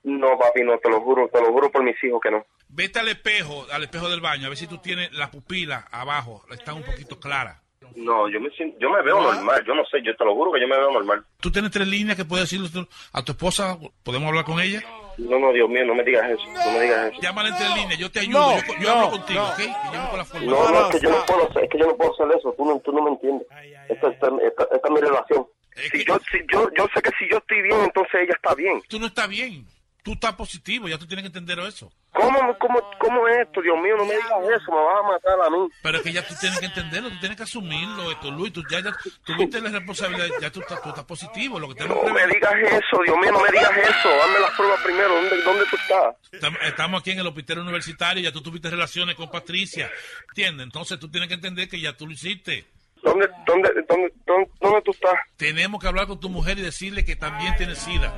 No, papi, no, te lo juro, te lo juro por mis hijos que no. Vete al espejo, al espejo del baño, a ver si tú tienes la pupila abajo, está un poquito clara. No, yo me siento, yo me veo normal, yo no sé, yo te lo juro que yo me veo normal. ¿Tú tienes tres líneas que puedes decirle a tu esposa? ¿Podemos hablar con ella? No, no, Dios mío, no me digas eso, no me digas eso. Llámala en tres líneas, yo te ayudo, No, yo, yo no, hablo contigo, no. ¿ok? Y yo la forma. No, no, es que yo no puedo hacer, es que yo no puedo hacer eso, tú no, tú no me entiendes. Esta, esta, esta, esta es mi relación. Si yo, si yo, yo sé que si yo estoy bien, entonces ella está bien. Tú no estás bien, tú estás positivo, ya tú tienes que entender eso. ¿Cómo, cómo, cómo es esto, Dios mío? No me digas eso, me vas a matar a mí. Pero es que ya tú tienes que entenderlo, tú tienes que asumirlo, esto, Luis, tú ya, ya tuviste la responsabilidad, ya tú, estás- tú estás positivo, lo que tenemos No me digas eso, Dios mío, no me digas eso. Hazme las pruebas primero, ¿dónde, dónde tú estás? Estamos- Estamos aquí en el hospital universitario, ya tú tuviste relaciones con Patricia, ¿entiendes? Entonces tú tienes que entender que ya tú lo hiciste. ¿Dónde, dónde, dónde, dónde, dónde tú estás? Tenemos que hablar con tu mujer y decirle que también tiene SIDA.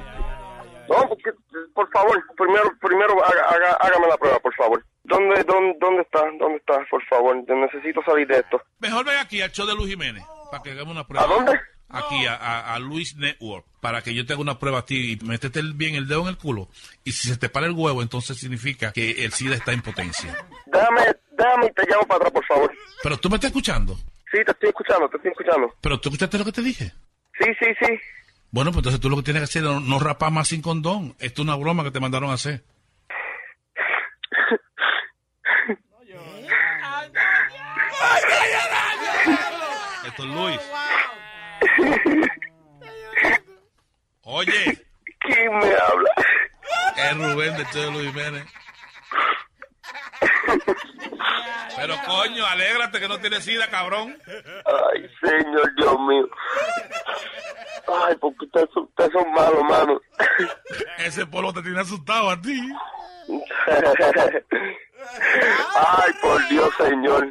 No, porque, por favor, primero, primero haga, haga- hágame la prueba, por favor. ¿Dónde, dónde, dónde está? ¿Dónde está? Por favor, yo necesito salir de esto. Mejor ven aquí al show de Luis Jiménez para que hagamos una prueba. ¿A dónde? Aquí, a, a- a Luis Network, para que yo te haga una prueba a ti y métete bien el dedo en el culo. Y si se te para el huevo, entonces significa que el SIDA está en potencia. Déjame, déjame y te llamo para atrás, por favor. Pero tú me estás escuchando. Sí, te estoy escuchando, te estoy escuchando. Pero tú escuchaste lo que te dije. Sí, sí, sí. Bueno, pues entonces tú lo que tienes que hacer es no, rapar más sin condón. Esto es una broma que te mandaron a hacer. Esto Don Luis. Oye. ¿Quién me habla? Es Rubén de Luis Jiménez. Pero coño, alégrate que no tienes sida, cabrón. Ay, señor, Dios mío. Ay, porque ustedes son, ustedes son malos, mano. Ese polo te tiene asustado a ti. Ay, por Dios, señor.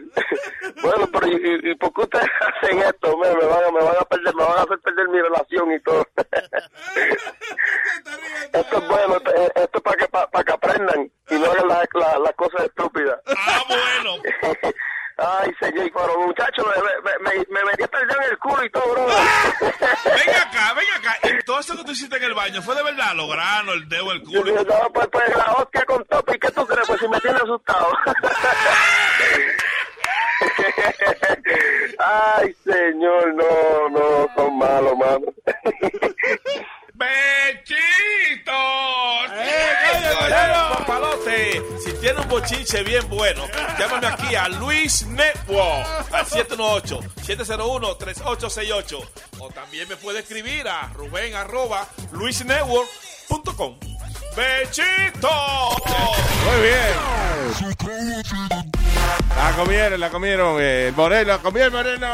Bueno, pero ¿y, y, por qué ustedes hacen esto? Me, me van, a, me van a perder, me van a hacer perder mi relación y todo. Esto es bueno, esto, esto es para que, para, que aprendan y no hagan las la, las cosas estúpidas. Ah, bueno. Ay, señor, pero muchacho, me, me, me, me metí hasta en el culo y todo, bro. Ven acá, ven acá. Y todo eso que tú hiciste en el baño fue de verdad, los granos, el dedo, el culo. Yo, no, pues, pues la hostia con tope, ¿y qué tú crees? Pues si me tiene asustado. Ay, señor, no, no, son malos, mano. ¡Bechitos! Papalote, si tiene un bochinche bien bueno, llámame aquí a Luis Network al 718-701-3868. O también me puede escribir a Rubén arroba luisnetwork.com. ¡Bechito! Muy bien. La comieron, la comieron. Eh, el Moreno, la comieron Moreno.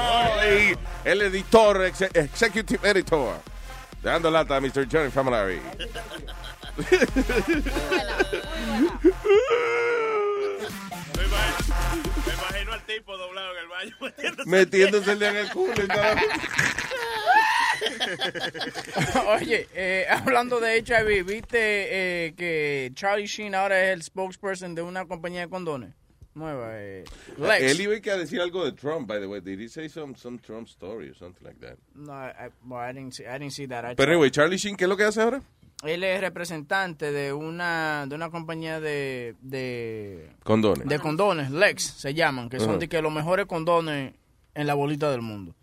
Y el editor, ex- executive editor. Dando lata a Mr. Johnny Family. Me imagino, me imagino al tipo doblado en el baño metiéndose, Metiéndose el en el culo y todo. Oye, eh, hablando de HIV, ¿viste eh, que Charlie Sheen ahora es el spokesperson de una compañía de condones? Nueva, eh, Lex. Él iba a decir algo de Trump, by the way. Did he say some, some Trump story or something like that? No, I, well, I didn't see, I didn't see that. I Pero anyway, Charlie Sheen, ¿qué es lo que hace ahora? Él es representante de una de una compañía de de, Condones. de condones, Lex se llaman, que son Ajá. de que los mejores condones en la bolita del mundo.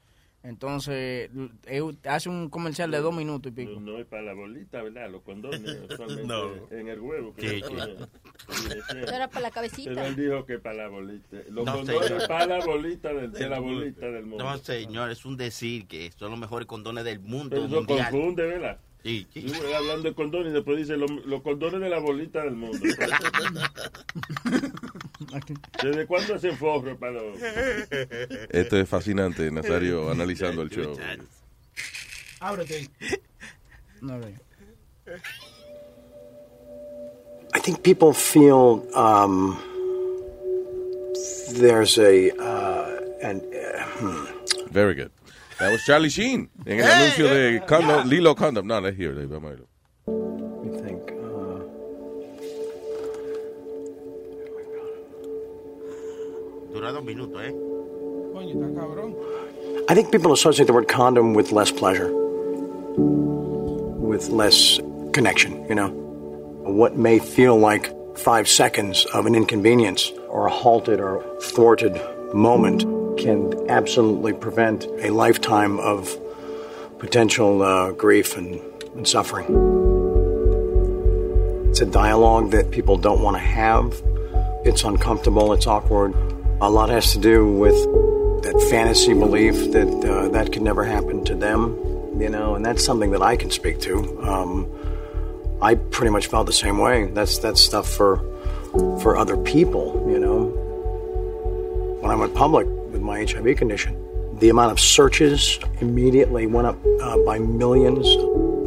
Entonces, él hace un comercial de dos minutos y pico. No es para la bolita, ¿verdad? Los condones No. en el huevo. ¿Qué, le qué? era para la cabecita. Pero él dijo que para la bolita. Los No, condones señor. para la bolita del- de, la bolita del mundo. No, señor, es un decir que son los mejores condones del mundo Pero eso mundial. confunde, ¿verdad? Sí, Sí, voy hablando de condones y después dice los, los condones de la bolita del mundo. ¿Desde cuándo hacen forro para los... Esto es fascinante, Nazario, analizando el show. Ábrete. No. I think people feel um, there's a uh, an uh, hmm. Very good. That was Charlie Sheen en el anuncio de condom, Lilo Condom. No, let's hear it. Vamos a verlo. Let me think. Uh, Dura dos minutos, ¿eh? Coño, está cabrón. I think people associate the word condom with less pleasure, with less connection. You know, what may feel like five seconds of an inconvenience or a halted or thwarted moment can absolutely prevent a lifetime of potential uh, grief and, and suffering. It's a dialogue that people don't want to have. It's uncomfortable. It's awkward. A lot has to do with that fantasy belief that uh, that could never happen to them, you know, and that's something that I can speak to. Um, I pretty much felt the same way. That's that's stuff for for other people, you know. When I went public my HIV condition, the amount of searches immediately went up uh, by millions.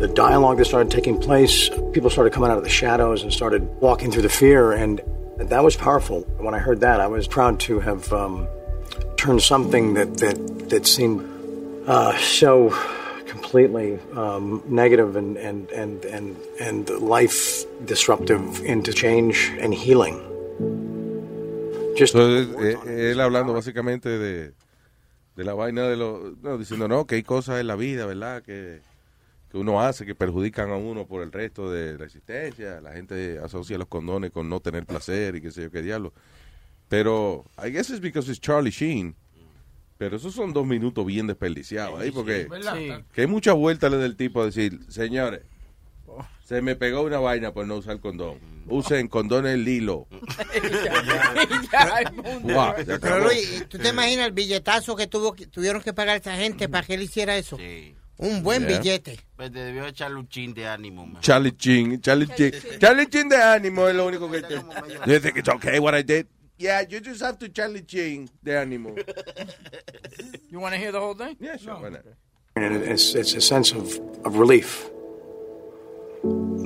The dialogue that started taking place, people started coming out of the shadows and started walking through the fear, and that was powerful. When I heard that, I was proud to have um, turned something that that that seemed uh, so completely um, negative and and and and and life disruptive into change and healing. Entonces, eh, él hablando básicamente de, de la vaina de los... No, diciendo, no, que hay cosas en la vida, ¿verdad? Que, que uno hace que perjudican a uno por el resto de la existencia. La gente asocia los condones con no tener placer y qué sé yo qué diablo. Pero, I guess it's because it's Charlie Sheen. Pero esos son dos minutos bien desperdiciados ahí, porque Sí. que hay muchas vueltas del tipo a decir, señores, Se me pegó una vaina por no usar condón. Usen condones Lilo. Acabó. Pero Luis, ¿tú te imaginas el billetazo que tuvo, que tuvieron que pagar esa gente para que él hiciera eso? Un buen Yeah. billete. Pues te debió echarle un chin de ánimo, man. Charlie Chin, Charlie Chin. Charlie Chin de ánimo es lo único que te... You think it's okay what I did? Yeah, you just have to Charlie Chin de ánimo. You want to hear the whole thing? Yeah, sure. why not? It's, it's a sense of, of relief.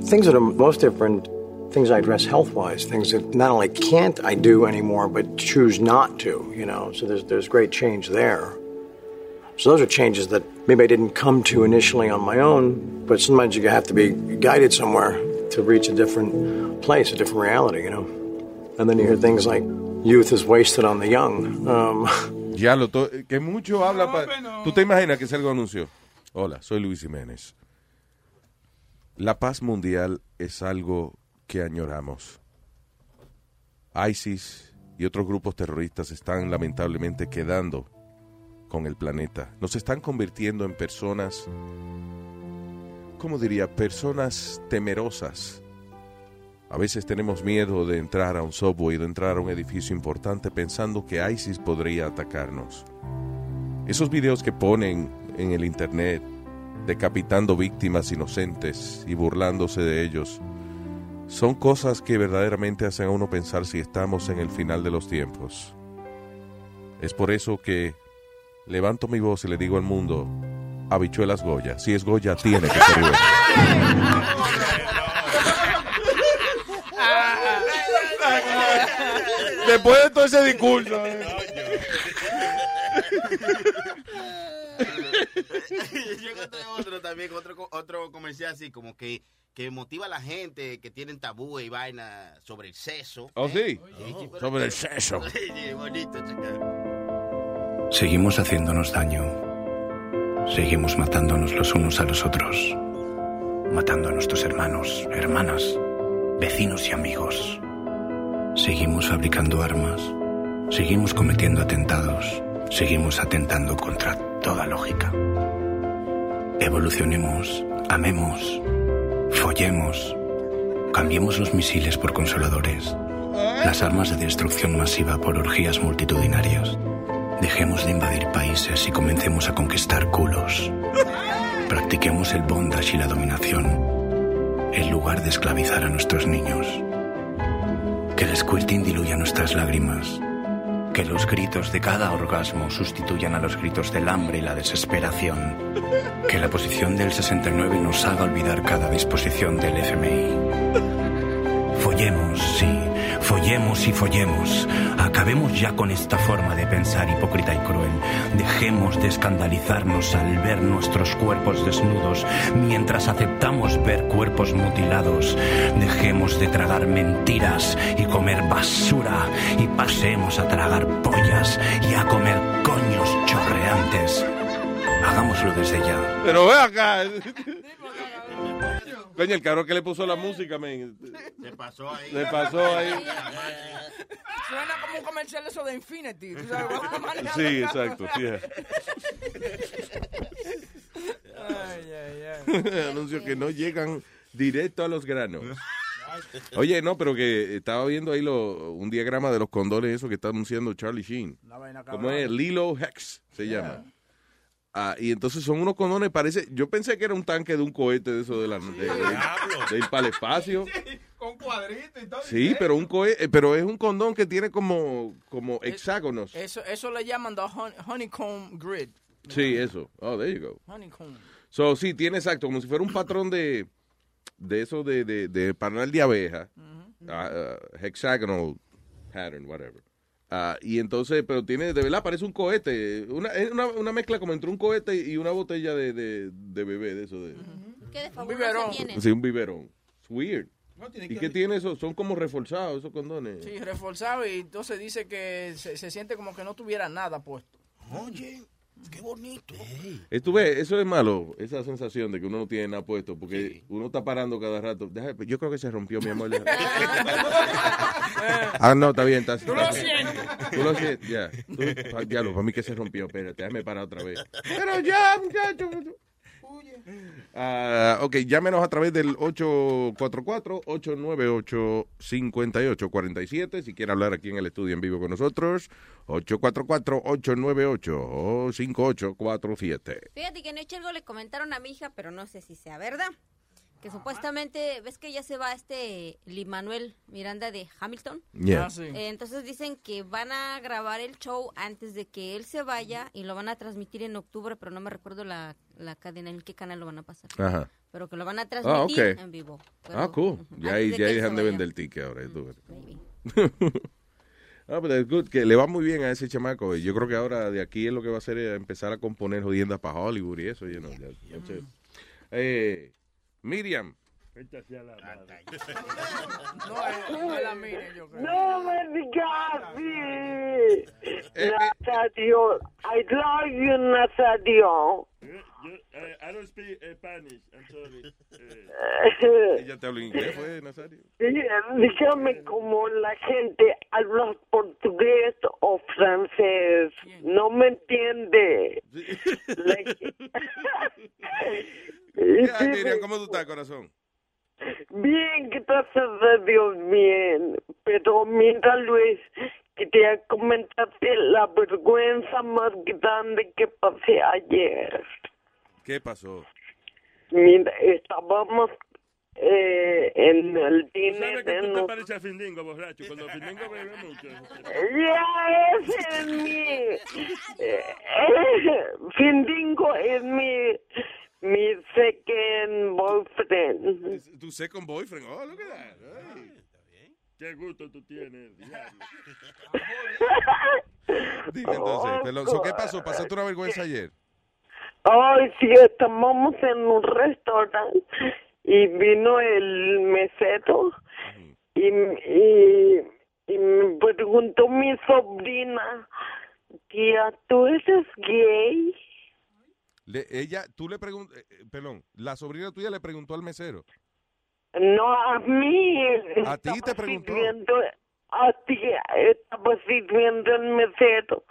Things that are most different, things I address health wise, things that not only can't I do anymore, but choose not to, you know. So there's, there's great change there. So those are changes that maybe I didn't come to initially on my own, but sometimes you have to be guided somewhere to reach a different place, a different reality, you know. And then you hear things like youth is wasted on the young. Um, Ya lo to- que mucho habla para... ¿Tú te imaginas que salgo anuncio? Hola, soy Luis Jiménez. La paz mundial es algo que añoramos. ISIS y otros grupos terroristas están lamentablemente quedando con el planeta. Nos están convirtiendo en personas, ¿cómo diría? Personas temerosas. A veces tenemos miedo de entrar a un subway, de entrar a un edificio importante pensando que ISIS podría atacarnos. Esos videos que ponen en el internet decapitando víctimas inocentes y burlándose de ellos son cosas que verdaderamente hacen a uno pensar si estamos en el final de los tiempos. Es por eso que levanto mi voz y le digo al mundo, habichuelas Goya, si es Goya tiene que ser Goya. Después de todo ese discurso. eh. Yo encontré otro también, otro, co- otro comercial así, como que, que motiva a la gente que tienen tabú y vaina sobre el sexo. ¿Oh, sí? pero- Sobre el sexo. Sí, bonito, chica. Seguimos haciéndonos daño. Seguimos matándonos los unos a los otros. Matando a nuestros hermanos, hermanas, vecinos y amigos. Seguimos fabricando armas. Seguimos cometiendo atentados. Seguimos atentando contra toda lógica. Evolucionemos, amemos, follemos. Cambiemos los misiles por consoladores. Las armas de destrucción masiva por orgías multitudinarias. Dejemos de invadir países y comencemos a conquistar culos. Practiquemos el bondage y la dominación, en lugar de esclavizar a nuestros niños. Que el squirting diluya nuestras lágrimas. Que los gritos de cada orgasmo sustituyan a los gritos del hambre y la desesperación. Que la posición del 69 nos haga olvidar cada disposición del FMI. Follemos, sí, follemos y follemos. Acabemos ya con esta forma de pensar hipócrita y cruel. Dejemos de escandalizarnos al ver nuestros cuerpos desnudos mientras aceptamos ver cuerpos mutilados. Dejemos de tragar mentiras y comer basura y pasemos a tragar pollas y a comer coños chorreantes. Hagámoslo desde ya. Pero ve acá. Coño, el cabrón que le puso la música, men. Se pasó ahí. Le pasó ahí. Suena como un comercial eso de Infinity. ¿tú sabes? Sí, exacto. sí. Ay, ay, ay. Anuncios que no llegan directo a los granos. Oye, no, pero que estaba viendo ahí lo, un diagrama de los condones, eso que está anunciando Charlie Sheen. Como es Lilo Hex, se llama. Ah, y entonces son unos condones, parece, yo pensé que era un tanque de un cohete de eso de la, de, de- de ir para el espacio. Con cuadritos y todo. Sí, pero un cohete, pero es un condón que tiene como, como hexágonos. Eso, eso le llaman the hon- honeycomb grid. Sí, eso. Oh, there you go. Honeycomb. So, sí, tiene exacto, como si fuera un patrón de, de eso de, de, de panal de abeja. Ah, ah, hexagonal pattern, whatever. Ah, y entonces, pero tiene, de verdad, parece un cohete. Una, es una, una mezcla como entre un cohete y una botella de, de, de bebé, de eso de. ¿Qué de biberón. fabuloso tiene? Sí, un biberón. It's weird. ¿Y que- qué tiene eso? Son como reforzados esos condones. Sí, reforzado y entonces dice que se, se siente como que no tuviera nada puesto. Oye, qué bonito. Eh, tú ves, eso es malo, esa sensación de que uno no tiene nada puesto, porque uno está parando cada rato. Deja- yo creo que se rompió, mi amor. ah, no, está bien. Está, Tú lo sientes. Tú lo sientes, ya. Tú- pa- Ya, lo, para mí que se rompió, espérate, déjame parar otra vez. Pero ya, muchacho. Ah, ok, llámenos a través del 844-898-5847 si quiere hablar aquí en el estudio en vivo con nosotros. 844-898-5847. Fíjate que en Echelgo le comentaron a mi hija, pero no sé si sea verdad. Que supuestamente, ves que ya se va este Limanuel Miranda de Hamilton. Yeah. Ah, sí. Eh, entonces dicen que van a grabar el show antes de que él se vaya y lo van a transmitir en octubre, pero no me recuerdo la, la cadena, en qué canal lo van a pasar. Ajá. Pero que lo van a Ah, transmitir ok. en vivo. Ah, Pero, cool. ujú, Ya ahí de ya dejan de vender el ticket ahora. ves. Ah, pero es good, que le va muy bien a ese chamaco. y Yo creo que ahora de aquí es lo que va a hacer es empezar a componer jodiendas para Hollywood y eso. You know, it. Eh, Miriam. No, es- no es la mía, yo creo. No me digas así. Eh, Nazario. I love you, Nazario. I don't speak Spanish, I'm sorry. Ella te habla inglés, ¿fue, Nazario? Sí, Dígame cómo la gente habla portugués o francés. No me entiende. Ya, Miriam, ¿cómo tú estás, corazón? Bien, gracias a Dios, bien. Pero mira, Luis, quería comentarte la vergüenza más grande que pasé ayer. ¿Qué pasó? Mira, estábamos eh, en el ¿Tú cine de nos- pareces a Findingo, borracho? Cuando Findingo bebe mucho. Ya, ese es mi... eh, Findingo es mi... Mi second boyfriend. Tu second boyfriend. Oh, look at that. Ay. Qué gusto tú tienes. Dime entonces, ¿qué pasó? ¿Pasaste una vergüenza ayer? Ay, sí, estábamos en un restaurante y vino el mesero y, y, y me preguntó mi sobrina, tía, ¿tú eres gay? Le- ella, tú le preguntas, pelón, la sobrina tuya le preguntó al mesero. No, a mí. ¿A ti te preguntó? sirviendo- a ti estaba sirviendo el mesero.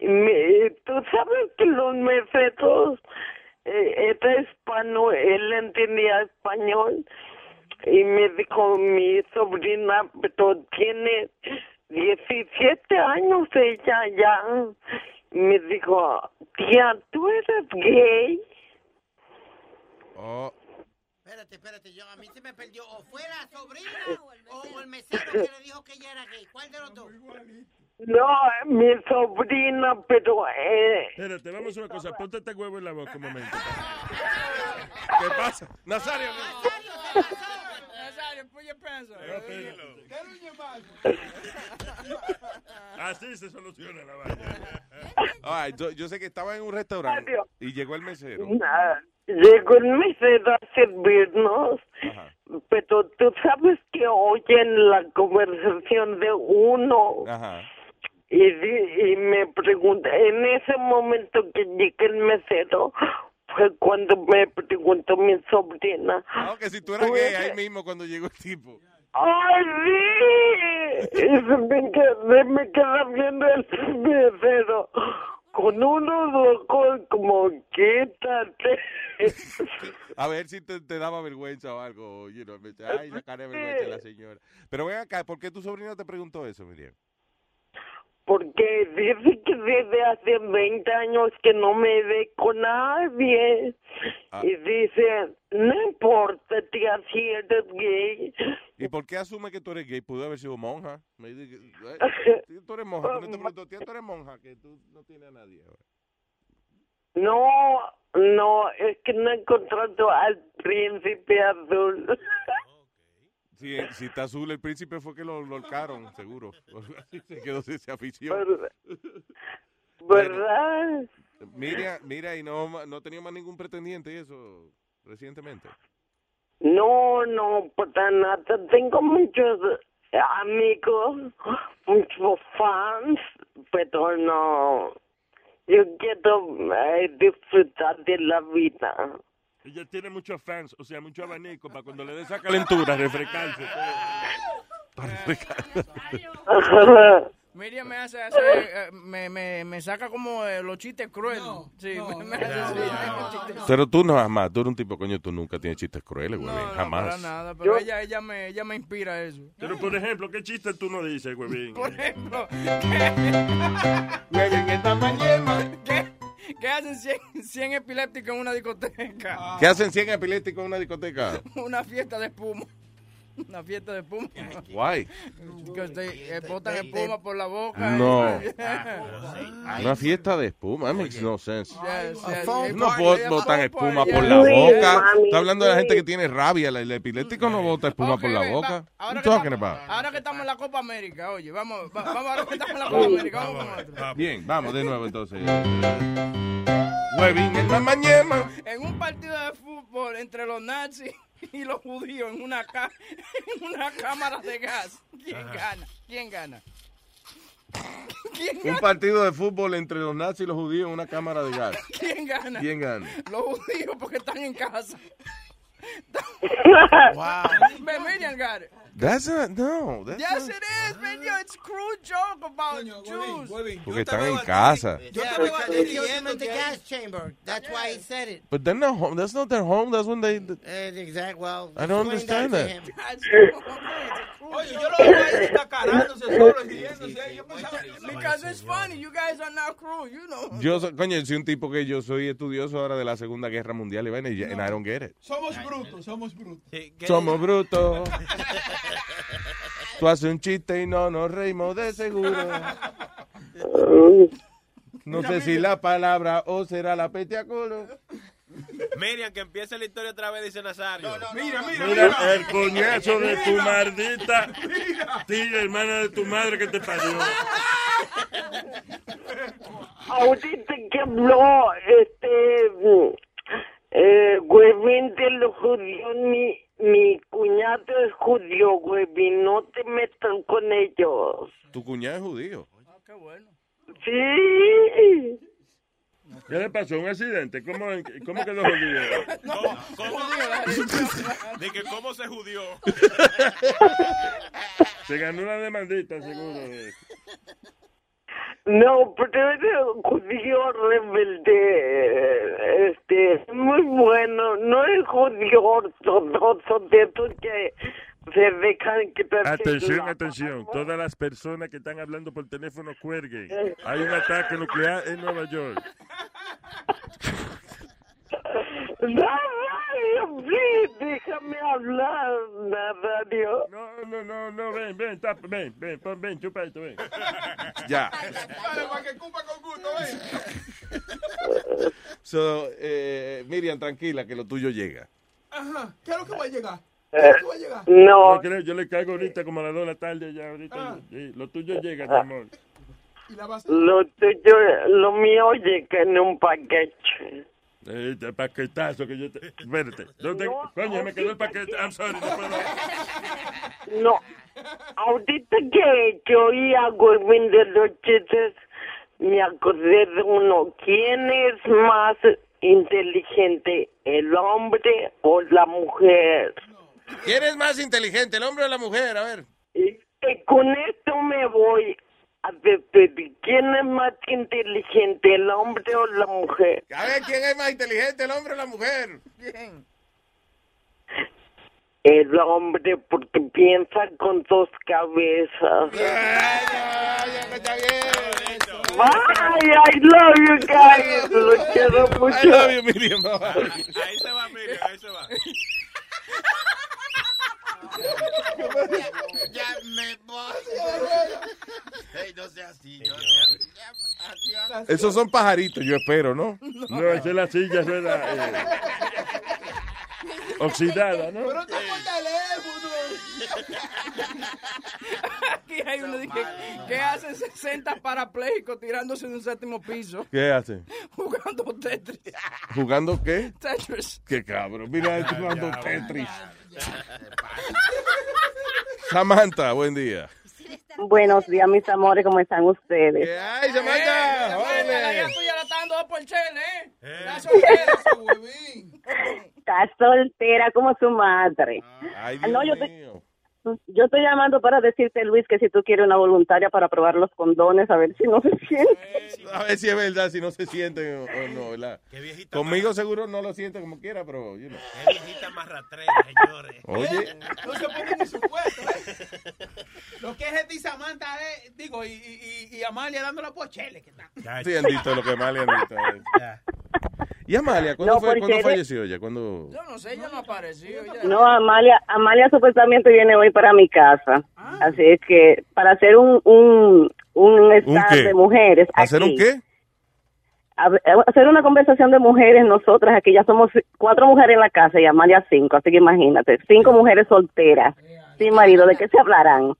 Y me- Tú sabes que los meseros eh, era hispano, él entendía español. Y me dijo mi sobrina, pero tiene 17 años ella ya. Y me dijo, tía, ¿tú eres gay? Oh, Espérate, espérate, yo a mí se me perdió. O fue la sobrina o, o el mesero que le dijo que ella era gay. ¿Cuál de los dos? No, mi sobrina, pero... Eh, Espérate, vamos a una cosa. Ponte este huevo en la boca un momento. ¿Qué pasa? Nazario. Nazario, put your pants on. Así se soluciona la vaina. Right, yo, yo sé que estaba en un restaurante y llegó el mesero. Nah, Llegó el mesero a servirnos, Ajá. pero tú sabes que oyen la conversación de uno Ajá. Y, di- y me pregunta, en ese momento que llega el mesero, fue cuando me preguntó mi sobrina. No, que si tú eras ¿tú gay ahí mismo cuando llegó el tipo. ¡Ay, sí! Y se me queda viendo el mesero con unos ojos como, quítate. A ver si te, te daba vergüenza o algo. You know, Ay, la cara de vergüenza de la señora. Pero ven acá, ¿por qué tu sobrino te preguntó eso, Miriam? Porque dice que desde hace 20 años que no me ve con nadie. Ah. Y dice, no importa, tía, si eres gay. ¿Y por qué asume que tú eres gay? Pudo haber sido monja. Me dice, que- tú eres monja. Tú no te tía, tú eres monja, que tú no tienes a nadie ahora. No, no, es que no he encontrado al príncipe azul. Si, si está azul, el príncipe fue que lo, ahorcaron, seguro. Se quedó sin se afición. ¿Verdad? Mira, mira, y no, no tenido más ningún pretendiente y eso recientemente. No, no, para nada. Tengo muchos amigos, muchos fans, pero no. Yo quiero eh, disfrutar de la vida. Ella tiene muchos fans, o sea, mucho abanico para cuando le dé esa calentura, refrescarse. Para refrescar. Miriam me hace hacer, eh, me, me, me saca como eh, los chistes crueles. sí, me, me hace chistes crueles. Pero tú no, jamás, tú eres un tipo, coño, tú nunca tienes chistes crueles, güey, No, jamás. para nada, pero ella, ella, me, ella me inspira a eso. Pero, por ejemplo, ¿qué chiste tú no dices, huevín? Por ejemplo, ¿qué, qué hacen 100, 100 epilépticos en una discoteca? ¿Qué hacen 100 epilépticos en una discoteca? Una fiesta de espuma. Una fiesta de espuma. Guay. Que eh, botan espuma por la boca. No. Yeah. Una fiesta de espuma, that makes no sense. No botan espuma por la boca. Está hablando de la gente que tiene rabia. El epiléptico no bota espuma por la boca. Ahora que, estamos, about? ahora que estamos en la Copa América, oye, vamos, va- vamos ahora que estamos en la Copa América, vamos con otro. Bien, vamos de nuevo entonces. Huevín, el mamañema. En un partido de fútbol entre los nazis y los judíos en una, ca- en una cámara de gas, ¿quién Ajá. gana? ¿Quién gana? ¿Quién Un gana? partido de fútbol entre los nazis y los judíos en una cámara de gas. ¿Quién gana? ¿Quién gana? Los judíos porque están en casa. Wow. Man, Miriam got it. That's not, no. That's Yes, not- it is, man. Yo, it's cruel joke about Jews. porque están en casa. Yo te veo a ti diciendo the gas chamber. That's why he said it. But they're not home. That's not their home. That's when they. Eh, exact, well, I don't understand that. Oye, yo lo veo ahí descacarándose solo, riéndose. Yo pensaba Because it's funny. You guys are not cruel, you know. Yo, coño, soy un tipo que yo soy estudioso ahora de la Segunda Guerra Mundial y vaina, and I don't get it. Somos brutos, somos brutos. Somos brutos. Tú haces un chiste y no nos reímos de seguro. No sé si la palabra o será la peteacolo. Miriam, que empiece la historia otra vez, dice Nazario. Mira, mira, Mira el coñazo de tu maldita tía, hermana de tu madre que te parió. Ahorita que habló este mm, eh, Huevín de los judíos, mi, mi cuñado es judío, Huevín, no te metas con ellos. Tu cuñado es judío. Sí. ¿Qué le pasó? ¿Un accidente? ¿Cómo, cómo quedó jodido? ¿Cómo, cómo, de que cómo se judió. Se ganó una demandita, seguro. No, pero es judío rebelde, este, muy bueno, no es judío ortodoxo de esos que se dejan quitar Atención, atención. Todas las personas que están hablando por teléfono cuelguen. Hay un ataque nuclear en Nueva York. Please, déjame hablar, Nazario. No, no, no, no, ven, ven, tapa, ven, ven, pon, ven, chupa esto, ven. Ya. Para que cupa con gusto, ven. So, eh, Miriam, tranquila, que lo tuyo llega. Ajá, ¿qué es lo que va a llegar? Eh, ¿Qué es lo que va a llegar? No creo, yo le caigo ahorita como a las 2 de la tarde ya ahorita. Sí, lo tuyo llega, mi amor. ¿Y la Lo tuyo, lo mío llega en un paquete. Este paquetazo que yo te... Espérate. ¿Dónde... Coño, me quedó el paquete. I'm sorry, no puedo... No, ahorita que, que oí a Huevín de los chistes, me acordé de uno. ¿Quién es más inteligente, el hombre o la mujer? ¿Quién es más inteligente, el hombre o la mujer? A ver. Y con esto me voy a despedir. ¿Quién es más inteligente, el hombre o la mujer? A ver, ¿quién es más inteligente, el hombre o la mujer? Bien. El hombre, porque piensa con dos cabezas. Bye, I love you guys. Los quiero mucho. I love you, Miriam. Ahí se va, Miriam, ahí se va. Ya me voy. Ey, no sea así. No sea así. Esos son pajaritos, yo espero, ¿no? No, esa es la silla, esa es la... eh, oxidada, ¿no? Pero tengo el teléfono. Aquí hay uno que, que hace 60 parapléjicos tirándose de un séptimo piso ¿Qué hace? jugando Tetris. ¿Jugando qué? Tetris. Qué cabrón. Mira, jugando Tetris. Samantha, buen día. Buenos días, mis amores, ¿cómo están ustedes? ¡Ay, Samantha! La ya tuya la está dando por chele, ¿eh? La soltera, su huevín. Está soltera como su madre. Ay, Ah, no, yo Dios te- mío. Yo estoy llamando para decirte, Luis, que si tú quieres una voluntaria para probar los condones, a ver si no se siente. A ver si es verdad, si no se sienten o, o no, ¿verdad? Conmigo seguro no lo siente como quiera, pero, you know. Qué viejita más rastrera, señores. Oye. No se pongan en su puesto, ¿eh? Lo que es y Samantha, eh, digo, y, y, y- y Amalia dando la pochele. que está. Sí, han dicho lo que Amalia han dicho. Eh. ¿Y Amalia? ¿Cuándo, No, fue, porque ¿cuándo falleció ella? ¿Cuándo? Yo no sé, ella no apareció. ya. No, Amalia, Amalia supuestamente viene hoy para mi casa. Así es que para hacer un, un, un stand de mujeres. ¿Hacer un qué? a- hacer una conversación de mujeres nosotras. Aquí ya somos cuatro mujeres en la casa y Amalia cinco. Así que imagínate, cinco mujeres solteras, sin marido. ¿De qué se hablarán?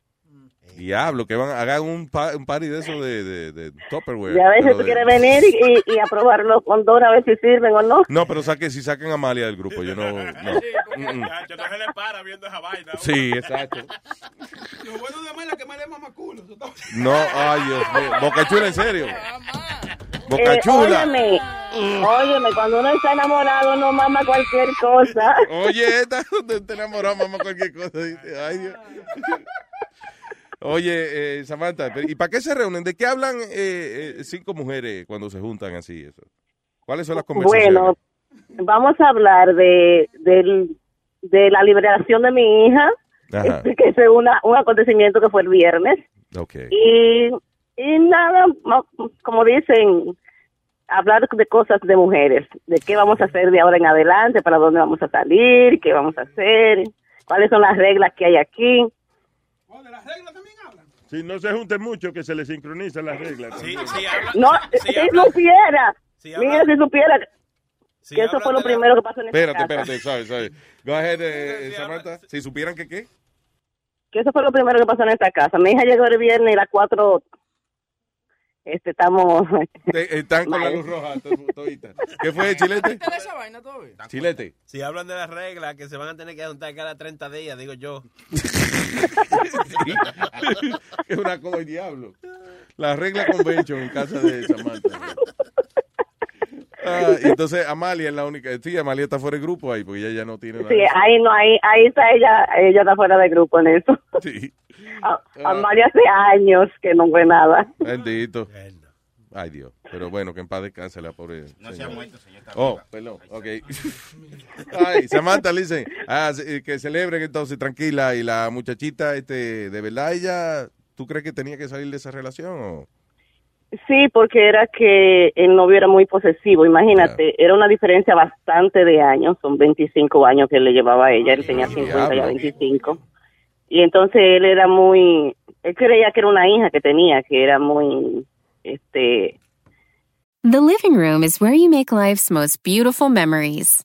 Diablo, que van, hagan un, pa- un party de eso de, de, de Tupperware. Y a veces pero tú de- quieres venir y, y, y a probar los condones a ver si sirven o no. No, pero saque, si sacan a Amalia del grupo, yo no. no. Mm, mm. Chacho, no se le para viendo esa vaina. Sí, exacto. Lo bueno de Amalia es que Amalia es mamaculo. Está- No, ay, Dios mío. Boca Chula, en serio. Boca Eh, Chula. óyeme, óyeme, cuando uno está enamorado no mama cualquier cosa. Oye, esta, te te enamoró, mamá, cualquier cosa. dice. Ay, Dios. Oye, eh, Samantha, ¿y para qué se reúnen? ¿De qué hablan eh, eh, cinco mujeres cuando se juntan así? Eso? ¿Cuáles son las conversaciones? Bueno, vamos a hablar de, del- de la liberación de mi hija, Ajá, que es una, un acontecimiento que fue el viernes. Y, y nada, como dicen, hablar de cosas de mujeres, de qué vamos a hacer de ahora en adelante, para dónde vamos a salir, qué vamos a hacer, cuáles son las reglas que hay aquí. Si no se junten mucho, que se les sincronizan las reglas. Sí, también. sí, habla- No, sí, si habla- supiera, habla- mira, si supiera que eso fue lo la- primero que pasó en esta Espérate, casa. espérate, sorry, sorry. Go ahead, eh, Samantha. Si supieran que qué. que eso fue lo primero que pasó en esta casa. Mi hija llegó el viernes y las cuatro este, estamos... Eh, Están con la luz roja, to- todita. ¿Qué fue, Chilete? ¿Te esa vaina todavía? Chilete. Si hablan de las reglas que se van a tener que juntar cada 30 días, digo yo. es una cosa del diablo. La regla convention en casa de Samantha. Ah, y entonces Amalia es la única. Sí, Amalia está fuera del grupo ahí porque ella ya no tiene nada. Sí, ahí no, ahí, ahí está ella, ella está fuera de grupo en eso. Sí. A- Amalia hace años que no fue nada. Bendito. Ay, Dios. Pero bueno, que en paz descanse la pobre. No se ha muerto, señor, Oh, perdón. Ok. Ay, Samantha, listen. Ah, sí, que celebren entonces, tranquila. Y la muchachita, este, ¿de verdad ella, tú crees que tenía que salir de esa relación o...? Sí, porque era que el novio era muy posesivo, imagínate, era una diferencia bastante de años, son 25 años que le llevaba a ella, él tenía 50 ya diablo. 25. Y entonces él era muy, él creía que era una hija que tenía, que era muy, este, The living room is where you make life's most beautiful memories.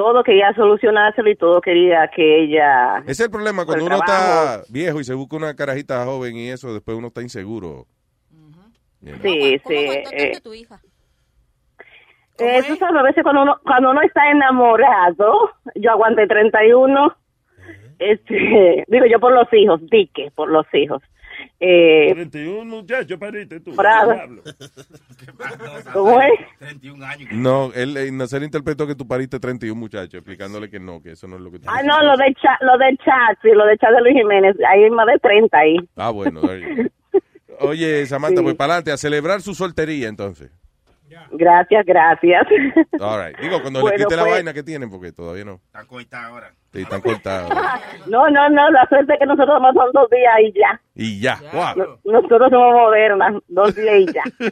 todo quería solucionárselo y todo quería que ella... Ese es el problema cuando uno trabajo. está viejo y se busca una carajita joven y eso, después uno está inseguro. You know. Sí, sí. ¿Cuánto eh, tu hija? Eh, tú sabes, a veces cuando uno, cuando uno está enamorado, yo aguanté 31, este, digo yo por los hijos, dique, por los hijos. Eh, 31 muchachos, pariste tú. Bravo. ¿Cómo es? 31 años. No, él, eh, Nacer interpretó que tú pariste 31 muchachos, explicándole que no, que eso no es lo que tú Ah, no, lo de chat, lo del chat, sí, lo del chat de Luis Jiménez, hay más de 30 ahí. Ah, bueno. Oye, Samantha, pues para adelante, a celebrar su soltería entonces. Gracias, gracias. All right. Digo, cuando Bueno, le quite la pues- vaina que tienen, porque todavía no. Está cortada ahora. Sí, están cortados. No, no, no, la suerte es que nosotros más son dos días y ya. Y ya. Wow. Nosotros somos modernas, dos días y ya.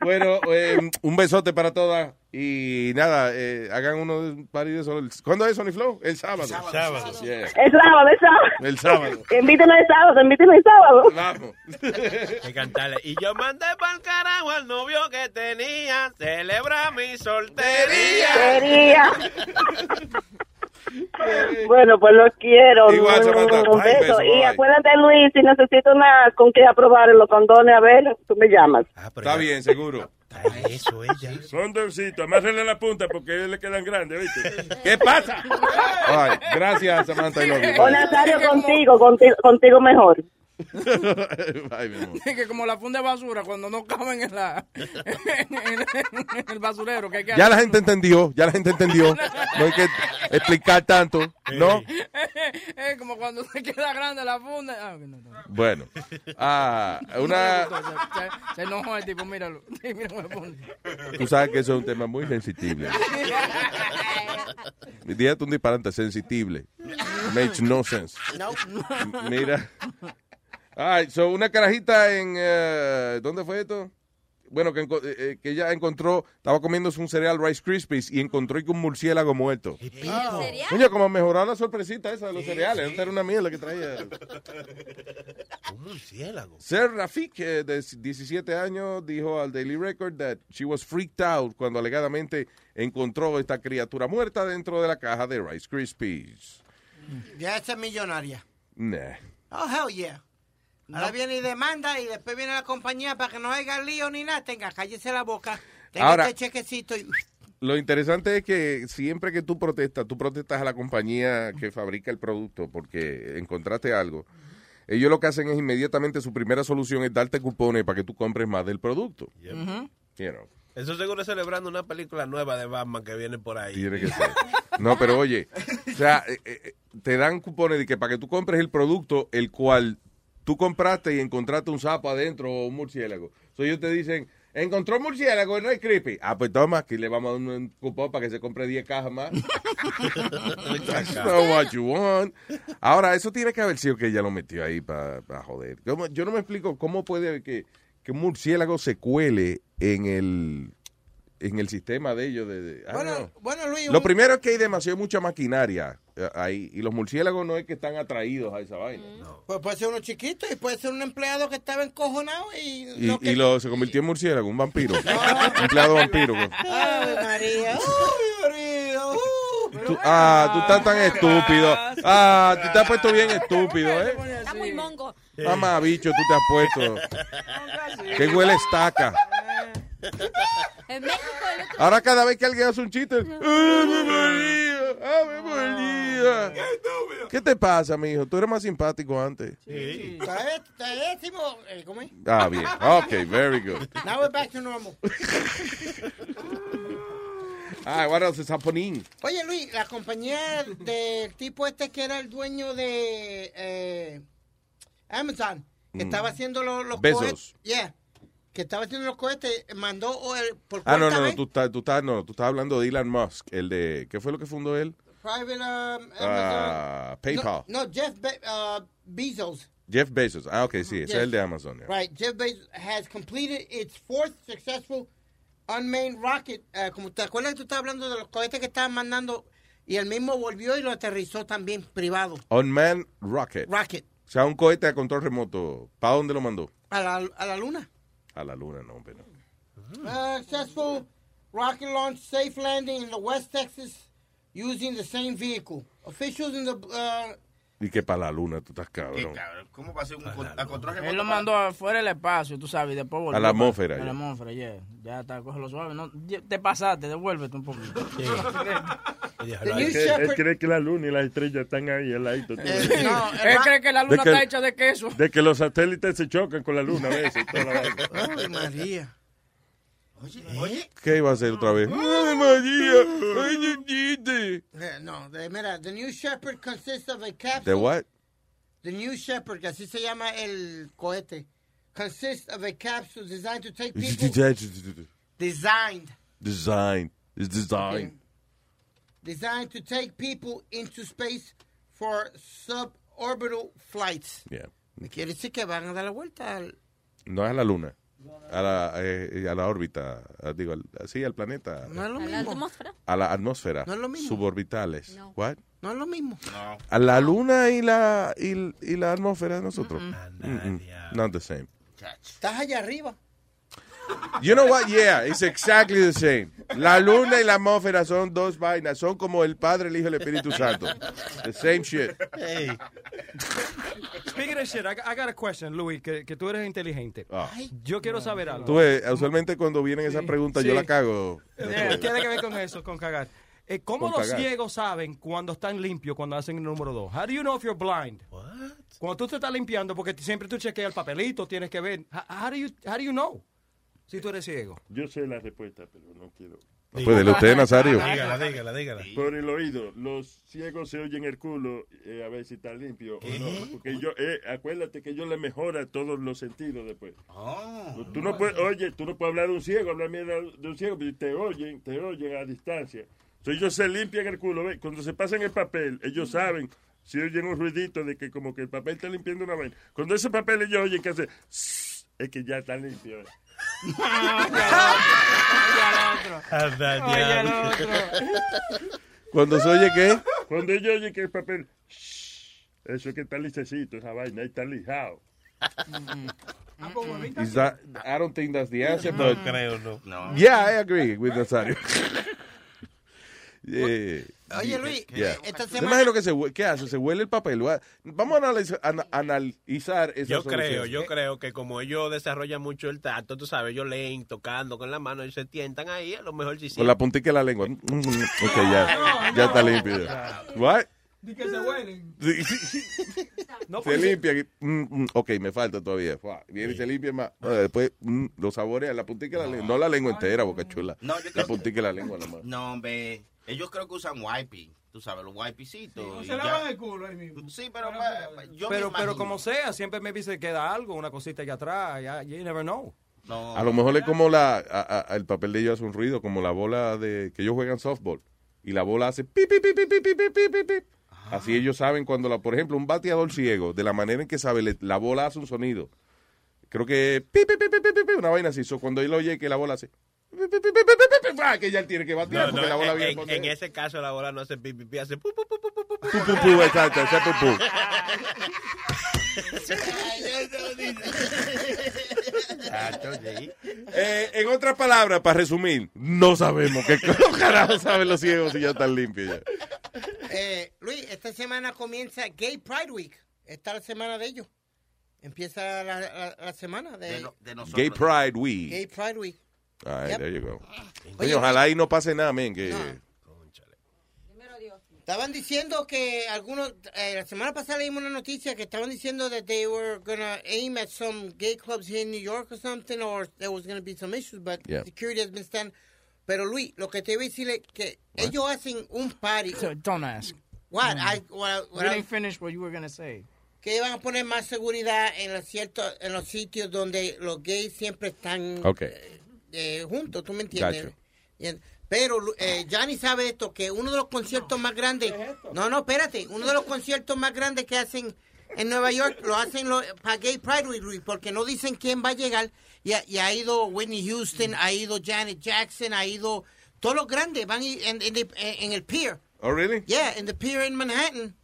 Bueno, eh, un besote para todas. Y nada, eh, hagan uno de un party de eso. ¿Cuándo es Sony Flow? El sábado. Sábado. Yeah. El sábado, el sábado. El sábado. Invítenos el sábado, invítenos el sábado. Vamos. cantarle. Y yo mandé pa'l carajo al novio que tenía. Celebra mi soltería. Quería. Bueno, pues los quiero. Igual, Samantha. Un Ay, beso. beso, Y bye. acuérdate, Luis, si necesito una con que aprobar los condones, a ver, tú me llamas. Está bien, seguro. Eso, ella. Condorcito, amárrele la punta porque a él le quedan grandes, ¿viste? ¿Qué pasa? Gracias, Samantha. O Nazario contigo, contigo, contigo mejor. Bye, mi amor. que como la funda de basura cuando no caben en, la, en, el basurero. Que hay que Ya la gente entendió, ya la gente entendió. No hay que explicar tanto, ¿no? Es como cuando se queda grande la funda. Ah, no, no. Bueno, ah, una, Se, se enojó el tipo, míralo. Tú sabes que eso es un tema muy sensible. Dígate un disparate sensible. Makes no sense. Mira. Ay, so una carajita en. eh, ¿Dónde fue esto? Bueno, que, eh, eh, que ella encontró, estaba comiéndose un cereal Rice Krispies y encontró que un murciélago muerto. Coño, como mejorar la sorpresita esa de los cereales. Antes era una mierda que traía. Un murciélago. Ser Rafik, eh, de 17 años, dijo al Daily Record that she was freaked out cuando alegadamente encontró esta criatura muerta dentro de la caja de Rice Krispies. Ya esa es millonaria. Nah. Oh, hell yeah. Ahora viene y demanda y después viene la compañía para que no haya lío ni nada. Tenga, cállese la boca. Tenga Ahora- este chequecito y... Lo interesante es que siempre que tú protestas, tú protestas a la compañía que fabrica el producto porque encontraste algo. Ellos lo que hacen es inmediatamente su primera solución es darte cupones para que tú compres más del producto. You know. Eso seguro es celebrando una película nueva de Batman que viene por ahí. Tiene que ser. No, pero oye, o sea, eh, eh, te dan cupones de que para que tú compres el producto el cual tú compraste y encontraste un sapo adentro o un murciélago. So ellos te dicen, encontró un murciélago no es creepy. Ah, pues toma, aquí le vamos a dar un cupón para que se compre 10 cajas más. That's not what you want. Ahora, eso tiene que haber sido que ella lo metió ahí para joder. ¿Cómo- Yo no me explico cómo puede que, que un murciélago se cuele en el en el sistema de ellos. De, don't Bueno, bueno, Luis, Lo un- primero es que hay demasiado mucha maquinaria eh, ahí y los murciélagos no es que están atraídos a esa vaina. Pues puede ser uno chiquito y puede ser un empleado que estaba encojonado y... Y, lo que- y lo, se convirtió en murciélago, un vampiro. Empleado vampiro. pues. Ay, María. Ay, María. Tú- ah, tú estás tan estúpido. Ah, tú te has puesto bien estúpido, ¿eh? Está muy mongo. Mamá, bicho, tú te has puesto. Que huele estaca. En México, el otro Ahora cada vez que alguien hace un chiste, ¡Ave María! ¡Ave María! ¿Qué te pasa, mijo? Tú eres más simpático antes. Décimo. eh, ¿Cómo es? Ah, bien. Ok, very good. Now we're back to normal. Ah, what else is happening? Oye, Luis, la compañía del tipo este que era el dueño de eh, Amazon, que Mm. estaba haciendo los, los Bezos. cohetes. Yeah. Que estaba haciendo los cohetes, mandó o el, por Ah, no, no, no, vez, tú estás, tú estás, no, tú estás hablando de Elon Musk, el de, ¿qué fue lo que fundó él? private um, Amazon. Ah, PayPal. No, no, Jeff Be- uh, Bezos. Jeff Bezos. Ah, ok, sí, ese Yes. es el de Amazon. yeah. Right, Jeff Bezos has completed its fourth successful unmanned rocket. Uh, como te acuerdas que tú estabas hablando de los cohetes que estaban mandando y el mismo volvió y lo aterrizó también privado. Unmanned Rocket. Rocket. O sea, un cohete a control remoto. ¿Para dónde lo mandó? A la, a la luna. A la luna, no, pero. Uh, successful rocket launch safe landing in the West Texas using the same vehicle. Officials in the uh, Y que para la luna tú estás cabrón. ¿Cómo va a ser un con- a control remoto? Él lo mandó afuera del espacio, tú sabes, y después volvió. A la atmósfera, A ya. la atmósfera, yeah. Ya está, cógelo suave. No, te pasaste, devuélvete un poquito. Él cree, él cree que la luna y las estrellas están ahí al ladito. todo. No, él cree que la luna que- está hecha de queso. De que los satélites se chocan con la luna a veces. toda la. Ay, María. Oye, ¿Qué iba a hacer otra vez? ¡Ay, María! ¡Ay, ñiñite! Eh, no, de, mira, the New Shepard consists of a capsule. ¿De what? The New Shepard, que así se llama el cohete, consists of a capsule designed to take people. designed, Design. It's design. designed to take people into space for suborbital flights. Yeah. Quiere decir que van a dar la vuelta al. No es a la luna. A la, eh, a la órbita. a- digo, al, sí, al planeta. No es lo ¿A la mismo. atmósfera? A la atmósfera. No es lo mismo. Suborbitales. What? No es lo mismo. A la luna y la, y, y la atmósfera de nosotros. Mm-mm. Not the same. Estás allá arriba. You know what? Yeah, it's exactly the same. La luna y la atmósfera son dos vainas. Son como el Padre, el Hijo y el Espíritu Santo. The same shit. Speaking of shit, I, I got a question, Luis, que, que tú eres inteligente. Yo quiero saber algo. Tú ves, usualmente cuando vienen esas preguntas yo Sí. la cago. Eh, tiene que ver con eso, con cagar. Eh, ¿Cómo Con los cagar. ciegos saben cuando están limpios, cuando hacen el número dos? How do you know if you're blind? Cuando tú te estás limpiando, porque siempre tú chequeas el papelito, tienes que ver. How, how do you, how do you know si tú eres ciego? Yo sé la respuesta, pero no quiero. Pues dele usted, Nazario. Dígala, dígala, dígala. Por el oído, los ciegos se oyen el culo eh, a ver si está limpio o no. Porque yo, eh, acuérdate que yo le mejora todos los sentidos después. tú no puedes, oye, tú no puedes hablar de un ciego, hablar mierda de un ciego, pero te oyen, te oyen a distancia. Entonces ellos se limpian el culo, ¿ves? Cuando se pasan el papel, ellos saben, si oyen un ruidito de que como que el papel está limpiando una vaina. Cuando ese papel ellos oyen que hace, es que ya está limpio. Cuando se oye qué? Cuando ellos oyen que el papel, eso es que está licecito, esa vaina, ahí está lijado. Is that, I don't think that's the answer, No but creo, no. No. Yeah, I agree with Nazario. Yeah. Oye, Luis, Yeah. esta Yo semana- imagino que se ¿qué hace? Se huele el papel. Va- Vamos a analizar, ana- analizar esa Yo creo, yo creo que como ellos desarrollan mucho el tacto, tú sabes, ellos leen tocando con la mano y se tientan ahí, a lo mejor sí. Con la puntica de la lengua. Mm, mm, Ok, ya. Ya está limpio. What? Di que se huelen. No, se pues. Mm, mm, ok, me falta todavía. Fua, Viene y se limpia más. Ah, después mm, lo saborea la puntica de la lengua. No la lengua entera, boca chula. No, yo la creo- puntica de la lengua nomás. No, hombre. Ellos creo que usan wiping. Tú sabes, los wipecitos. y Se ya. lavan el culo ahí mismo. Sí, pero pa- pa- yo me pero, pero imagino. como sea, siempre me se queda algo, una cosita allá atrás. Ya, you never know. No. A lo mejor es como la, a- a- el papel de ellos hace un ruido, como la bola de que ellos juegan softball. Y la bola hace pi, pi, pi, pi, pi, pi, pi, pi, pi, pi. Así ellos saben cuando, la, por ejemplo, un bateador ciego, de la manera en que sabe, le- la bola hace un sonido. Creo que pi, pi, pi, pi, pi, pi, pi, una vaina así. So, cuando él oye que la bola hace pi, pi, pi, pi, pi, pi, pi, ah, que ya él tiene que batear No, porque no, la bola en, viene en- en ese caso la bola no hace pipi, pipi, hace pu, pu, pu, pu, pu, pu, pu. pu, pu, pu, exacto, ese pu, pu. Eh, en otras palabras, para resumir, no sabemos qué carajo saben los ciegos si ya están limpios ya. Eh, Luis, esta semana comienza Gay Pride Week. Esta es la semana de ellos. Empieza la, la- la semana de, Gay Pride Week. Gay Pride Week. All right, Yep. there you go. Oye, Coño, ojalá ahí no pase nada, men, que... Estaban diciendo que algunos, eh, la semana pasada leímos una noticia que estaban diciendo that they were gonna aim at some gay clubs here in New York or something, or there was gonna be some issues, but Yeah. security has been stand. Pero Luis, lo que te iba a decir es que ellos hacen un party. So, don't ask. What? Mm. I, what, what you I- didn't finish what you were going to say. que van a poner más seguridad en los ciertos, en los sitios donde los gays siempre están Ok. eh, juntos, ¿tú me entiendes? Gacho. Pero eh, Johnny sabe esto, que uno de los conciertos más grandes, no, no, espérate, uno de los conciertos más grandes que hacen en Nueva York lo hacen lo- para Gay Pride Week, porque no dicen quién va a llegar. Y ha, y ha ido Whitney Houston, ha ido Janet Jackson, ha ido todos los grandes, van y- en, en, en el pier. Oh, really? Yeah, in the pier in Manhattan,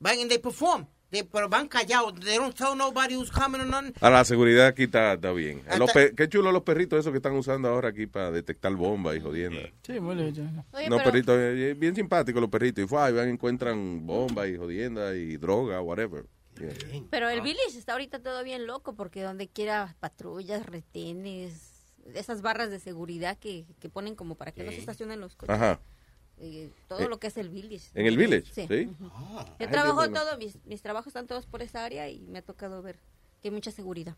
van and they perform. They, pero van callados. They don't tell nobody who's coming or nothing. Ahora, la seguridad aquí está, está bien. Hasta- Los pe- qué chulo los perritos esos que están usando ahora aquí para detectar bombas y jodiendas. Sí, muy lindo. No, perritos, eh, bien simpáticos los perritos. Y fue, ahí van, encuentran bombas y jodiendas y droga, whatever. Yeah. Pero el Village está ahorita todo bien loco porque donde quiera patrullas, retenes, esas barras de seguridad que, que ponen como para que no se estacionen los coches. Ajá. Eh, todo Eh, lo que es el Village. ¿en el Village? Sí. Ah. Yo trabajo bueno. todo, mis, mis trabajos están todos por esa área y me ha tocado ver que hay mucha seguridad.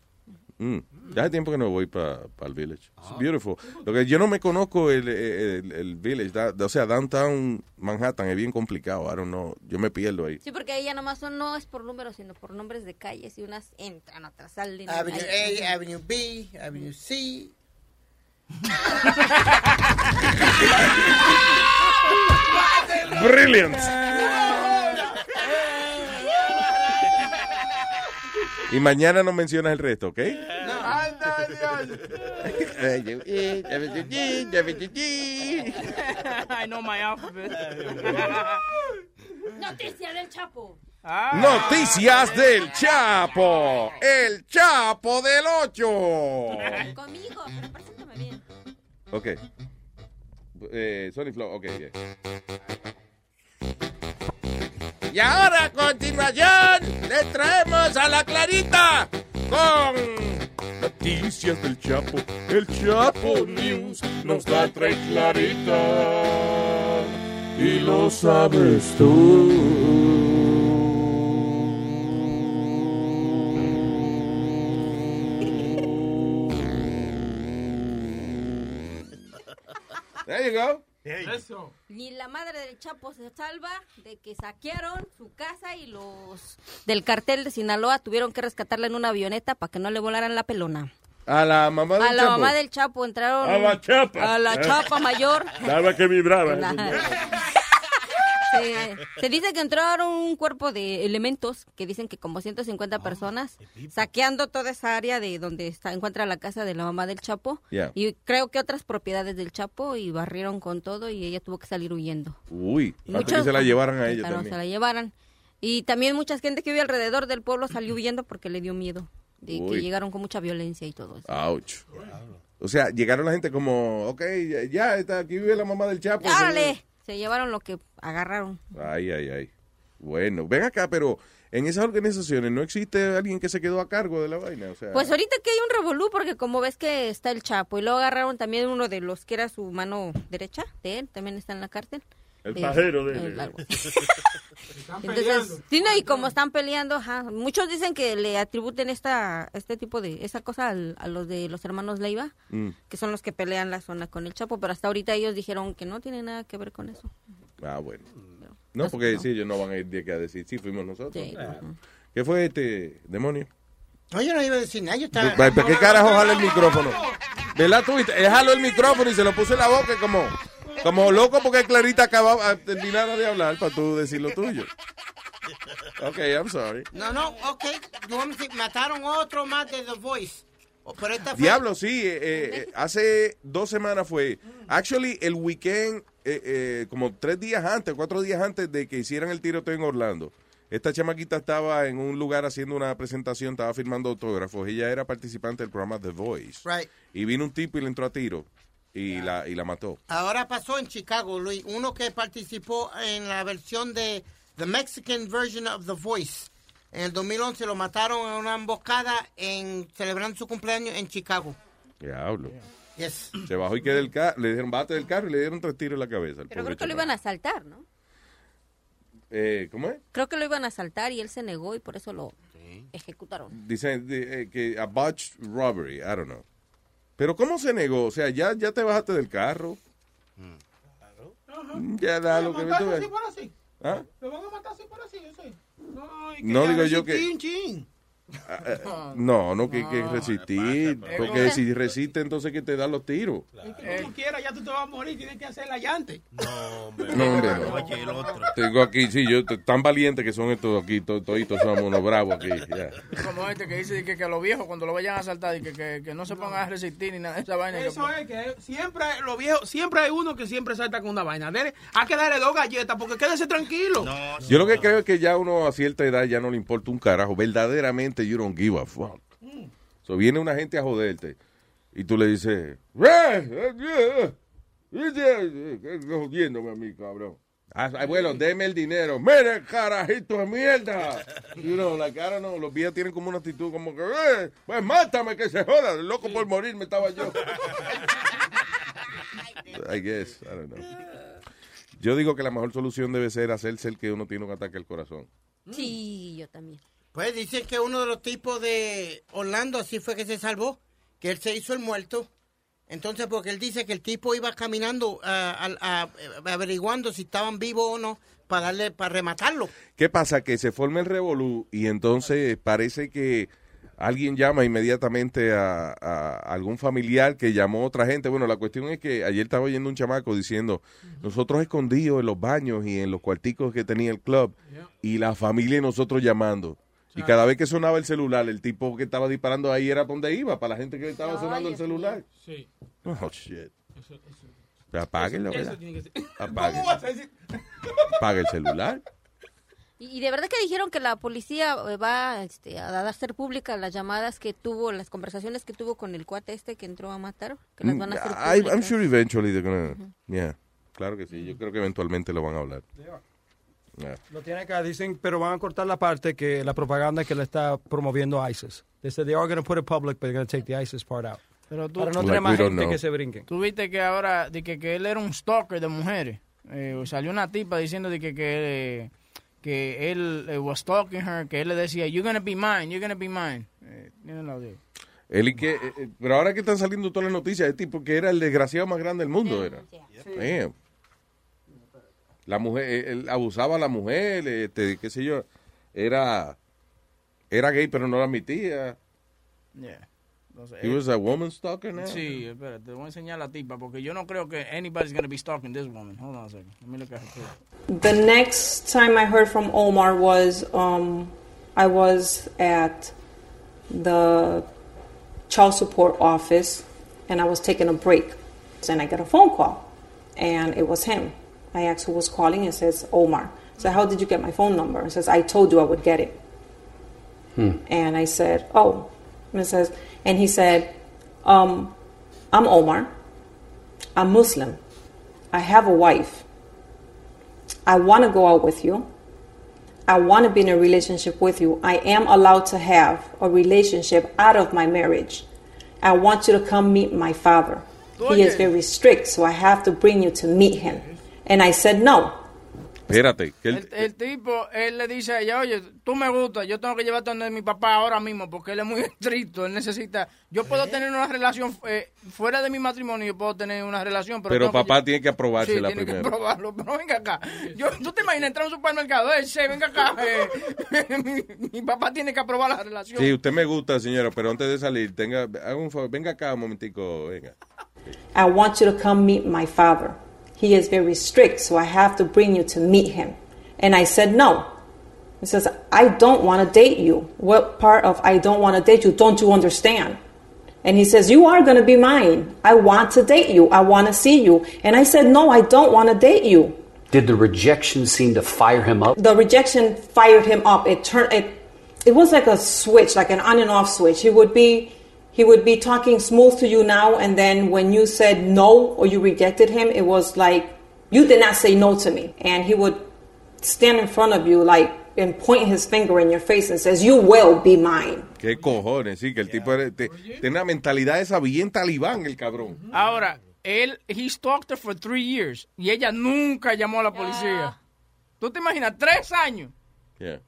Mm. Ya hace tiempo que no voy para el village. It's beautiful. Lo que yo no me conozco el, el, el village, da- o sea, downtown Manhattan es bien complicado. I don't know. Yo me pierdo ahí. Sí, porque ahí ya nomás son, no es por números, sino por nombres de calles y unas entran, otras salen. Avenue Ahí- A, Avenue B, Avenue C. Brilliant. Y mañana no mencionas el resto, ¿ok? I know my alphabet. Noticia del Chapo. Noticias del Chapo. El Chapo del 8. Conmigo, pero preséntame bien. Ok. Eh, Sony Flow, ok. yeah. Y ahora a continuación le traemos a la Clarita con Noticias del Chapo. El Chapo News nos da tres claritas. Y lo sabes tú. There you go. Eso. Ni la madre del Chapo se salva de que saquearon su casa y los del cartel de Sinaloa tuvieron que rescatarla en una avioneta para que no le volaran la pelona. A la mamá del A la Chapo. mamá del Chapo entraron. A la chapa. A la chapa mayor. Daba que vibraba. Se, se dice que entraron un cuerpo de elementos que dicen que como 150 personas saqueando toda esa área de donde está, encuentra la casa de la mamá del Chapo Yeah. y creo que otras propiedades del Chapo y barrieron con todo y ella tuvo que salir huyendo. Uy, falta que muchos- se la llevaran a ella también. se la llevaran. Y también mucha gente que vive alrededor del pueblo salió huyendo porque le dio miedo de que llegaron con mucha violencia y todo eso. Ouch. O sea, llegaron la gente como, ok, ya, ya, está, aquí vive la mamá del Chapo. Se llevaron lo que agarraron. Ay, ay, ay. Bueno, ven acá, pero en esas organizaciones no existe alguien que se quedó a cargo de la vaina. O sea, Pues ahorita que hay un revolú, porque como ves que está el Chapo, y luego agarraron también uno de los que era su mano derecha de él, también está en la cárcel. El Eh, pajero de el- él. algo así. Entonces, sí, no, y como están peleando, ajá, muchos dicen que le atributen esta, este tipo de, esa cosa al- a los de los hermanos Leiva, Mm. que son los que pelean la zona con el Chapo, pero hasta ahorita ellos dijeron que no tiene nada que ver con eso. Ah, bueno. No, porque sí, ellos no van a ir de que a decir, sí, fuimos nosotros. Sí. Claro. ¿Qué fue este demonio? No, yo no iba a decir nada. Yo estaba... ¿Para qué carajo jala el micrófono? ¿Verdad tú? Él jaló el micrófono y se lo puso en la boca como, como loco porque Clarita acababa terminara de hablar para tú decir lo tuyo. Ok, I'm sorry. No, no, ok. Mataron otro más de The Voice. Oh, Pero esta fue... Diablo, sí. eh, eh, hace dos semanas fue. Actually, el weekend, eh, como tres días antes, cuatro días antes de que hicieran el tiroteo en Orlando, esta chamaquita estaba en un lugar haciendo una presentación, estaba firmando autógrafos. Ella era participante del programa The Voice. Right. Y vino un tipo y le entró a tiro y, la, y la mató. Ahora pasó en Chicago, Luis. Uno que participó en la versión de The Mexican version of The Voice. En el 2011 lo mataron en una emboscada en celebrando su cumpleaños en Chicago. Diablo. Yes. Se bajó y que del carro, le dijeron bate del carro y le dieron tres tiros en la cabeza. al Pero creo que lo iban a asaltar, ¿no? Eh, ¿Cómo es? Creo que lo iban a asaltar y él se negó y por eso lo ejecutaron. Dicen de- eh, que a botched robbery, I don't know. Pero ¿cómo se negó? O sea, ya, ya te bajaste del carro. Ya da lo que ves. así por así. ¿Ah? Lo van a matar así por así, yo sé. No, No digo yo que- un chin. No, no, que hay que resistir. Porque si resiste, entonces que te dan los tiros. Como quiera, ya tú te vas a morir, tienes que hacer la llante. No, hombre, no. Tengo aquí, sí, yo, tan valientes que son estos aquí, to- toditos somos unos bravos aquí. Como este que dice que, que los viejos cuando lo vayan a asaltar y que, que, que no se pongan a resistir ni nada de esa vaina. que- Eso es que siempre, los viejos, siempre hay uno que siempre salta con una vaina. Dele- hay que darle dos galletas porque quédese tranquilo. Yo lo que creo es que ya uno a cierta edad ya no le importa un carajo. Verdaderamente, you don't give a fuck. So, viene una gente a joderte y tú le dices, "Eh, eh, eh, eh, eh, eh, jodiéndome a mí, cabrón. Ah, bueno, deme el dinero. Mire, carajito de mierda. You know, like, I don't know, los viejos tienen como una actitud como que, eh, pues mátame que se joda. Loco por morir me estaba yo. I guess, I don't know. Yo digo que la mejor solución debe ser hacerse el que uno tiene un ataque al corazón. Sí, yo también. Pues dicen que uno de los tipos de Orlando así fue que se salvó, que él se hizo el muerto. Entonces, porque él dice que el tipo iba caminando a- a- averiguando si estaban vivos o no para darle para rematarlo. ¿Qué pasa? Que se forma el revolú y entonces parece que alguien llama inmediatamente a, a algún familiar que llamó a otra gente. Bueno, la cuestión es que ayer estaba oyendo un chamaco diciendo, nosotros escondidos en los baños y en los cuarticos que tenía el club y la familia y nosotros llamando. Y cada vez que sonaba el celular, el tipo que estaba disparando ahí era para donde iba, para la gente que estaba sonando el celular. Sí. Oh, shit. Eso, eso. Apáguenlo, ¿verdad? tiene que ser. Apague. ¿Cómo vas a decir? Apague el celular. Y, de verdad que dijeron que la policía eh, va este, a dar ser pública las llamadas que tuvo, las conversaciones que tuvo con el cuate este que entró a matar, que las van a hacer Mm, I'm sure eventually they're gonna, yeah, claro que sí, yo creo que eventualmente lo van a hablar. Yeah. Lo tiene acá, dicen, pero van a cortar la parte que la propaganda que le está promoviendo ISIS. They said they are going to put it public, but they're going to take the ISIS part out. Pero tú- Para no Like tener más we don't gente know. que se brinquen. Tú viste que ahora, de que, que él era un stalker de mujeres. Eh, salió una tipa diciendo de que, que, que él eh, was stalking her, que él le decía, you're gonna be mine, you're gonna be mine. Eh, audio. Él y que, eh, eh, pero ahora que están saliendo todas las noticias, es tipo que era el desgraciado más grande del mundo, era. Damn. La mujer, eh, él abusaba a la mujer, este, qué sé yo, era, era gay pero no lo admitía. Yeah. Entonces, He was a woman stalker now? Sí, espérate, te voy a enseñar la tipa porque yo no creo que anybody's gonna be stalking this woman. Hold on a second. Let me look at her. too. The next time I heard from Omar was um, I was at the child support office and I was taking a break. And I got a phone call and it was him. I asked who was calling and says Omar. So How did you get my phone number? It says, I told you I would get it. And I said, Oh. And says, and he said, um, I'm Omar. I'm Muslim. I have a wife. I want to go out with you. I want to be in a relationship with you. I am allowed to have a relationship out of my marriage. I want you to come meet my father. He is very strict, so I have to bring you to meet him. And I said no. Espérate, que él- El, el tipo, él le dice a ella, oye, tú me gustas, yo tengo que llevarte donde mi papá ahora mismo porque él es muy estricto, él necesita, yo puedo tener una relación eh, fuera de mi matrimonio, yo puedo tener una relación, pero, pero que papá lle- tiene que aprobársela sí, tiene que primero. probarlo, pero venga acá, yo, tú te imaginas entrar a un supermercado, eh, che, venga acá, eh, mi, mi papá tiene que aprobar la relación. Sí, usted me gusta, señora, pero antes de salir, tenga, haga un favor, venga acá un momentico, venga. I want you to come meet my father. He is very strict, so I have to bring you to meet him. And I said no. He says, I don't want to date you. What part of I don't want to date you don't you understand? And he says, You are going to be mine. I want to date you. I want to see you. And I said, No, I don't want to date you. Did the rejection seem to fire him up? The rejection fired him up. It turned it it was like a switch, like an on and off switch. He would be he would be talking smooth to you now and then when you said no or you rejected him, it was like you did not say no to me. And he would stand in front of you like and point his finger in your face and says, You will be mine. Qué cojones, sí, que el tipo era- te- tiene una mentalidad esa bien talibán, el cabrón. Ahora, él, he stalked her for three years y ella nunca llamó a la policía. ¿Tú te imaginas? Tres años. Yeah.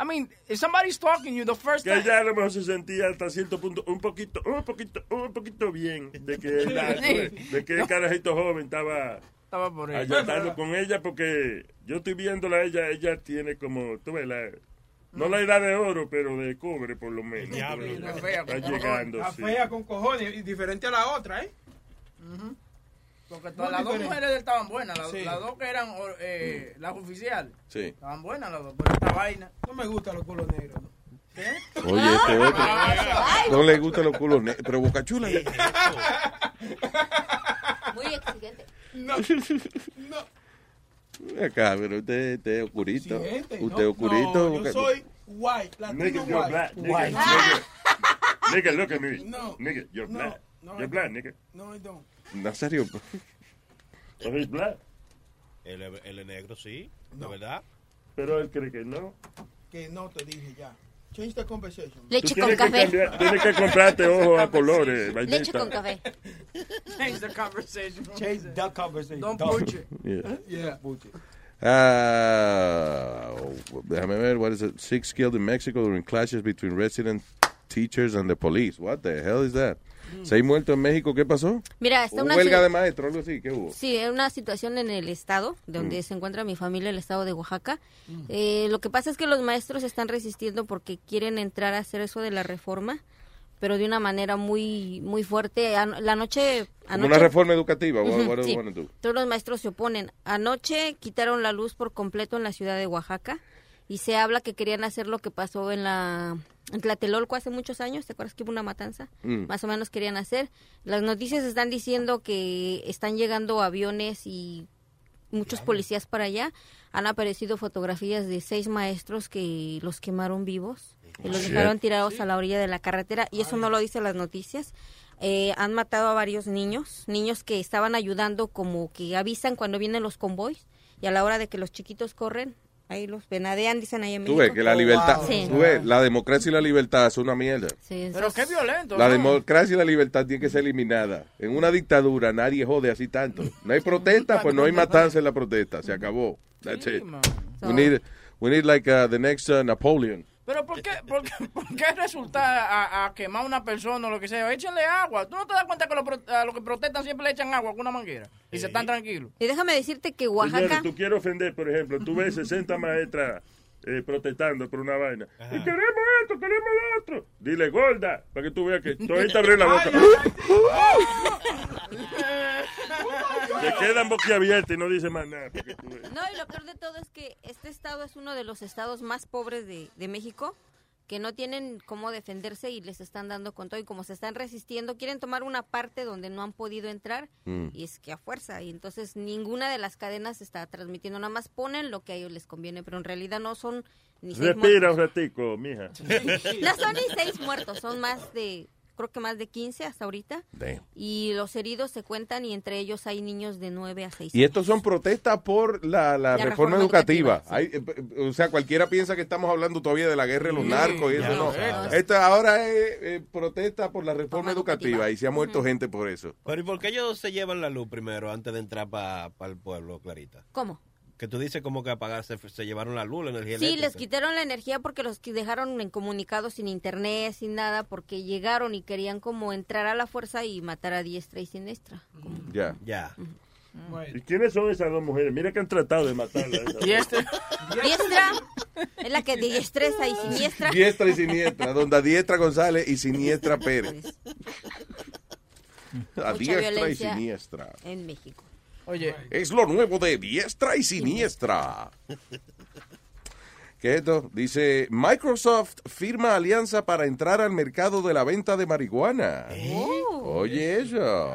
I mean, if somebody's stalking you the first Que time. ella a lo mejor se sentía hasta cierto punto un poquito, un poquito, un poquito bien de que, la- de que el carajito joven estaba Estaba por ahí. ayudando con ella porque yo estoy viéndola a ella, ella tiene como, tú ves, la, no la edad de oro, pero de cobre por lo menos. Diablo. Está llegando, Está sí. fea con cojones y diferente a la otra, ¿eh? Porque todas las dos diferente. mujeres de él estaban buenas. Las, Sí. las dos que eran eh, las oficiales. Sí. Estaban buenas las dos. Pero esta vaina. No me gustan los culos negros. ¿no? ¿Qué? Oye, este otro. No le gustan los culos negros, pero Boca Chula. Muy exigente. No. Ven Acá, pero usted, usted es oscurito. Exigente, Usted es no, oscurito. no, yo soy white, latino Nigga, you're white. black. Nigga, White. nigga. Nigga, look at me. No. Nigga, you're No, black. no, you're I black, don't. nigga. No, I don't. Nazario. Oh, he's black. Él, es- él es negro, sí, de No. verdad. Pero él cree que no. Que no te dije ya. Change the conversation. Tú tienes que cambiar- tienes que comprarte ojos a colores. Leche con café. Change the conversation. Change the conversation. Don't push it. Yeah. Yeah. Ah, déjame ver, what is it? Six killed in Mexico during clashes between resident teachers and the police. What the hell is that? Seis muertos en México, ¿qué pasó? Mira, está ¿Hubo una huelga de maestro, algo así, ¿qué hubo? Sí, es una situación en el estado donde Mm. se encuentra mi familia, el estado de Oaxaca. Eh, lo que pasa es que los maestros están resistiendo porque quieren entrar a hacer eso de la reforma, pero de una manera muy muy fuerte. An- La noche... Anoche- una reforma educativa, sí. Todos los maestros se oponen. Anoche quitaron la luz por completo en la ciudad de Oaxaca y se habla que querían hacer lo que pasó en la en Tlatelolco hace muchos años, ¿te acuerdas que hubo una matanza? Mm. Más o menos querían hacer. Las noticias están diciendo que están llegando aviones y muchos policías para allá. Han aparecido fotografías de seis maestros que los quemaron vivos y los dejaron tirados a la orilla de la carretera y eso no lo dicen las noticias. Eh, han matado a varios niños, niños que estaban ayudando como que avisan cuando vienen los convoys y a la hora de que los chiquitos corren, ahí los venadean, dicen ahí en Tú México. ves que la libertad, Sí. tú ves, la democracia y la libertad son una mierda. Sí, Pero qué violento. La ¿no? democracia y la libertad tienen que ser eliminadas. En una dictadura nadie jode así tanto. No hay protesta, pues no hay matanza en la protesta. Se acabó. That's it. We need, we need like uh, the next uh, Napoleon. Pero ¿por qué, por qué, por qué resulta a, a quemar a una persona o lo que sea? Échenle agua. ¿Tú no te das cuenta que los pro- a los que protestan siempre le echan agua con una manguera? Y se están tranquilos. Y déjame decirte que Oaxaca... tú quieres ofender, por ejemplo, tú ves 60 maestras eh, protestando por una vaina. Y queremos esto, queremos lo otro. Dile gorda, para que tú veas que todavía abre la boca. Se quedan boquiabiertas y no dicen más nada. tú. No, y lo peor de todo es que este estado es uno de los estados más pobres de, de México, que no tienen cómo defenderse y les están dando con todo. Y como se están resistiendo, quieren tomar una parte donde no han podido entrar Mm. y es que a fuerza. Y entonces ninguna de las cadenas está transmitiendo, nada más ponen lo que a ellos les conviene, pero en realidad no son ni Respira un ratico, mija. No son ni seis muertos, son más de, creo que más de 15 hasta ahorita. Damn. Y los heridos se cuentan y entre ellos hay niños de 9 a 6 Y estos son protestas por la, la La reforma, reforma educativa. educativa, Hay, eh, eh, o sea, cualquiera piensa que estamos hablando todavía de la guerra de los Sí, narcos y eso no. Esto ahora es eh, protesta por la reforma educativa y se ha muerto gente por eso. Pero ¿y por qué ellos se llevan la luz primero antes de entrar para el pueblo, Clarita? ¿Cómo? Que tú dices como que apagarse, se llevaron la luz, la energía Sí, les quitaron la energía porque los dejaron incomunicados sin internet, sin nada, porque llegaron y querían como entrar a la fuerza y matar a diestra y siniestra. Ya. Ya. ¿Y quiénes son esas dos mujeres? Mira que han tratado de matarla. Diestra es la que diestreza y siniestra. Diestra y siniestra, donde a diestra González y siniestra Pérez. A Mucha diestra y violencia siniestra. En México. Oye, Es lo nuevo de diestra y siniestra. ¿Qué es esto? Dice, Microsoft firma alianza para entrar al mercado de la venta de marihuana. Oye eso.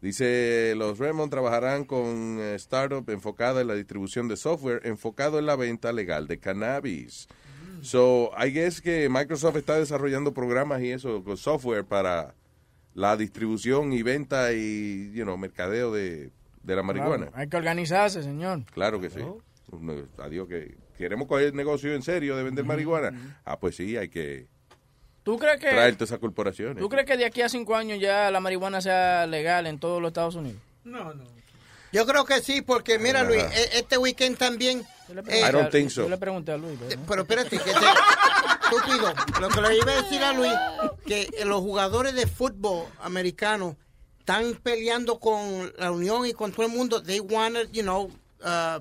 Dice, los Raymond trabajarán con eh, startup enfocada en la distribución de software, enfocado en la venta legal de cannabis. So, I guess que Microsoft está desarrollando programas y eso, con software para la distribución y venta y, you know, mercadeo de, de la marihuana. claro, hay que organizarse, señor. Claro que sí. Adiós, que queremos coger el negocio en serio de vender marihuana. Ah, pues sí, hay que ¿Tú crees que, traer todas esas corporaciones. ¿Tú crees que de aquí a cinco años ya la marihuana sea legal en todos los Estados Unidos? No, no. Yo creo que sí, porque mira, Luis, e- este weekend también. eh, I don't think so. Yo le pregunté a Luis. ¿no? Pero espérate, que te, estúpido. Lo que le iba a decir a Luis, que los jugadores de fútbol americano están peleando con la Unión y con todo el mundo. They want to, you know, uh,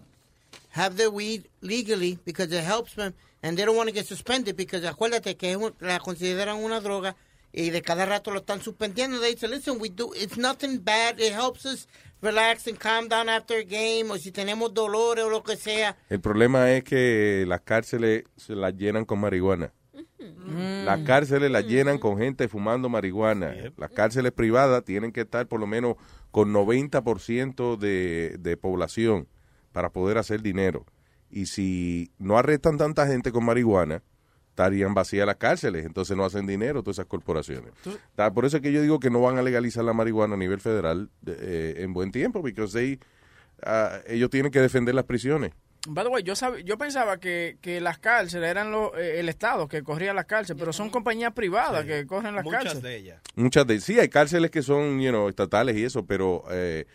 have the weed legally because it helps them and they don't want to get suspended because acuérdate que la consideran una droga y de cada rato lo están suspendiendo. They say, listen, we do, it's nothing bad. It helps us relax and calm down after a game o si tenemos dolores o lo que sea. El problema es que las cárceles se las llenan con marihuana. Las cárceles las llenan con gente fumando marihuana. Las cárceles privadas tienen que estar por lo menos con 90% de, de población para poder hacer dinero. Y si no arrestan tanta gente con marihuana, estarían vacías las cárceles, entonces no hacen dinero todas esas corporaciones. Por eso es que yo digo que no van a legalizar la marihuana a nivel federal eh, en buen tiempo, porque they, ah, ellos tienen que defender las prisiones. By the way, yo, sab- yo pensaba que, que las cárceles eran lo- eh, el Estado que corría las cárceles, pero son compañías privadas que corren las Muchas cárceles. de ellas. Muchas de sí hay cárceles que son you know, estatales y eso, pero eh,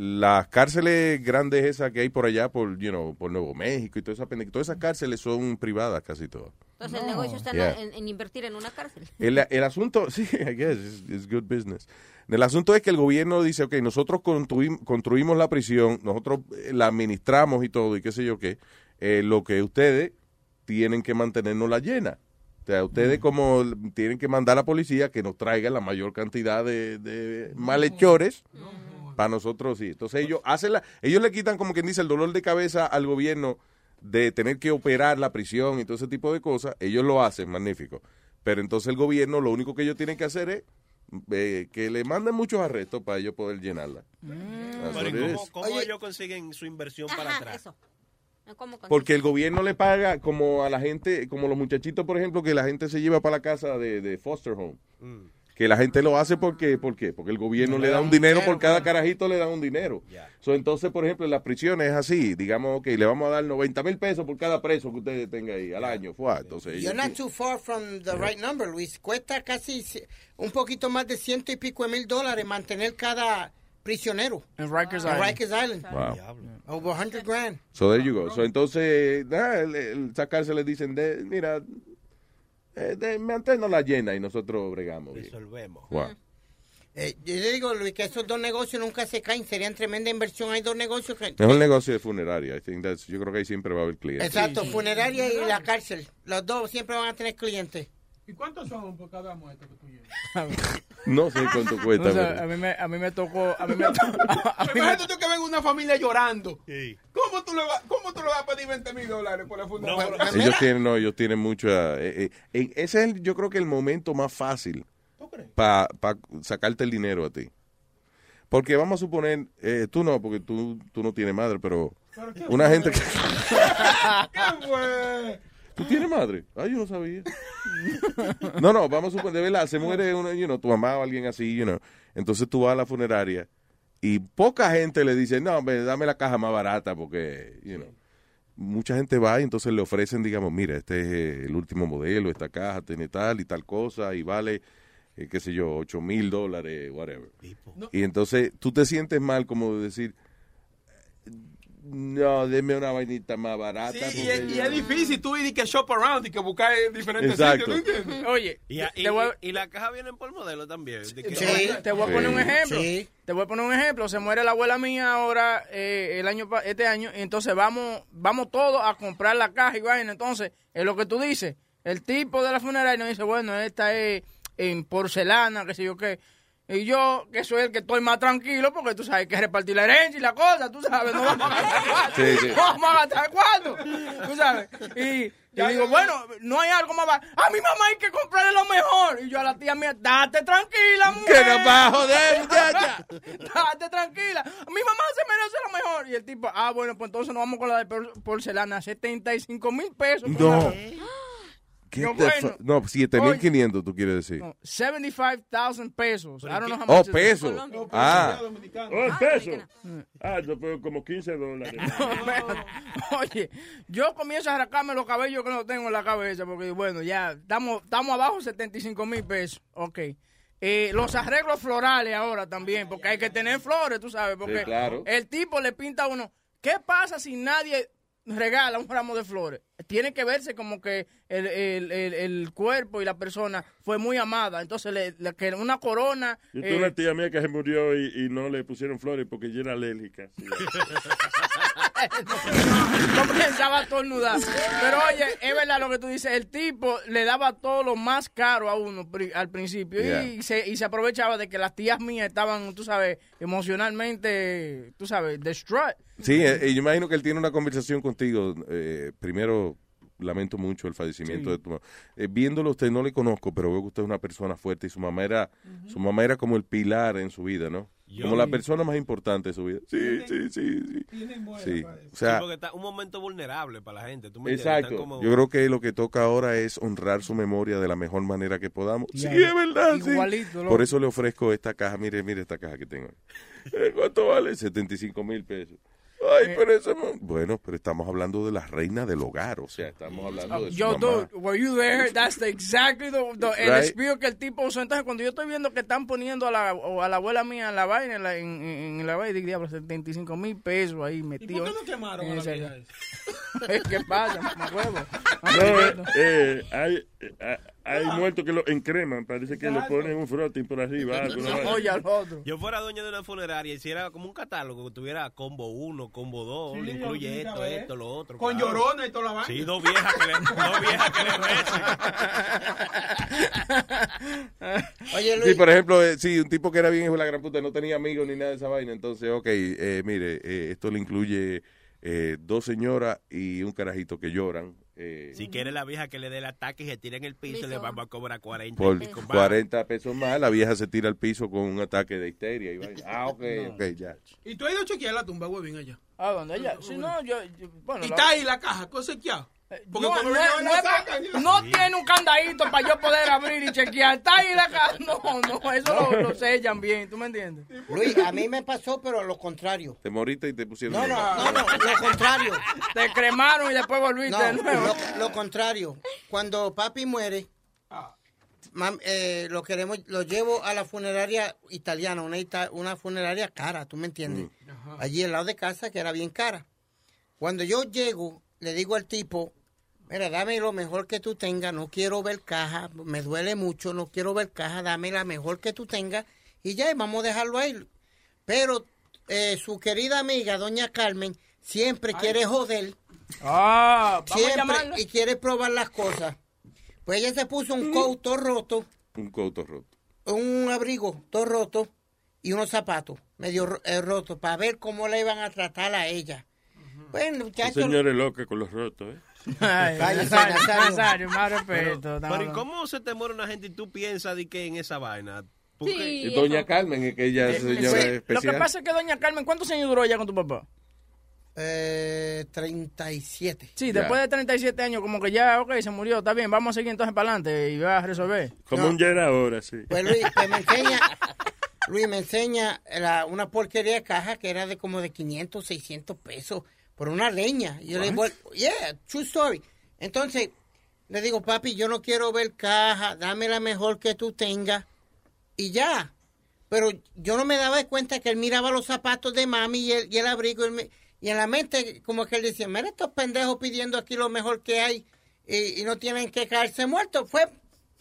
las cárceles grandes esas que hay por allá por you know, por Nuevo México y toda esa pendeja, todas esas cárceles son privadas casi todas. Entonces el negocio está en- Yeah. en, en invertir en una cárcel. El, el asunto, sí, I guess, it's, it's good business. El asunto es que el gobierno dice, ok, nosotros construim- construimos la prisión, nosotros eh, la administramos y todo, y qué sé yo qué, eh, lo que ustedes tienen que mantenernos la llena. O sea, ustedes como tienen que mandar a la policía que nos traiga la mayor cantidad de, de malhechores para nosotros, sí. Entonces ellos hacen la, ellos le quitan como quien dice el dolor de cabeza al gobierno de tener que operar la prisión y todo ese tipo de cosas. Ellos lo hacen, magnífico. Pero entonces el gobierno lo único que ellos tienen que hacer es eh, que le manden muchos arrestos para ellos poder llenarla. That's what Pero, it ¿y is. ¿Cómo, cómo ellos consiguen su inversión para Ajá, atrás? eso. ¿Cómo con- Porque el gobierno le paga como a la gente, como los muchachitos, por ejemplo, que la gente se lleva para la casa de, de foster home. Mm. Que la gente lo hace porque, ¿por qué? Porque el gobierno le da un dinero por cada carajito, le da un dinero. So, entonces, por ejemplo, en las prisiones es así. Digamos, que le vamos a dar 90 mil pesos por cada preso que usted tenga ahí al año. Fue, entonces, You're ellos- not too far from the right number, Luis. Cuesta casi un poquito más de ciento y pico de mil dólares mantener cada prisionero. En Rikers Island. Rikers Island. Wow. Over 100 grand. So there you go. So, entonces, nada, el, el sacarse le dicen, de, mira, eh, de, manténnos la llena y nosotros bregamos. bien. Resolvemos. Wow. Eh, yo le digo, Luis, que esos dos negocios nunca se caen. Serían tremenda inversión. Hay dos negocios que... Es un negocio de funeraria. I think that's- yo creo que ahí siempre va a haber clientes. Exacto, funeraria y la cárcel. Los dos siempre van a tener clientes. ¿Y cuántos son por cada muerto que tú llevas? No sé cuánto cuesta. O sea, a, mí me, a mí me tocó. A mí me, a mí me- Imagínate tú que venga una familia llorando. ¿Cómo tú le vas, cómo tú le vas a pedir 20 mil dólares por la fundación? ellos tienen, no, ellos tienen mucha. eh, eh, eh, ese es, el- yo creo que el momento más fácil para sacarte el dinero a ti. Porque vamos a suponer, eh, tú no, porque tú, tú no tienes madre, pero ¿Pero qué una fue? gente que. ¿Qué fue? ¿Tú tienes madre? Ay, yo no sabía. No, no, vamos a suponer, de verdad, se muere una, you know, tu mamá o alguien así, you know. Entonces tú vas a la funeraria y poca gente le dice, no, hombre, dame la caja más barata porque, you know. Mucha gente va y entonces le ofrecen, digamos, mira, este es eh, el último modelo, esta caja tiene tal y tal cosa y vale, eh, qué sé yo, 8 mil dólares, whatever. Y entonces tú te sientes mal como de decir, no, deme una vainita más barata. Sí, y es, y yo- es difícil tú ir y que shop around y que buscar en diferentes Exacto. sitios, ¿tú entiendes? Oye, Y, y- te voy, y la caja viene por modelo también. que- te voy a poner un Sí. ejemplo. Sí. Te voy a poner un ejemplo. Se muere la abuela mía ahora eh, el año este año y entonces vamos vamos todos a comprar la caja y vaina. Entonces, es lo que tú dices. El tipo de la funeraria nos dice, bueno, esta es en porcelana, qué sé yo qué. Y yo, que soy el que estoy más tranquilo, porque tú sabes que repartir la herencia y la cosa, tú sabes, no vamos a gastar cuarto. Sí, sí. No vamos a gastar cuarto, tú sabes. Y yo digo, bueno, no hay algo más barato. A mi mamá hay que comprarle lo mejor. Y yo a la tía mía, date tranquila, mujer. Que nos va a joder, muchacha. Date tranquila. Mi mamá se merece lo mejor. Y el tipo, ah, bueno, pues entonces nos vamos con la de por- porcelana, 75 mil pesos. No. una- ¿Qué Yo, bueno. no, 7500 tú quieres decir. No, 75,000 pesos. I don't know how Oh, much pesos. Ah. Oh, pesos. Ah, yo pero como 15 dólares. Oye, yo comienzo a arrancarme los cabellos que no tengo en la cabeza, porque bueno, ya estamos, estamos abajo 75 mil pesos. Ok. Eh, los arreglos florales ahora también, porque hay que tener flores, tú sabes, porque Sí, claro. el tipo le pinta a uno. ¿Qué pasa si nadie regala un ramo de flores? Tiene que verse como que el, el- el- el cuerpo y la persona fue muy amada. Entonces, le, le- que una corona. Yo eh, tuve una tía mía que se murió y, y no le pusieron flores porque ella era alérgica. Sí. no pensaba estornudar. Pero oye, es verdad lo que tú dices. El tipo le daba todo lo más caro a uno pri- al principio Yeah. y, se, y se aprovechaba de que las tías mías estaban, tú sabes, emocionalmente, tú sabes, destroyed. Sí, eh, eh, yo imagino que él tiene una conversación contigo. eh, primero, lamento mucho el fallecimiento Sí. de tu mamá. Eh, viéndolo, usted no le conozco, pero veo que usted es una persona fuerte y su mamá era, su mamá era como el pilar en su vida, ¿no? Yo- como la persona más importante de su vida. Sí, sí, sí, sí. Sí, o Sí, sea, porque está un momento vulnerable para la gente. ¿tú me entiendes? exacto. Como- Yo creo que lo que toca ahora es honrar su memoria de la mejor manera que podamos. Ya, sí, es verdad. sí. igualito. Por eso le ofrezco esta caja. Mire, mire esta caja que tengo. ¿Cuánto vale? 75 mil pesos. Ay, Eh. pero eso no- Bueno, pero estamos hablando de la reina del hogar. O sea, estamos hablando de su Yo, mamá. dude, were you there? That's the exactly the, the- el Right. espíritu que el tipo usó. Entonces, cuando yo estoy viendo que están poniendo a la, o a la abuela mía en la vaina, en la, en, en- la vaina, digo, diablo, 75 mil pesos ahí ¿Y metido. por qué no quemaron a la ¿Qué pasa, mamá huevo? No, eh, hay, eh, hay muertos que lo encreman. Parece que le ponen un frotting por arriba. algo, otro. Yo fuera dueño de una funeraria, hiciera como un catálogo que tuviera combo 1, combo 2, Sí, incluye esto, vez. esto, lo otro. Con claro. llorona y toda la vaina. Sí, dos viejas que le, dos viejas que le Oye, Sí, Luis, por ejemplo, eh, sí, un tipo que era bien hijo de la gran puta, no tenía amigos ni nada de esa vaina. Entonces, ok, eh, mire, eh, esto le incluye eh, dos señoras y un carajito que lloran. Eh, Si quiere la vieja que le dé el ataque y se tire en el piso, le vamos a cobrar 40 por pesos más. 40 pesos más, la vieja se tira al piso con un ataque de histeria. Y vaina. ah, ok, ok, ya. ¿Y tú has ido a chequear la tumba, huevín, allá? ¿A dónde? Ella. Si no, yo. yo- bueno, ¿Y la- está ahí la caja? ¿Cosa chequeado? Porque no, sacan. tiene un candadito para yo poder abrir y chequear. Está ahí la caja. No, no, eso lo, lo sellan bien, ¿tú me entiendes? Luis, a mí me pasó, pero lo contrario. Te moriste y te pusieron. No, no, no, no, lo contrario. Te cremaron y después volviste No, de nuevo. lo, lo contrario. Cuando papi muere, mam- eh, lo queremos, lo llevo a la funeraria italiana, una, ita- una funeraria cara, ¿tú me entiendes? Allí al lado de casa, que era bien cara. Cuando yo llego, le digo al tipo, mira, dame lo mejor que tú tengas, no quiero ver caja, me duele mucho, no quiero ver caja, dame la mejor que tú tengas y ya, y vamos a dejarlo ahí. Pero eh, su querida amiga, doña Carmen, siempre quiere joder. Ah, vamos a siempre y quiere probar las cosas. Pues ella se puso un coat todo roto, Un coto roto. un abrigo todo roto y unos zapatos medio eh, rotos para ver cómo le iban a tratar a ella. Bueno, El muchachos. señor es loco con los rotos, ¿eh? Nazario, más respeto. Pero, ¿y cómo se te muere una gente y tú piensas de que en esa vaina? Y Doña Carmen, es que ella es Eh, señora sí, Lo especial. que pasa es que doña Carmen, ¿cuántos años duró ella con tu papá? Eh, 37. Sí, después de 37 años, como que ya, ok, se murió, está bien, vamos a seguir entonces para adelante y va a resolver. Como un yen ahora, sí. Pues Luis, pues me enseña, Luis me enseña la- una porquería de caja que era de como de 500, 600 pesos por una leña. Y yo le digo, yeah, true story. Entonces, le digo, papi, yo no quiero ver caja, dame la mejor que tú tengas y ya. Pero yo no me daba cuenta que él miraba los zapatos de mami y el, y el abrigo. y en la mente, como que él decía, mira estos pendejos pidiendo aquí lo mejor que hay y, y no tienen que caerse muertos. Fue,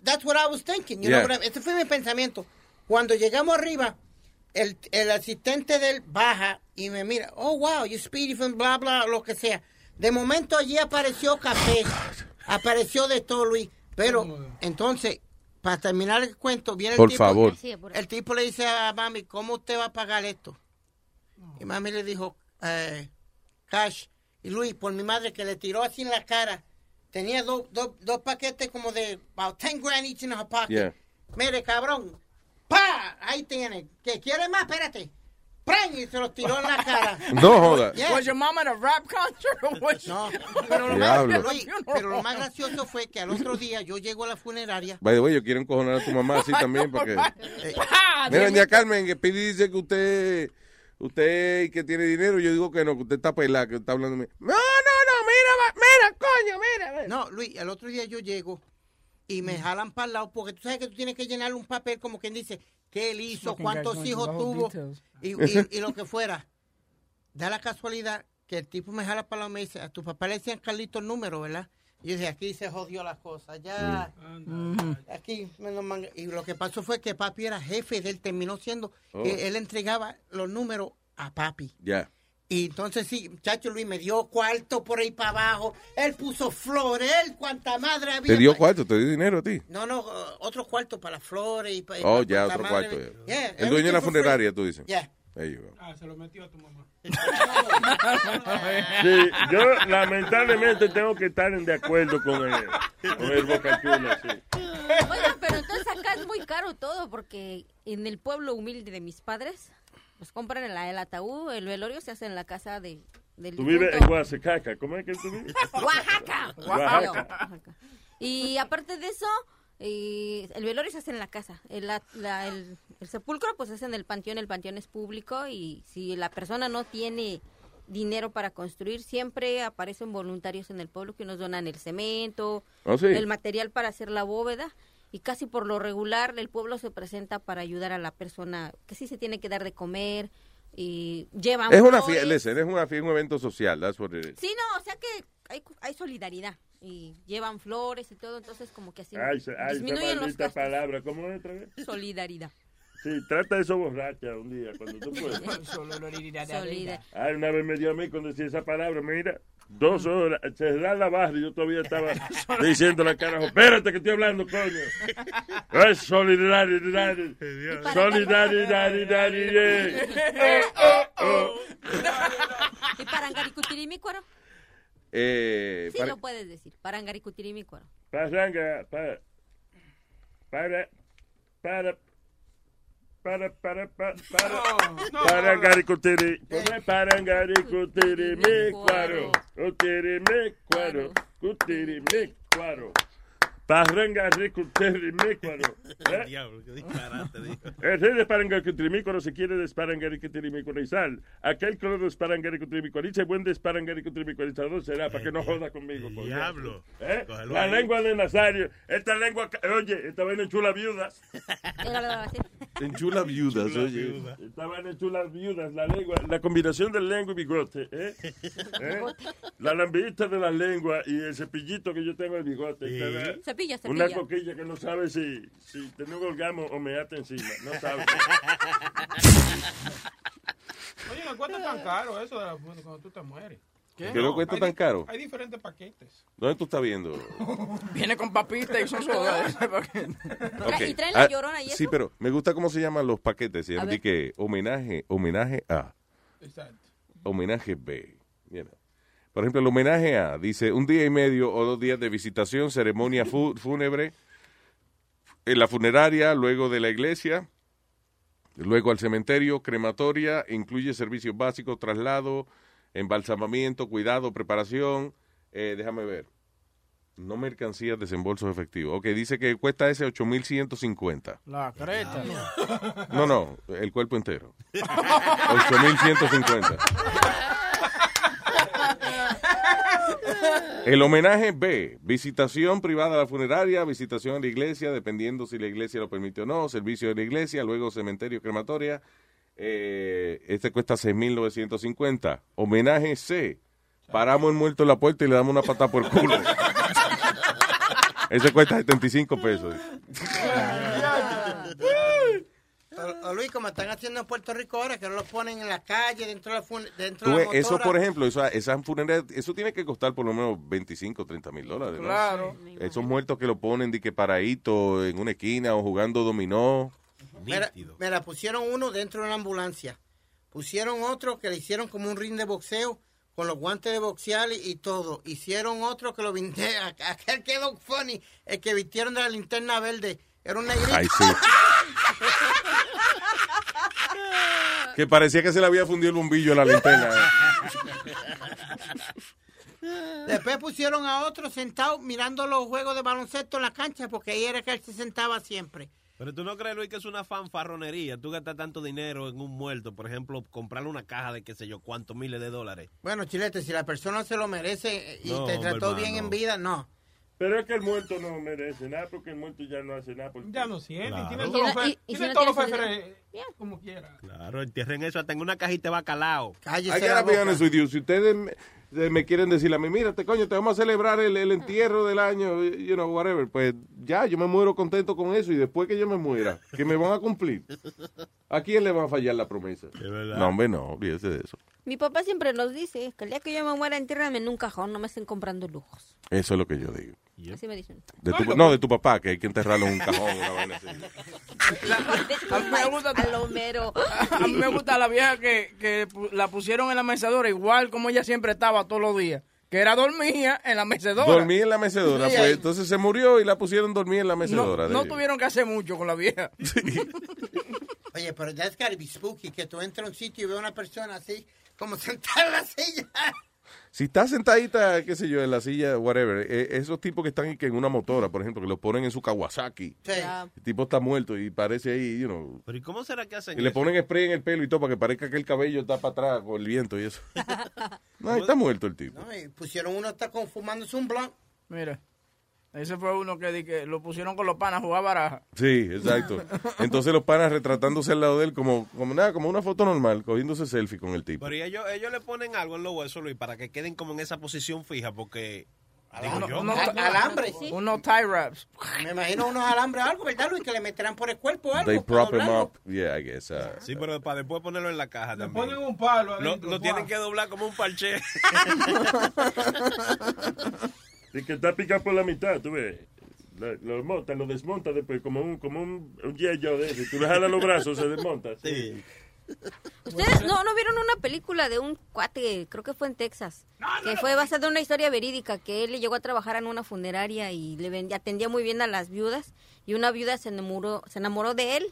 that's what I was thinking. You Yeah. know ese fue mi pensamiento. Cuando llegamos arriba, el, el asistente de él baja y me mira, oh, wow, you speedy from bla, bla, lo que sea. De momento allí apareció café, apareció de todo, Luis. Pero, entonces, para terminar el cuento, viene el Por tipo. favor. El tipo le dice a mami, ¿cómo usted va a pagar esto? Y mami le dijo, eh, cash. Y Luis, por mi madre, que le tiró así en la cara. Tenía dos dos- dos paquetes como de about 10 grand each in her pocket. Yeah. Mire, cabrón. ¡Pa! Ahí tiene. ¿Qué quiere más? Espérate. ¡Pran! Y se los tiró en la cara. No joda. Yeah. Was your mom at a rap concert or was No, pero lo, Diablo. más, pero lo más gracioso fue que al otro día yo llego a la funeraria. By the way, yo quiero encojonar a tu mamá así también porque... Eh, Mira, doña Carmen, que Pidi dice que usted, usted que tiene dinero, yo digo que no, que usted está pelada, que está hablando de mí. No, no, no, mira, mira, coño, mira. mira. No, Luis, el otro día yo llego y me jalan para el lado porque tú sabes que tú tienes que llenar un papel como quien dice qué él hizo, cuántos hijos tuvo y, y- y lo que fuera. Da la casualidad que el tipo me jala para el lado y me dice, a tu papá le decían Carlito el número, ¿verdad? Y yo dije, aquí se jodió la cosa, ya, aquí me lo manga- Y lo que pasó fue que papi era jefe de él, terminó siendo Oh. que él entregaba los números a papi. Ya. Y entonces sí, muchacho Luis me dio cuarto por ahí para abajo. Él puso flores, él cuanta madre había. ¿Te dio cuarto? ¿Te dio dinero a ti? No, no, otro cuarto para las flores y para. Oh, ya, otro cuarto. El dueño de la funeraria, tú dices. Yeah. Ah, se lo metió a tu mamá. Sí, yo lamentablemente tengo que estar en de acuerdo con el, con el Boca Chula, sí. Oiga, pero entonces acá es muy caro todo porque en el pueblo humilde de mis padres, pues compran el, el ataúd, el velorio se hace en la casa de, del Tú vives en. Guasecaca, ¿cómo es que tú vives? Oaxaca. Oaxaca. Oaxaca. Y aparte de eso, eh, el velorio se hace en la casa. El, la- la- el- el sepulcro pues es en el panteón, el panteón es público y si la persona no tiene dinero para construir, siempre aparecen voluntarios en el pueblo que nos donan el cemento, Oh, sí. el material para hacer la bóveda y casi por lo regular el pueblo se presenta para ayudar a la persona que sí se tiene que dar de comer y llevan Es una fiesta, es una fiesta, un evento social, that's what it is. Sí, no, o sea que hay, hay solidaridad y llevan flores y todo, entonces como que así Ay, se- ay, esa disminuyen los maldita gastos. palabra, ¿cómo es otra vez? Solidaridad. Sí, trata de eso borracha un día, cuando tú puedas. Solidaridad. Ay, una vez me dio a mí cuando decía esa palabra, mira, dos horas, se da la barra y yo todavía estaba diciendo la carajo, espérate que estoy hablando, coño. Es solidaridad, solidaridad, ¿Y para Angaricutirimi, cuero? Eh, Sí lo puedes decir. Parangaricutirimícuaro. Paranga, para, para, para, para para para. Para eh. pues para garicutiri. Para garicutiri me cuaro. cutiri me cuaro. Cutiri me cuaro parangaricutiri, mi cuaro. ¿Eh? Diablo, qué disparate, dijo. El rey de Parangaricutirimícuaro se quiere desparangaricutirimícuarizar. Aquel que lo desparangaricutirimícuariza, buen desparangaricutirimícuarizador será, para que no joda conmigo. coño. Diablo. ¿Eh? La ahí. lengua de Nazario. Esta lengua, oye, esta vaina en chula viudas. En chula viudas, oye. Esta vaina en chulas viudas, la lengua, la combinación de lengua y bigote. ¿eh? ¿Eh? La lambita de la lengua y el cepillito que yo tengo en el bigote. Sí. ¿Verdad? Cepilla, Una cepilla. coquilla que no sabe si, si un orgasmo o me ata encima. No sabe. Oye, no cuesta tan caro eso de la, cuando tú te mueres. ¿Qué? ¿Que no cuesta Hay tan caro? Hay diferentes paquetes. ¿Dónde tú estás viendo? Viene con papitas y son sodas. Ok. y traen la Ah, llorona y Sí, eso. pero me gusta cómo se llaman los paquetes. De que homenaje, homenaje a, Exacto. homenaje B. You know. Por ejemplo, el homenaje A dice un día y medio o dos días de visitación, ceremonia fúnebre en la funeraria, luego de la iglesia, luego al cementerio, crematoria, incluye servicios básicos, traslado, embalsamamiento, cuidado, preparación. eh, déjame ver. No mercancías, desembolsos efectivos. Ok, dice que cuesta ese 8.150. La creta. No, no, el cuerpo entero. 8.150. El homenaje B, visitación privada a la funeraria, visitación a la iglesia, dependiendo si la iglesia lo permite o no, servicio de la iglesia, luego cementerio, crematoria. Eh, este cuesta 6.950. Homenaje C, paramos el muerto en la puerta y le damos una patada por el culo. Ese cuesta 75 pesos. O, o Luis, como están haciendo en Puerto Rico ahora, que no lo ponen en la calle, dentro de la, fun- dentro de la ves, eso, motora. por ejemplo, eso, esa funeraria, eso tiene que costar por lo menos 25, 30 mil dólares. ¿no? Claro. Esos muertos que lo ponen de que paradito en una esquina o jugando dominó. Mira, mira, pusieron uno dentro de una ambulancia. Pusieron otro que le hicieron como un ring de boxeo con los guantes de boxear y, y todo. Hicieron otro que lo viste, aquel quedó funny, el que vistieron de la linterna verde. Era un negrito. Ay, sí. Que parecía que se le había fundido el bombillo a la linterna. Después pusieron a otro sentado mirando los juegos de baloncesto en la cancha porque ahí era que él se sentaba siempre. Pero tú no crees, Luis, que es una fanfarronería. Tú gastas tanto dinero en un muerto, por ejemplo, comprarle una caja de qué sé yo, cuántos miles de dólares. Bueno, Chilete, si la persona se lo merece y No, te trató bien en vida, no. Pero es que el muerto no merece nada porque el muerto ya no hace nada. Porque... Ya no siente. Claro. Y tiene no- los fe- y- y tiene si no todos los tiene feferes, como quiera. Claro, entierren eso hasta en una cajita de bacalao. Honest with you. Si ustedes me, me quieren decir a mí, mira, te coño, te vamos a celebrar el, el entierro del año, you know, whatever. Pues ya, yo me muero contento con eso y después que yo me muera, que me van a cumplir. ¿A quién le va a fallar la promesa? No, hombre, no, olvídese de eso. Mi papá siempre nos dice que el día que yo me muera, entiérrame en un cajón, no me estén comprando lujos. Eso es lo que yo digo. Así me dicen. De tu- no, de tu papá, que hay que enterrarlo en un cajón, una vaina así. A mí me gusta, Palomero. a mí me gusta la vieja que, la pusieron en la mecedora igual como ella siempre estaba todos los días. Que era dormía en la mecedora. Dormí en la mecedora, Sí, pues ahí. entonces se murió y la pusieron dormir en la mecedora. no tuvieron que hacer mucho con la vieja. Oye, pero that's gotta be spooky, que tú entras a un sitio y ves a una persona así, como sentada en la silla. Si está sentadita, qué sé yo, en la silla, whatever, eh, esos tipos que están y que en una motora, por ejemplo, que lo ponen en su Kawasaki. El tipo está muerto y parece ahí, you know. Pero ¿y cómo será que hacen Y le eso? ponen spray en el pelo y todo para que parezca que el cabello está para atrás con el viento y eso. No, está muerto el tipo. No, y pusieron uno está con fumándose un blunt. Mira, ese fue uno que, di que lo pusieron con los panas a jugar baraja. Sí, exacto. Entonces los panas retratándose al lado de él como, como nada, como una foto normal, cogiéndose selfie con el tipo. Pero y ellos, ellos le ponen algo en los huesos, Luis, para que queden como en esa posición fija, porque... Digo Uno- yo. uno- Al- alambre. Unos tie wraps. Me imagino unos alambres o algo, ¿verdad, Luis? Que le meterán por el cuerpo o algo. They prop him up. Yeah, I guess. uh, Sí, pero para después ponerlo en la caja también. Ponen un palo Lo, adentro, lo tienen que doblar como un parche. Y que está picado por la mitad, tú ves. Lo, lo montan, lo desmontan después como un, como un, un yello de eso. Tú le jalas los brazos, se desmonta. Sí. Ustedes no, no vieron una película de un cuate, creo que fue en Texas, que fue basada en una historia verídica, que él llegó a trabajar en una funeraria y le vendía, atendía muy bien a las viudas y una viuda se enamoró, se enamoró de él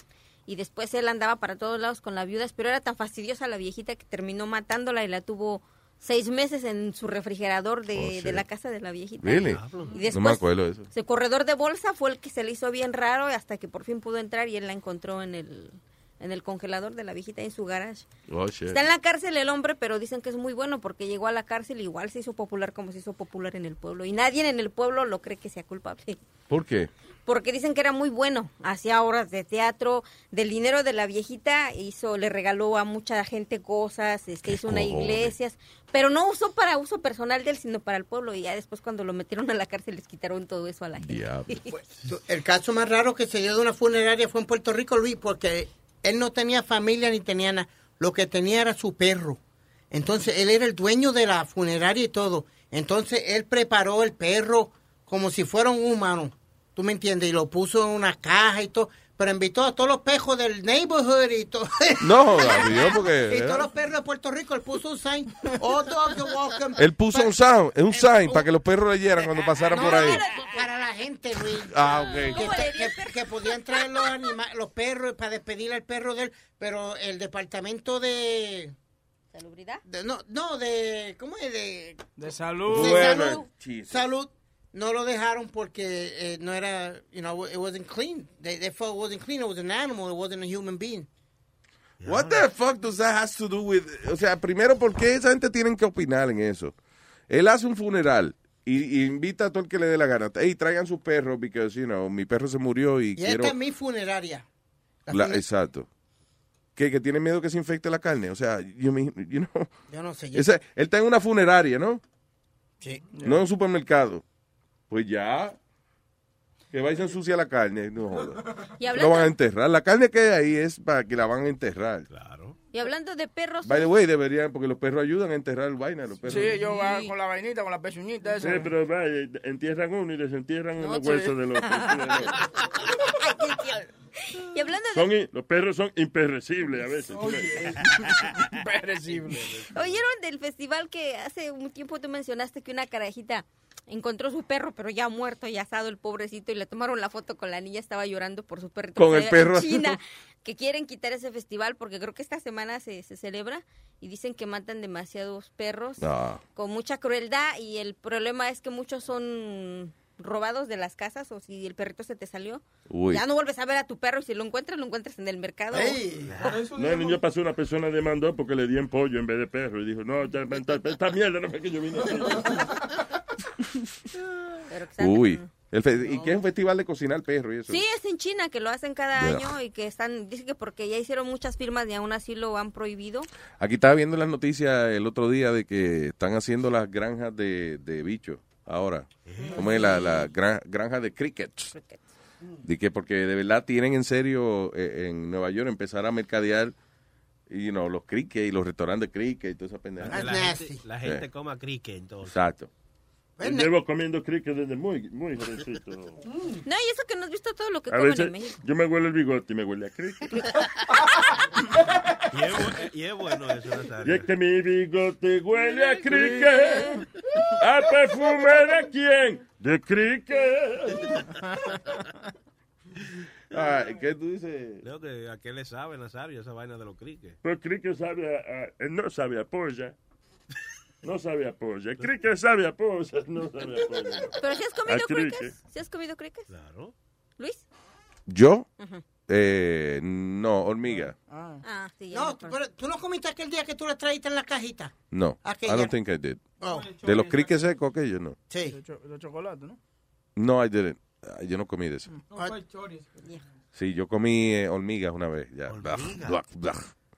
y después él andaba para todos lados con la viuda, pero era tan fastidiosa la viejita que terminó matándola y la tuvo seis meses en su refrigerador de, Oh, shit. de la casa de la viejita. Really? Y No me después, acuerdo de eso. Su corredor de bolsa fue el que se le hizo bien raro hasta que por fin pudo entrar y él la encontró en el, en el congelador de la viejita en su garage. Oh. Está en la cárcel el hombre, pero dicen que es muy bueno porque llegó a la cárcel y igual se hizo popular como se hizo popular en el pueblo. Y nadie en el pueblo lo cree que sea culpable. ¿Por qué? Porque dicen que era muy bueno, hacía obras de teatro, del dinero de la viejita hizo, le regaló a mucha gente cosas, este, hizo una iglesia, pero no usó para uso personal de él, sino para el pueblo. Y ya después cuando lo metieron a la cárcel les quitaron todo eso a la gente. El caso más raro que se dio de una funeraria fue en Puerto Rico, Luis, porque él no tenía familia ni tenía nada. Lo que tenía era su perro. Entonces, él era el dueño de la funeraria y todo. Entonces, él preparó el perro como si fuera un humano. ¿Tú me entiendes? Y lo puso en una caja y todo. Pero invitó a todos los pejos del neighborhood y todo. No, porque- Y todos los perros de Puerto Rico, él puso un sign. All dogs are welcome. Él puso un sound, un sign para que los perros leyeran cuando pasaran por ahí. Para la gente, Luis. Ah, ok. Que, que- que podían traer los, anima- los perros para despedir al perro de él, pero el departamento de... ¿Salubridad? de- no, no, de... ¿Cómo es? De, De salud. de salud. No lo dejaron porque eh, no era, you know, it wasn't clean. They, they felt it wasn't clean. It was an animal. It wasn't a human being. What the fuck does that has to do with... O sea, primero, ¿por qué esa gente tienen que opinar en eso? Él hace un funeral y, y invita a todo el que le dé la gana. Hey, traigan sus perros because, you know, mi perro se murió y, Y quiero... esta es mi funeraria. La La- fune- exacto. Que, que tiene miedo que se infecte la carne. O sea, you, mean, you know... Yo no sé. yo- Ese- él está en una funeraria, ¿no? Sí. No en un supermercado. Pues ya. Que vaya y se ensucia la carne. No joda. Y Lo van a enterrar. La carne que hay ahí es para que la van a enterrar. Claro. y hablando de perros, By the way, deberían, porque los perros ayudan a enterrar el vaina. Los perros. Sí, ellos van con la vainita, con la pezuñita Sí, esa. pero vaya, entierran uno y desentierran No, los sí. huesos de los y hablando de son in- Los perros son imperecibles a veces. Imperecible. ¿Oyeron del festival que hace un tiempo tú mencionaste que una carajita encontró su perro, pero ya muerto y asado el pobrecito, y le tomaron la foto con la niña, estaba llorando por su perrito. Con el perro. En China, que quieren quitar ese festival porque creo que esta semana se, se celebra y dicen que matan demasiados perros No. con mucha crueldad y el problema es que muchos son robados de las casas o si el perrito se te salió, Uy. ya no vuelves a ver a tu perro y si lo encuentras, lo encuentras en el mercado. No, el niño pasó, una persona demandó porque le di en pollo en vez de perro. Y dijo, no, ya, esta, esta mierda no fue que yo vine. Pero que Uy. El fe- ¿Y qué es un festival de cocinar perro y eso? Sí, es en China que lo hacen cada año y que están, dice que porque ya hicieron muchas firmas y aún así lo han prohibido. Aquí estaba viendo las noticias el otro día de que están haciendo las granjas de, de bichos ahora. Como es la, la gran- granja de crickets. De que porque de verdad tienen en serio eh, en Nueva York empezar a mercadear you know, los crickets y los restaurantes de cricket y toda esa pendeja. Que la gente, la gente coma cricket, entonces. Exacto. Llevo comiendo cricket desde muy, muy jovencito. No, y eso que no has visto todo lo que A comen veces en México. yo me huele el bigote y me huele a cricket. Y es, bu- y es bueno eso, Y Nazario. es que mi bigote huele a cricket. ¿A perfume de quién? De cricket. Ah, ¿Qué tú dices? Creo que a qué le sabe, Nazario, esa vaina de los cricket. Pero cricket sabe a, a- él no sabe a polla. No sabe a polla. El cricket sabe a polla. No sabe a polla. Pero si has comido cricket. crickets, si has comido crickets. Claro. Luis. ¿Yo? Eh, no, hormiga. Ah, sí, ya No, pero tú no comiste aquel día que tú la traíste en la cajita. No. I Aquella. don't think I did. Oh. De los crickets secos, aquellos no. Sí. De, cho- de chocolate, ¿no? No, I didn't. Ah, Yo no comí de eso. Sí, yo comí eh, hormigas una vez. Ya. Blah, blah, blah.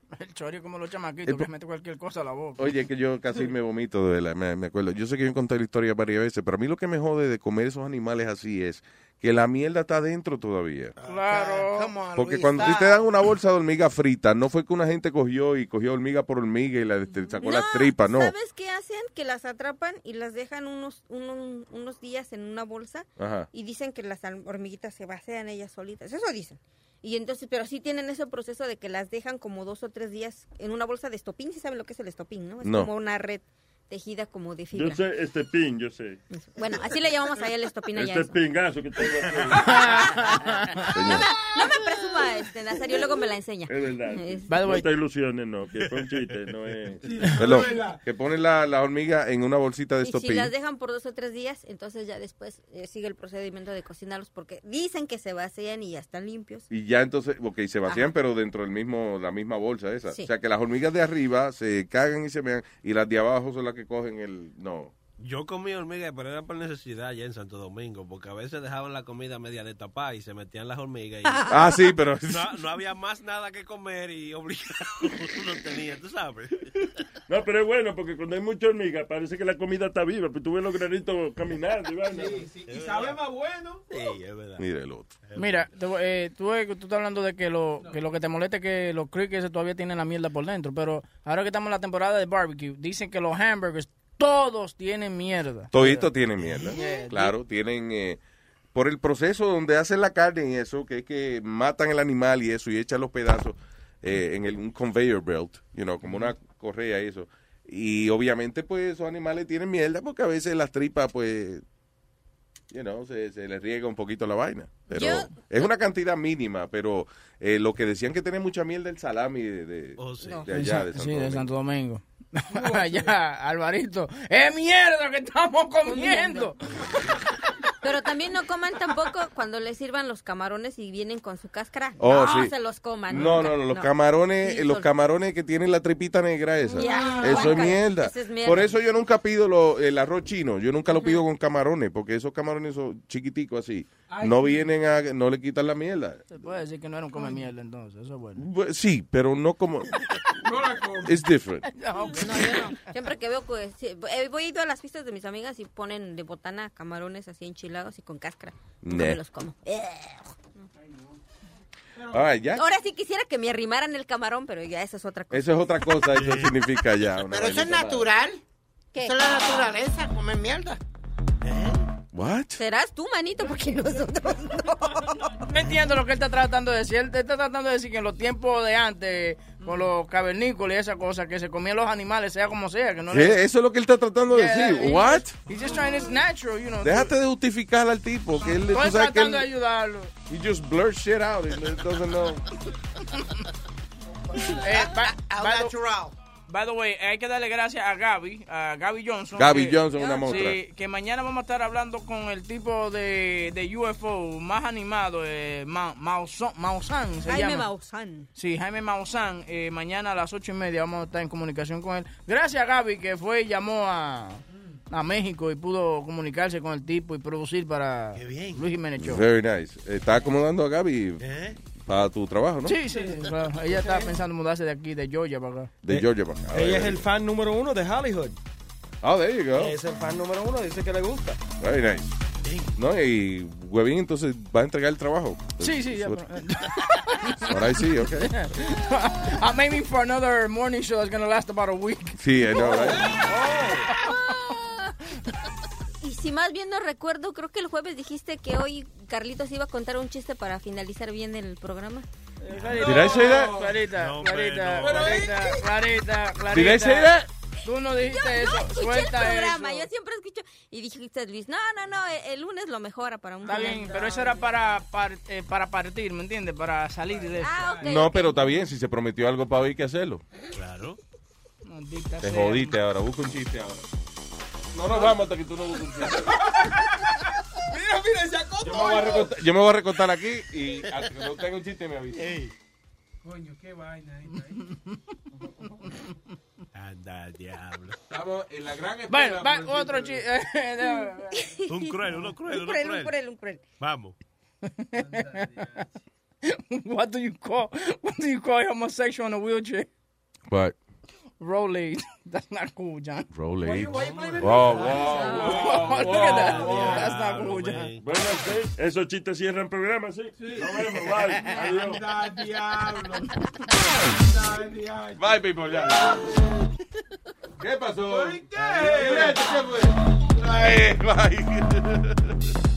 El chori como los chamaquitos, El que po- mete cualquier cosa a la boca. Oye, que yo casi me vomito de la, me, me acuerdo. Yo sé que yo conté la historia varias veces, pero a mí lo que me jode de comer esos animales así es que la mierda está dentro todavía. Claro. Come on, Porque Luis, cuando stop. te dan una bolsa de hormiga frita, no fue que una gente cogió y cogió hormiga por hormiga y la este, sacó las tripas, no. ¿Sabes qué hacen? Que las atrapan y las dejan unos, unos, unos días en una bolsa Ajá. y dicen que las hormiguitas se vacían ellas solitas. Eso dicen. Y entonces, pero sí tienen ese proceso de que las dejan como dos o tres días en una bolsa de estopín. ¿Sí saben lo que es el estopín, no? Es No. como una red tejida como de fibra. Yo sé, este pin, yo sé. Bueno, así le llamamos allá el estopín allá. Este eso. pingazo que tengo aquí. No me, no me presuma, este, Nazario, luego me la enseña. Es verdad. Es- no te ilusiones, no, que fue un chiste, no es... Perdón, que ponen la, la hormiga en una bolsita de Y si estopín. las dejan por dos o tres días, entonces ya después eh, sigue el procedimiento de cocinarlos porque dicen que se vacían y ya están limpios. Y ya entonces, ok, se vacían, pero dentro del mismo, la misma bolsa esa. Sí. O sea, que las hormigas de arriba se cagan y se mean, y las de abajo son las que cogen el... No. Yo comí hormigas, pero era por necesidad allá en Santo Domingo, porque a veces dejaban la comida media de tapar y se metían las hormigas. Y Ah, sí, pero- No, no había más nada que comer y obligado uno tenía, tú sabes. No, pero es bueno porque cuando hay mucha hormiga parece que la comida está viva, pero tú ves los granitos caminando. Y, vaina. Y sabe más bueno. Sí, es verdad. Mira el otro. Mira, te voy- eh, tú, ves que tú estás hablando de que lo que, lo que te molesta es que los crickets todavía tienen la mierda por dentro, pero ahora que estamos en la temporada de barbecue, dicen que los hamburgers todos tienen mierda. Todito tienen mierda. Yeah. Claro, tienen... eh, por el proceso donde hacen la carne y eso, que es que matan el animal y eso, y echan los pedazos eh, en el, un conveyor belt, you know, como una correa y eso. Y obviamente, pues, esos animales tienen mierda porque a veces las tripas, pues, you know, se, se les riega un poquito la vaina. Pero Yo- es una cantidad mínima, pero eh, lo que decían que tenía mucha mierda el salami de, de, de allá, de Santo sí, de Domingo. Santo Domingo. Allá, Alvarito, ¡es mierda que estamos comiendo! Pero también no coman tampoco cuando les sirvan los camarones y vienen con su cáscara. Oh, no sí. se los coman. No, nunca, no, no, los camarones, Sí, los camarones que tienen la tripita negra esa. Eso es mierda. eso es mierda. Por eso yo nunca pido lo- el arroz chino. Yo nunca lo pido con camarones, porque esos camarones son chiquiticos así. Ay, no vienen a, no le quitan la mierda. Se puede decir que no era un come mierda entonces, eso es bueno. Bu- Sí, pero no como. No la como. It's different. No, yo no. Siempre que veo que sí, eh, voy ido a las fiestas de mis amigas y ponen de botana camarones así enchilados y con cáscara. Nah. me los como. Right, ya. Ahora sí quisiera que me arrimaran el camarón, pero ya eso es otra cosa. Eso es otra cosa, eso significa ya. una Pero eso es natural. ¿Qué? Eso es la naturaleza, comer mierda. What? Serás tú, manito, porque nosotros no. No entiendo lo que él está tratando de decir. Él está tratando de decir que en los tiempos de antes, con los cavernícolas y esas cosas, que se comían los animales, sea como sea. Que no ¿Qué? le- Eso es lo que él está tratando de decir. he's What? just- He's just trying, it's natural, you know. Déjate de justificar al tipo, que él, Estoy sabes que tratando de él, ayudarlo. he just blurs shit out and he doesn't know. Eh, by, by the- natural. By the way, hay que darle gracias a Gaby, a Gaby Johnson. Gaby que- Johnson, una montra. Sí, que mañana vamos a estar hablando con el tipo de, de UFO más animado, eh, Ma- Maussan, Maussan se Jaime llama. Maussan. Sí, Jaime Maussan. eh, mañana a las ocho y media vamos a estar en comunicación con él. Gracias a Gaby que fue y llamó a, a México y pudo comunicarse con el tipo y producir para Luis Jiménez Show. Very nice. Está acomodando a Gaby para tu trabajo, ¿no? Sí, sí, claro. ella estaba pensando en mudarse de aquí, de Georgia para acá. De Georgia para acá. Ella es el fan número uno de Hollywood. Oh, there you go. Es el fan número uno, dice que le gusta. Very nice. No, y Huevín entonces va a entregar el trabajo. Sí, sí, ya. I see, okay. I'm aiming for another morning show that's going to last about a week. Sí, I know, right? Y si más bien no recuerdo, creo que el jueves dijiste que hoy Carlitos iba a contar un chiste para finalizar bien el programa. Did I say that? Clarita, No, Clarita. Clarita, Clarita, Clarita. Did I say that? Tú no dijiste Yo eso, no escuché el suelta programa, eso. yo siempre escucho. Y dijiste, Luis, no, no, no, el, el lunes lo mejora para un Está bien, pero eso era para, par- eh, para partir, ¿me entiendes? Para salir de eso. Ah, ok, No, pero está bien. Si se prometió algo para hoy, hay que hacerlo. Claro. Maldita Te sea. jodiste ahora. Busca un chiste ahora. No nos vamos hasta que tú no busques un chiste. Mira, mira, sacó Yo me voy a recortar, yo me voy a recortar aquí y hasta que no tenga un chiste me avisa. Coño, qué vaina esta ahí. Anda, diablo. Estamos en la gran Bueno, va, otro chiste. Un cruel, uno cruel, Un uno cruel, un cruel. un cruel. Vamos. what do you call what do you call a homosexual in a wheelchair? But, Rolade. That's not cool, John. Rolade. Me? Wow, wow, wow, Look at that. That's not cool, John. Bueno, sí, esos chistes cierran programa, ¿sí? Nos vemos, bye. Adiós. Anda, diablo. Anda, diablo. Bye, people, ya. ¿Qué pasó? ¿Por qué? ¿Qué fue? Bye, bye.